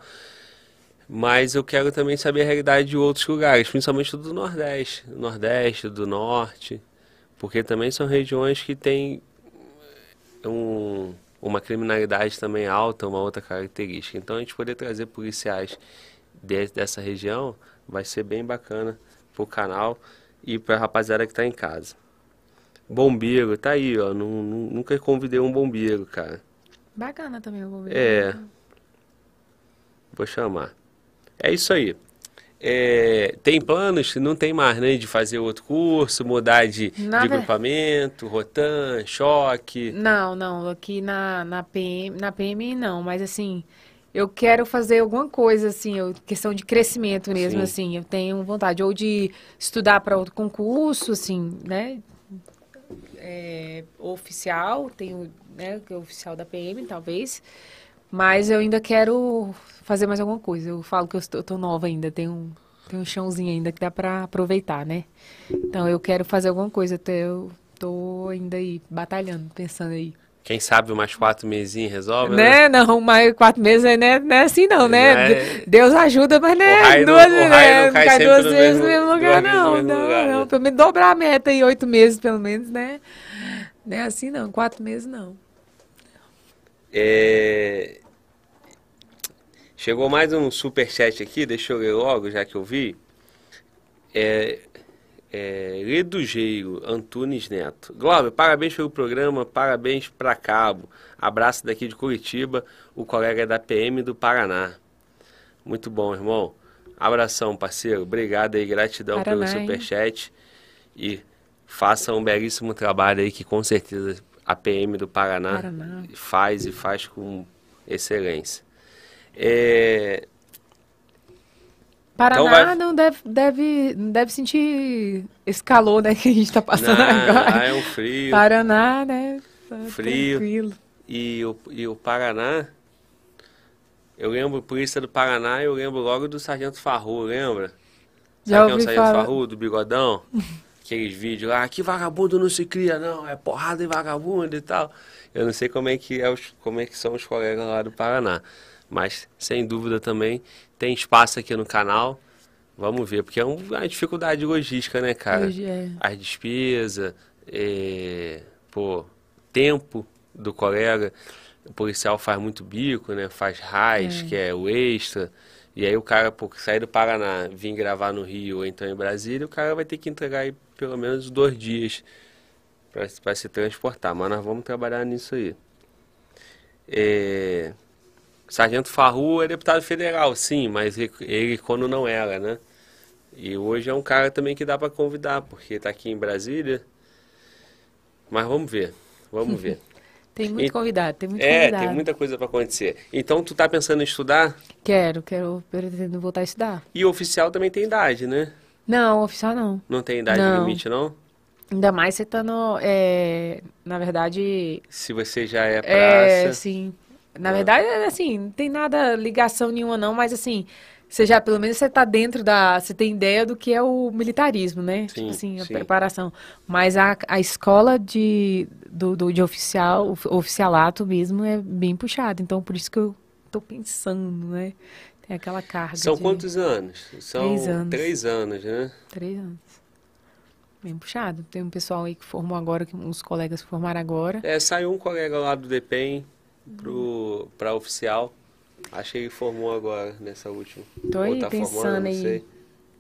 Mas eu quero também saber a realidade de outros lugares, principalmente do Nordeste, do Nordeste, do Norte, porque também são regiões que têm um, uma criminalidade também alta, uma outra característica. Então a gente poder trazer policiais de, dessa região vai ser bem bacana pro canal e pra rapaziada que tá em casa. Bombeiro, tá aí, ó. nunca convidei um bombeiro, cara. Bacana também o bombeiro. É. Vou chamar. É isso aí. É, tem planos? Não tem mais, né? De fazer outro curso, mudar de, de agrupamento, rotan, choque? Não, não. Aqui na, na, PM, na PM não, mas assim, eu quero fazer alguma coisa, assim, eu, questão de crescimento mesmo, Sim. assim. Eu tenho vontade ou de estudar para outro concurso, assim, né? É, oficial, tenho, né, é oficial da PM, talvez. Mas eu ainda quero fazer mais alguma coisa. Eu falo que eu estou, nova ainda, tem um, tem um chãozinho ainda que dá para aproveitar, né? Então eu quero fazer alguma coisa, até eu tô ainda aí batalhando, pensando aí. Quem sabe mais quatro mesinhos resolve, né? né? Não, mais quatro meses não é, não é assim não, né? É... Deus ajuda, mas né? Duas, não, né? não cai, cai duas vezes no mesmo lugar, não. Não, lugar, não. Né? Pelo menos dobrar a meta aí, oito meses, pelo menos, né? Não é assim não, quatro meses não. É... Chegou mais um super chat aqui, deixa eu ler logo, já que eu vi. É, é, Redugeiro Antunes Neto. Glauber, parabéns pelo programa, parabéns para Cabo. Abraço daqui de Curitiba, o colega da PM do Paraná. Muito bom, irmão. Abração, parceiro. Obrigado aí, gratidão Paraná, pelo superchat. E faça um belíssimo trabalho aí que com certeza a PM do Paraná, Paraná. faz e faz com excelência. É... Paraná então vai... não deve, deve, deve sentir esse calor né, que a gente está passando não, agora. é um frio. Paraná, né? Tá frio. Tranquilo. E o, e o Paraná, eu lembro, polícia do Paraná, eu lembro logo do Sargento Farru, lembra? Já Sabe quem é o Sargento. Farru, do Bigodão? <laughs> Aqueles vídeos lá, que vagabundo não se cria, não, é porrada e vagabundo e tal. Eu não sei como é que, é os, como é que são os colegas lá do Paraná. Mas, sem dúvida também, tem espaço aqui no canal. Vamos ver, porque é uma dificuldade logística, né, cara? Hoje é. As despesas, é, pô, tempo do colega. O policial faz muito bico, né? Faz RAIS, é. que é o extra. E aí o cara, pô, sair do Paraná, vir gravar no Rio ou então em Brasília, o cara vai ter que entregar aí pelo menos dois dias para se transportar. Mas nós vamos trabalhar nisso aí. É... Sargento Farru é deputado federal, sim, mas ele quando não era, né? E hoje é um cara também que dá para convidar, porque está aqui em Brasília. Mas vamos ver, vamos <laughs> ver. tem muito convidado, tem muito é, convidado. É, tem muita coisa para acontecer. Então, tu tá pensando em estudar? Quero, quero, pretendo voltar a estudar. E oficial também tem idade, né? Não, oficial não. Não tem idade não. limite, não? Ainda mais você tá no, é, na verdade... Se você já é, é praça... É, sim. Na verdade, é assim, não tem nada, ligação nenhuma não, mas assim, você já, pelo menos você está dentro da, você tem ideia do que é o militarismo, né? Sim, tipo assim, a sim. preparação. Mas a, a escola de, do, do, de oficial, oficialato mesmo é bem puxada, então por isso que eu estou pensando, né? Tem aquela carga São de... quantos anos? São três anos. Três anos, né? Três anos. Bem puxado. Tem um pessoal aí que formou agora, que uns colegas formaram agora. É, saiu um colega lá do Para oficial. Acho que formou agora, nessa última. Tô aí tá pensando formando, aí.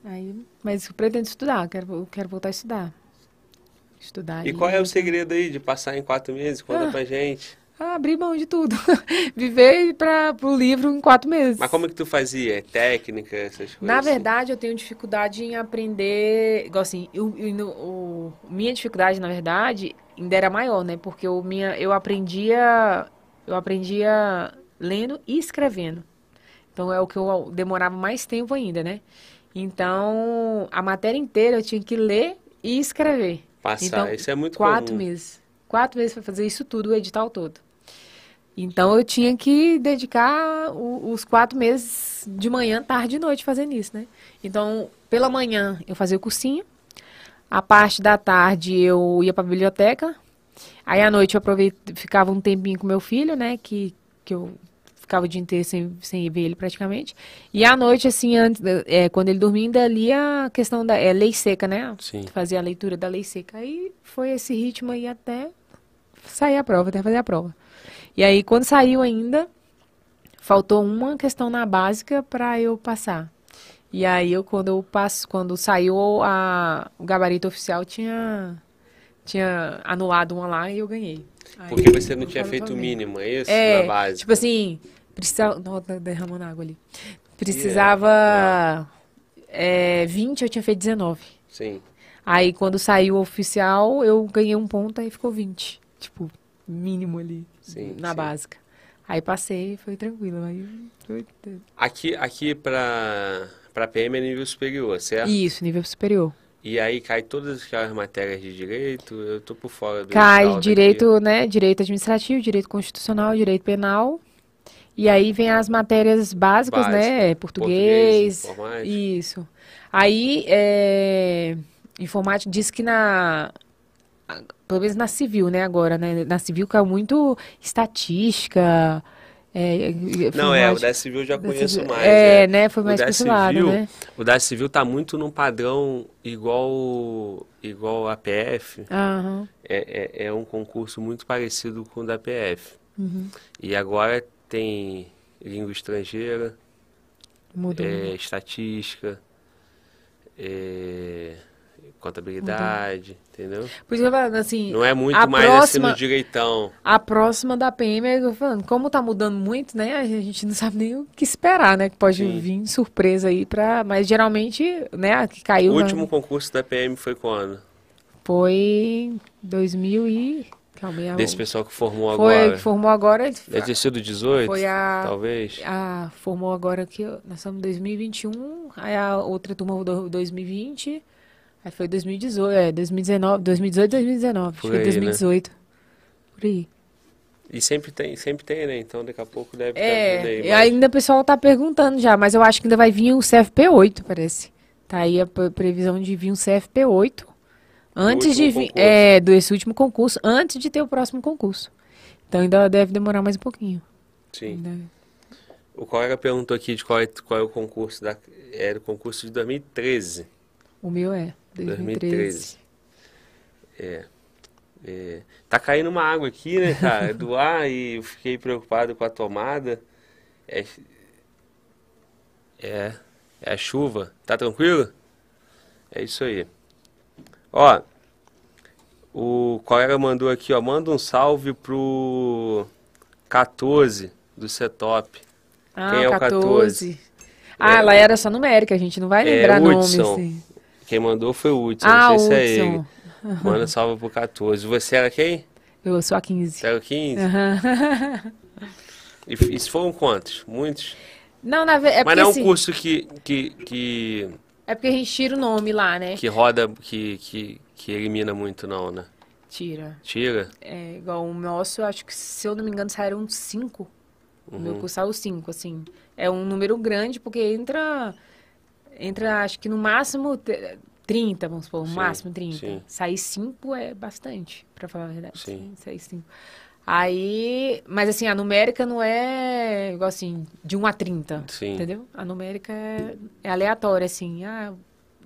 aí. Mas eu pretendo estudar, quero, eu quero voltar a estudar. Estudar. E qual é o segredo aí de passar em quatro meses? Conta ah, pra gente. Ah, abrir mão de tudo. <laughs> Viver para o livro em quatro meses. Mas como é que tu fazia? É técnica, essas coisas? Na verdade, eu tenho dificuldade em aprender. Igual assim, eu, eu, o, minha dificuldade, na verdade, ainda era maior, né? Porque o minha, eu aprendia eu aprendia lendo e escrevendo. Então é o que eu demorava mais tempo ainda, né? Então, a matéria inteira eu tinha que ler e escrever. Passar, então, isso é muito quatro comum. meses. Quatro meses para fazer isso tudo, o edital todo. Então eu tinha que dedicar o, os quatro meses de manhã, tarde e noite fazendo isso, né? Então, pela manhã eu fazia o cursinho, a parte da tarde eu ia para a biblioteca, aí à noite eu aproveitava, ficava um tempinho com meu filho, né? Que, que eu ficava o dia inteiro sem, sem ver ele praticamente. E à noite, assim, antes, é, quando ele dormia, ainda lia a questão da é, lei seca, né? Sim. Fazia a leitura da lei seca. Aí foi esse ritmo aí até sair a prova, até fazer a prova. E aí, quando saiu ainda, faltou uma questão na básica para eu passar. E aí, eu, quando eu passo, quando saiu a, o gabarito oficial, tinha, tinha anulado uma lá e eu ganhei. Aí, Porque você não tinha feito o mínimo, é isso? É, Na base. tipo assim, precisava. Não, tá derramando água ali. Precisava. É, 20, eu tinha feito 19. Sim. Aí quando saiu o oficial, eu ganhei um ponto, aí ficou 20. Tipo, mínimo ali. Sim, na sim. básica. Aí passei, foi tranquilo. Aí. Aqui, aqui pra, pra PM é nível superior, certo? Isso, nível superior. E aí cai todas aquelas matérias de direito, eu tô por fora do Cai direito, né? Direito administrativo, direito constitucional, direito penal. E aí vem as matérias básicas, Básica. né? Português. informática. Isso. Aí, é, informática diz que na. Pelo menos na civil, né? Agora, né? Na civil caiu muito estatística. É, Não, é, o informática- da civil eu já conheço civil- mais. É, né? Foi O mais da lado, civil, né? O da civil tá muito num padrão igual igual a PF. Aham. É, é, é um concurso muito parecido com o da PF. Uhum. E agora tem língua estrangeira, Mudou. é, estatística, é, contabilidade, entendeu? Por isso que eu assim, Não é muito mais próxima- assim no direitão. A próxima da PM, é eu falando, como tá mudando muito, né? A gente não sabe nem o que esperar, né? Que pode Sim. vir surpresa aí pra. Mas geralmente, né, que caiu O na- último concurso da PM foi quando? foi em 2000 e. Calma Desse pessoal que formou foi agora. que formou agora. Deve ter sido 18, Foi a- talvez. A, formou agora aqui, ó, nós estamos em 2021, aí a outra turma do 2020, aí foi 2018, é, 2019, 2018, 2019, acho Por que aí, foi 2018. Por aí. E sempre tem, sempre tem, né? Então daqui a pouco deve. É, e mais. ainda o pessoal tá perguntando já, mas eu acho que ainda vai vir o CFP8, parece. Tá aí a pre- previsão de vir um CFP8 antes de vir, é, desse último concurso, antes de ter o próximo concurso. Então ainda deve demorar mais um pouquinho. Sim. Ainda- O colega perguntou aqui de qual é, qual é o concurso da. Era o concurso de 2013. O meu é 2013. 2013. É. é. Tá caindo uma água aqui, né, cara? Do <laughs> ar e eu fiquei preocupado com a tomada. É. É. É a chuva. Tá tranquilo? É isso aí. Ó. O colega mandou aqui, ó. Manda um salve pro 14 do Setop. Ah, Quem é o 14. Ah, É. ela era só numérica, a gente não vai É, lembrar nomes. Hudson. Assim. Quem mandou foi o Hudson. Ah, não sei se é ele. Hudson. <laughs> Manda salve pro 14. Você era quem? Eu sou a 15. Você era o 15? Aham. <laughs> E isso foram quantos? Muitos? Não, na verdade, é Mas não é um assim, curso que, que, que, é porque a gente tira o nome lá, né? que roda, que, que, que elimina muito não, né? Tira. Tira? É, igual o nosso, acho que, se eu não me engano, saíram cinco. O Uhum. meu curso saiu cinco, assim. É um número grande, porque entra, entra acho que no máximo te- 30, vamos supor, no Sim, máximo 30. sim. Sair cinco é bastante, pra falar a verdade. Sim. Sair cinco. Aí, mas assim, a numérica não é igual assim, de 1 a 30, Sim. entendeu? A numérica é, é aleatória, assim, ah,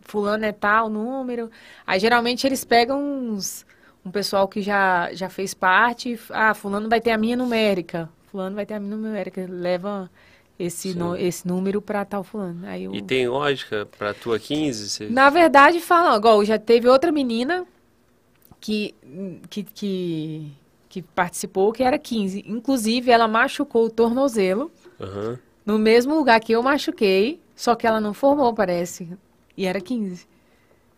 fulano é tal número. Aí geralmente eles pegam uns, um pessoal que já, já fez parte, ah, fulano vai ter a minha numérica, fulano vai ter a minha numérica, leva esse, no- esse número pra tal fulano. Aí eu... E tem lógica pra tua 15? Você... Na verdade, fala, igual, já teve outra menina que, que, que, que participou, que era 15. Inclusive, ela machucou o tornozelo Aham. no mesmo lugar que eu machuquei, só que ela não formou, parece. E era 15.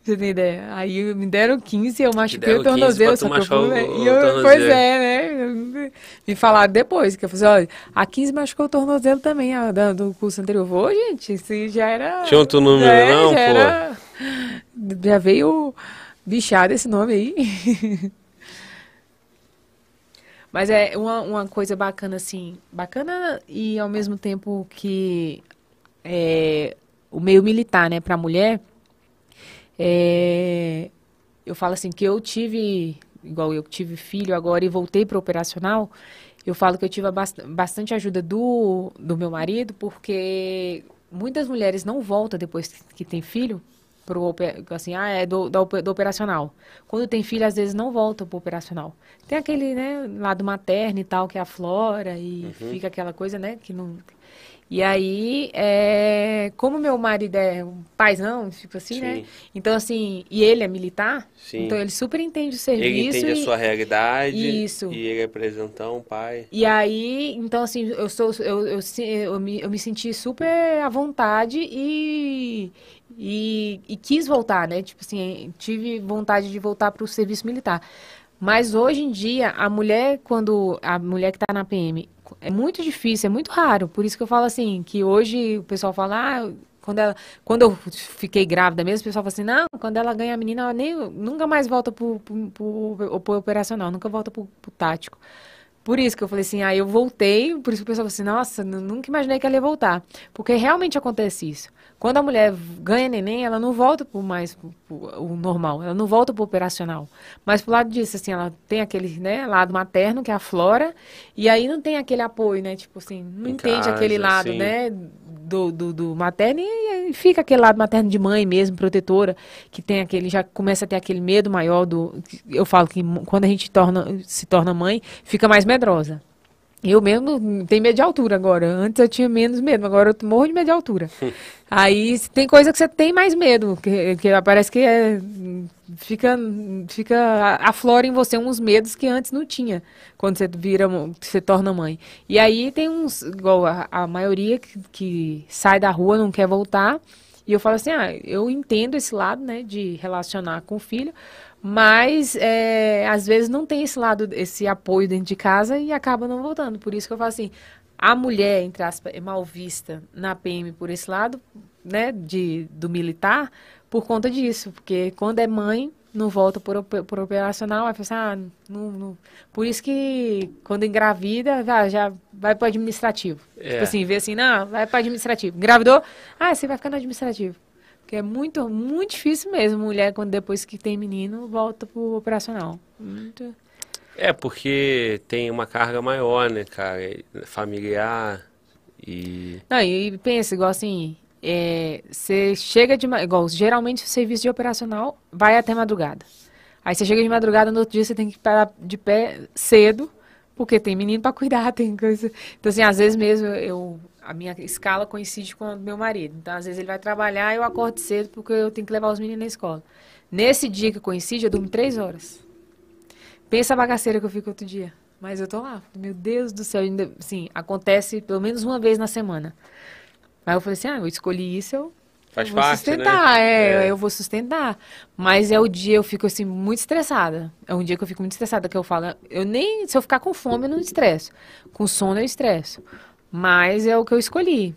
Você tem ideia? Aí me deram 15, eu machuquei o 15 tornozelo, pra tu só que eu machucar o- fui- o e eu, tornozelo. Pois é, né? Me falaram depois, que eu falei, olha, a 15 machucou o tornozelo também, a, da- do curso anterior. Vou, gente, isso já era... Tinha outro número É, não, já pô? era- Já veio bichado esse nome aí. <laughs> Mas é uma, uma coisa bacana, assim, bacana e ao mesmo tempo que é, o meio militar, né, para a mulher, é, eu falo assim que eu tive, igual eu tive filho agora e voltei para o operacional, eu falo que eu tive bastante ajuda do, do meu marido, porque muitas mulheres não voltam depois que tem filho pro assim, ah, é do, do, do, operacional. Quando tem filho, às vezes não volta pro operacional. Tem aquele, né, lado materno e tal, que é a flora, e uhum. fica aquela coisa, né, que não... E aí, é, como meu marido é um paizão, tipo assim, né? Sim. né? Então, assim, e ele é militar, Sim. então ele super entende o serviço. Ele entende e, a sua realidade. Isso. E ele é um pai. E aí, então, assim, eu sou, eu, eu, eu, eu, me, eu me senti super à vontade e, e, e quis voltar, né? Tipo assim, tive vontade de voltar para o serviço militar. Mas hoje em dia, a mulher, quando. A mulher que está na PM, é muito difícil, é muito raro. Por isso que eu falo assim, que hoje o pessoal fala, ah, quando, ela, quando eu fiquei grávida mesmo, o pessoal fala assim, não, quando ela ganha a menina, ela nem, nunca mais volta pro, pro, pro, pro operacional, nunca volta pro, pro tático. Por isso que eu falei assim, aí ah, eu voltei, por isso que o pessoal falou assim, nossa, nunca imaginei que ela ia voltar. Porque realmente acontece isso. Quando a mulher ganha neném, ela não volta por mais o normal, ela não volta para o operacional. Mas pro lado disso, assim, ela tem aquele né, lado materno, que é a flora, e aí não tem aquele apoio, né? Tipo assim, não em entende casa, aquele lado, sim. né? Do, do, do, materno e, e, fica aquele lado materno de mãe mesmo, protetora, que tem aquele, já começa a ter aquele medo maior do. Eu falo que quando a gente torna, se torna mãe, fica mais medrosa. Eu mesmo tenho medo de altura agora. Antes eu tinha menos medo, agora eu morro de medo de altura. <laughs> Aí tem coisa que você tem mais medo, que, que parece que é, fica, fica aflora em você uns medos que antes não tinha, quando você vira, você torna mãe. E aí tem uns, igual a, a maioria que, que sai da rua, não quer voltar. E eu falo assim, ah, eu entendo esse lado, né, de relacionar com o filho, mas é, às vezes não tem esse lado, esse apoio dentro de casa e acaba não voltando. Por isso que eu falo assim, a mulher, entre aspas, é mal vista na PM por esse lado, né, de, do militar, por conta disso. Porque quando é mãe, não volta por, por operacional, vai pensar, ah, não, não. Por isso que quando engravida, já, já vai para o administrativo. É. Tipo assim, vê assim, não, vai para administrativo. Engravidou? Ah, você vai ficar no administrativo. Porque é muito, muito difícil mesmo, mulher, quando depois que tem menino, volta pro operacional. Muito... É, porque tem uma carga maior, né, cara? Familiar e... Não, e pensa, igual assim, é, você chega de... Igual, geralmente o serviço de operacional vai até madrugada. Aí você chega de madrugada, no outro dia você tem que parar de pé cedo, porque tem menino para cuidar, <laughs> tem coisa... Então, assim, às vezes mesmo eu a minha escala coincide com o meu marido. Então, às vezes, ele vai trabalhar e eu acordo cedo porque eu tenho que levar os meninos na escola. Nesse dia que coincide, eu durmo três horas. Pensa a bagaceira que eu fico outro dia. Mas eu tô lá. Meu Deus do céu. Ainda, assim, acontece pelo menos uma vez na semana. Aí eu falei assim, ah, eu escolhi isso, eu Faz vou parte, sustentar, né? é, é, eu vou sustentar. Mas é o dia eu fico assim muito estressada. É um dia que eu fico muito estressada que eu falo, eu nem se eu ficar com fome eu não estresso. Com sono eu estresso. Mas é o que eu escolhi.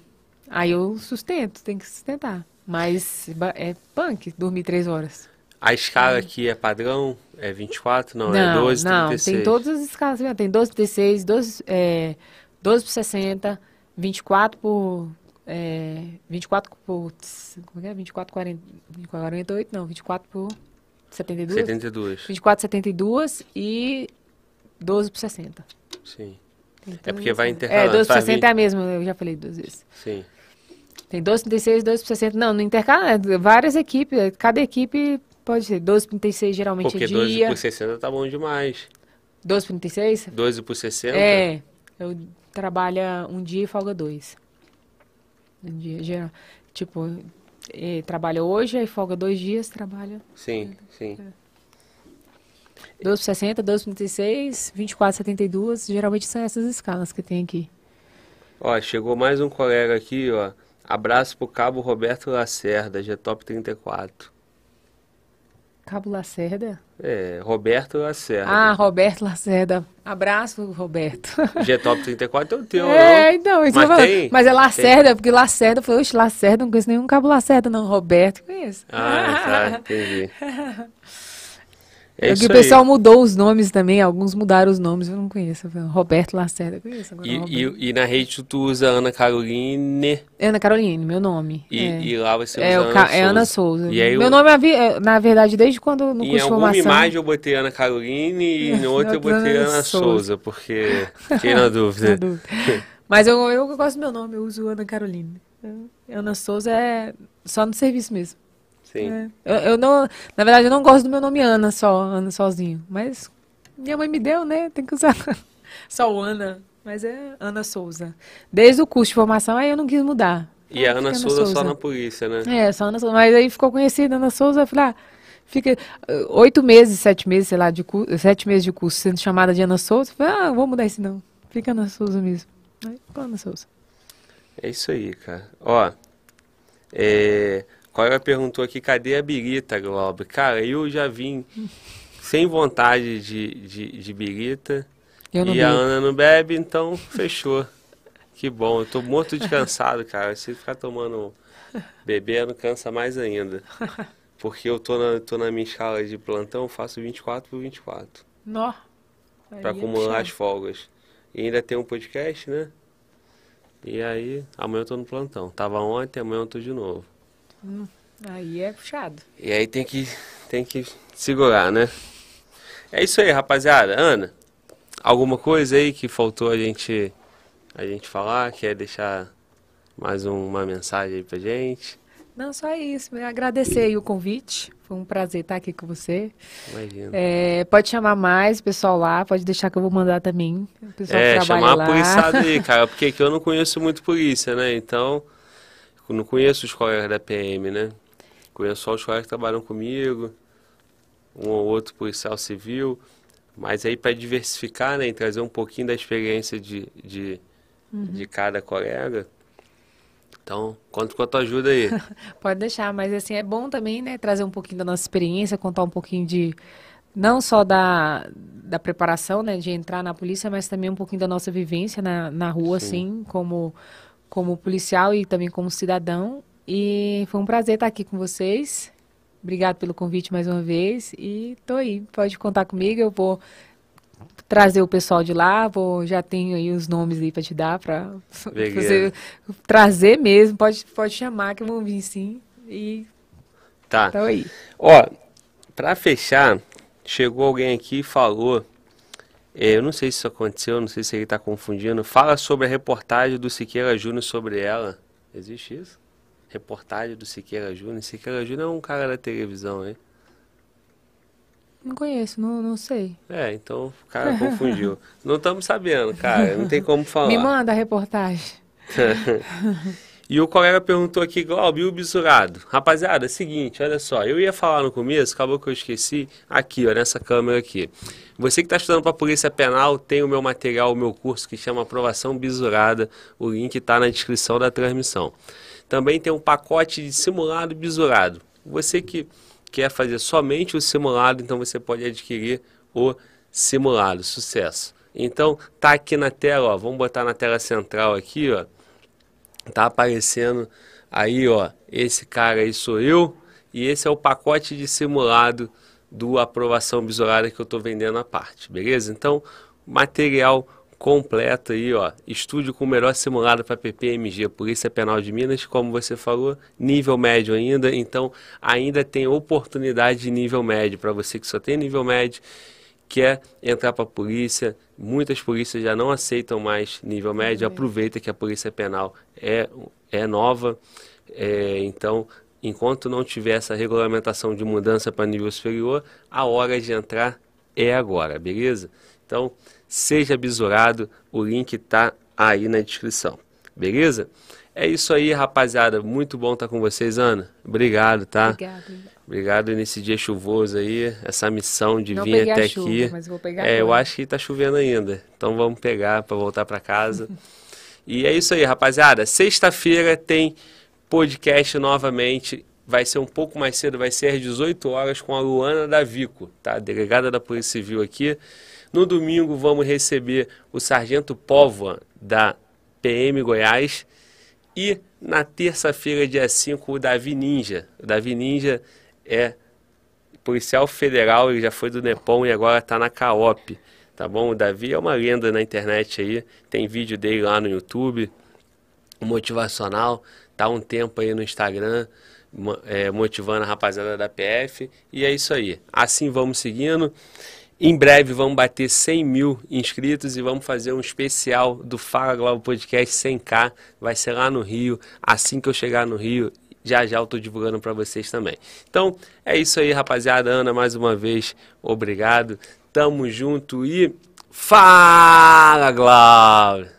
Aí eu sustento, tem que sustentar. Mas é punk dormir três horas. A escala aqui é padrão? É 24? Não, não é 12, não, 36? Não, tem todas as escalas. Tem 12, 36, 12, é, 12 por 60, 24 por... É, 24 por... Como é? 24 40, 48, não, 24 por 72? 72. 24 72 e 12 por 60. Sim. Então, é porque vai intercalando. É, 12 por 60 é a mesma, eu já falei duas vezes. Sim. Tem 12 por 36, 12 por 60. Não, no intercala, é várias equipes, cada equipe pode ser 12 por 36 geralmente porque é dia. Porque 12 por 60 tá bom demais. 12 por 36? 12 por 60? É, eu trabalho um dia e folga dois. Um dia, geral. Tipo, é, trabalha hoje, aí folga dois dias, trabalha. Sim, sim. É. 12,60, 12,36, 24,72. Geralmente são essas escalas que tem aqui. Ó, chegou mais um colega aqui, ó. Abraço pro Cabo Roberto Lacerda, G-Top 34. Cabo Lacerda? É, Roberto Lacerda. Ah, Roberto Lacerda. Abraço, Roberto. G-Top 34 é o teu, É, então, isso Mas, tem, Mas é Lacerda, tem. porque Lacerda, foi, oxe, Lacerda, não conheço nenhum Cabo Lacerda, não. Roberto, conheço. Ah, tá, entendi. <laughs> É, é que o pessoal aí. mudou os nomes também, alguns mudaram os nomes, eu não conheço. Roberto Lacerda, conheço agora. E, e, e, na rede tu usa Ana Caroline. Ana Caroline, meu nome. E, é. e lá você é, usa Ana Souza. É Ana Souza. E aí meu eu... nome, é, na verdade, desde quando no curso de formação... Em alguma imagem eu botei Ana Caroline e <laughs> em outra eu botei Ana, Ana Souza. Souza, porque fiquei na dúvida. <laughs> na dúvida. Mas eu, eu gosto do meu nome, eu uso Ana Caroline. Ana Souza é só no serviço mesmo. Sim. É. Eu, eu, não, na verdade, eu não gosto do meu nome Ana só, Ana sozinho. Mas minha mãe me deu, né? Tem que usar <laughs> só o Ana. Mas é Ana Souza. Desde o curso de formação, aí eu não quis mudar. E a Ana, Ana Souza, Souza, só na polícia, né? É, só Ana Souza. Mas aí ficou conhecida Ana Souza, eu falei, ah, fica uh, oito meses, sete meses, sei lá, de curso, sete meses de curso sendo chamada de Ana Souza. Eu falei, ah, vou mudar isso não. Fica Ana Souza mesmo. Aí ficou Ana Souza. É isso aí, cara. Ó, é... Cora perguntou aqui, cadê a birita, Globo? Cara, eu já vim sem vontade de, de, de birita. e bebo. a Ana não bebe, então fechou. Que bom, eu tô morto de cansado, cara. Se ficar tomando bebendo, cansa mais ainda. Porque eu tô na, tô na minha escala de plantão, faço 24 por 24. Nó. Pra acumular as folgas. E ainda tem um podcast, né? E aí, amanhã eu tô no plantão. Tava ontem, amanhã eu tô de novo. Aí é puxado. E aí tem que, tem que segurar, né? É isso aí, rapaziada. Ana, alguma coisa aí que faltou a gente, a gente falar? Quer deixar mais um, uma mensagem aí pra gente? Não, só isso. Agradecer aí o convite. Foi um prazer estar aqui com você. Imagina. É, pode chamar mais o pessoal lá, pode deixar que eu vou mandar também. O pessoal é, chamar lá. a polícia aí, <laughs> cara, porque aqui eu não conheço muito polícia, né? Então, não conheço os colegas da PM, né? Conheço só os colegas que trabalham comigo, um ou outro policial civil. Mas aí para diversificar, né, e trazer um pouquinho da experiência de, de, uhum. de cada colega. Então, conto com a tua ajuda aí. <laughs> Pode deixar, mas assim, é bom também, né, trazer um pouquinho da nossa experiência, contar um pouquinho de, não só da, da preparação, né, de entrar na polícia, mas também um pouquinho da nossa vivência na, na rua, Sim. assim, como como policial e também como cidadão. E foi um prazer estar aqui com vocês. Obrigado pelo convite mais uma vez. E tô aí, pode contar comigo. Eu vou trazer o pessoal de lá, vou, já tenho aí os nomes aí para te dar, para <laughs> você trazer mesmo. Pode, pode chamar que vão vir sim. E tá. Tô aí. Ó, para fechar, chegou alguém aqui e falou eu não sei se isso aconteceu, não sei se ele está confundindo. Fala sobre a reportagem do Siqueira Júnior sobre ela. Existe isso? Reportagem do Siqueira Júnior. Siqueira Júnior é um cara da televisão, hein? Não conheço, não, não sei. É, então o cara confundiu. <laughs> não estamos sabendo, cara. Não tem como falar. Me manda a reportagem. <laughs> E o colega perguntou aqui, Glauber, o bisurado? Rapaziada, é o seguinte, olha só, eu ia falar no começo, acabou que eu esqueci, aqui, ó, nessa câmera aqui. Você que está estudando para a Polícia Penal, tem o meu material, o meu curso que chama Aprovação Bisurada, o link está na descrição da transmissão. Também tem um pacote de simulado bisurado. Você que quer fazer somente o simulado, então você pode adquirir o simulado, sucesso. Então, tá aqui na tela, ó, vamos botar na tela central aqui, ó, Tá aparecendo aí, ó, esse cara aí sou eu e esse é o pacote de simulado do aprovação bisolada que eu estou vendendo à parte, beleza? Então, material completo aí, ó, estúdio com o melhor simulado para PPMG, Polícia Penal de Minas, como você falou, nível médio ainda, então ainda tem oportunidade de nível médio para você que só tem nível médio quer entrar para a polícia, muitas polícias já não aceitam mais nível médio, uhum. aproveita que a polícia penal é, é nova, é, então, enquanto não tiver essa regulamentação de mudança para nível superior, a hora de entrar é agora, beleza? Então, seja bisurado, o link está aí na descrição, beleza? É isso aí, rapaziada. Muito bom estar com vocês, Ana. Obrigado, tá? Obrigado. Obrigado nesse dia chuvoso aí, essa missão de Não vir até chuva, aqui. Mas vou pegar é, eu acho que está chovendo ainda. Então vamos pegar para voltar para casa. e é isso aí, rapaziada. Sexta-feira tem podcast novamente. Vai ser um pouco mais cedo, vai ser às 18 horas com a Luana da Vico, tá? Delegada da Polícia Civil aqui. No domingo vamos receber o Sargento Póvoa da PM Goiás. E na terça-feira, dia 5, o Davi Ninja. O Davi Ninja é policial federal, ele já foi do Nepom e agora está na CAOP, tá bom? O Davi é uma lenda na internet aí, tem vídeo dele lá no YouTube, motivacional, tá um tempo aí no Instagram, é, motivando a rapaziada da PF, e é isso aí. Assim vamos seguindo. Em breve vamos bater 100 mil inscritos e vamos fazer um especial do Fala Globo Podcast 100k. Vai ser lá no Rio. Assim que eu chegar no Rio, já já eu estou divulgando para vocês também. Então é isso aí, rapaziada. Ana, mais uma vez, obrigado. Tamo junto e fala, Glauber!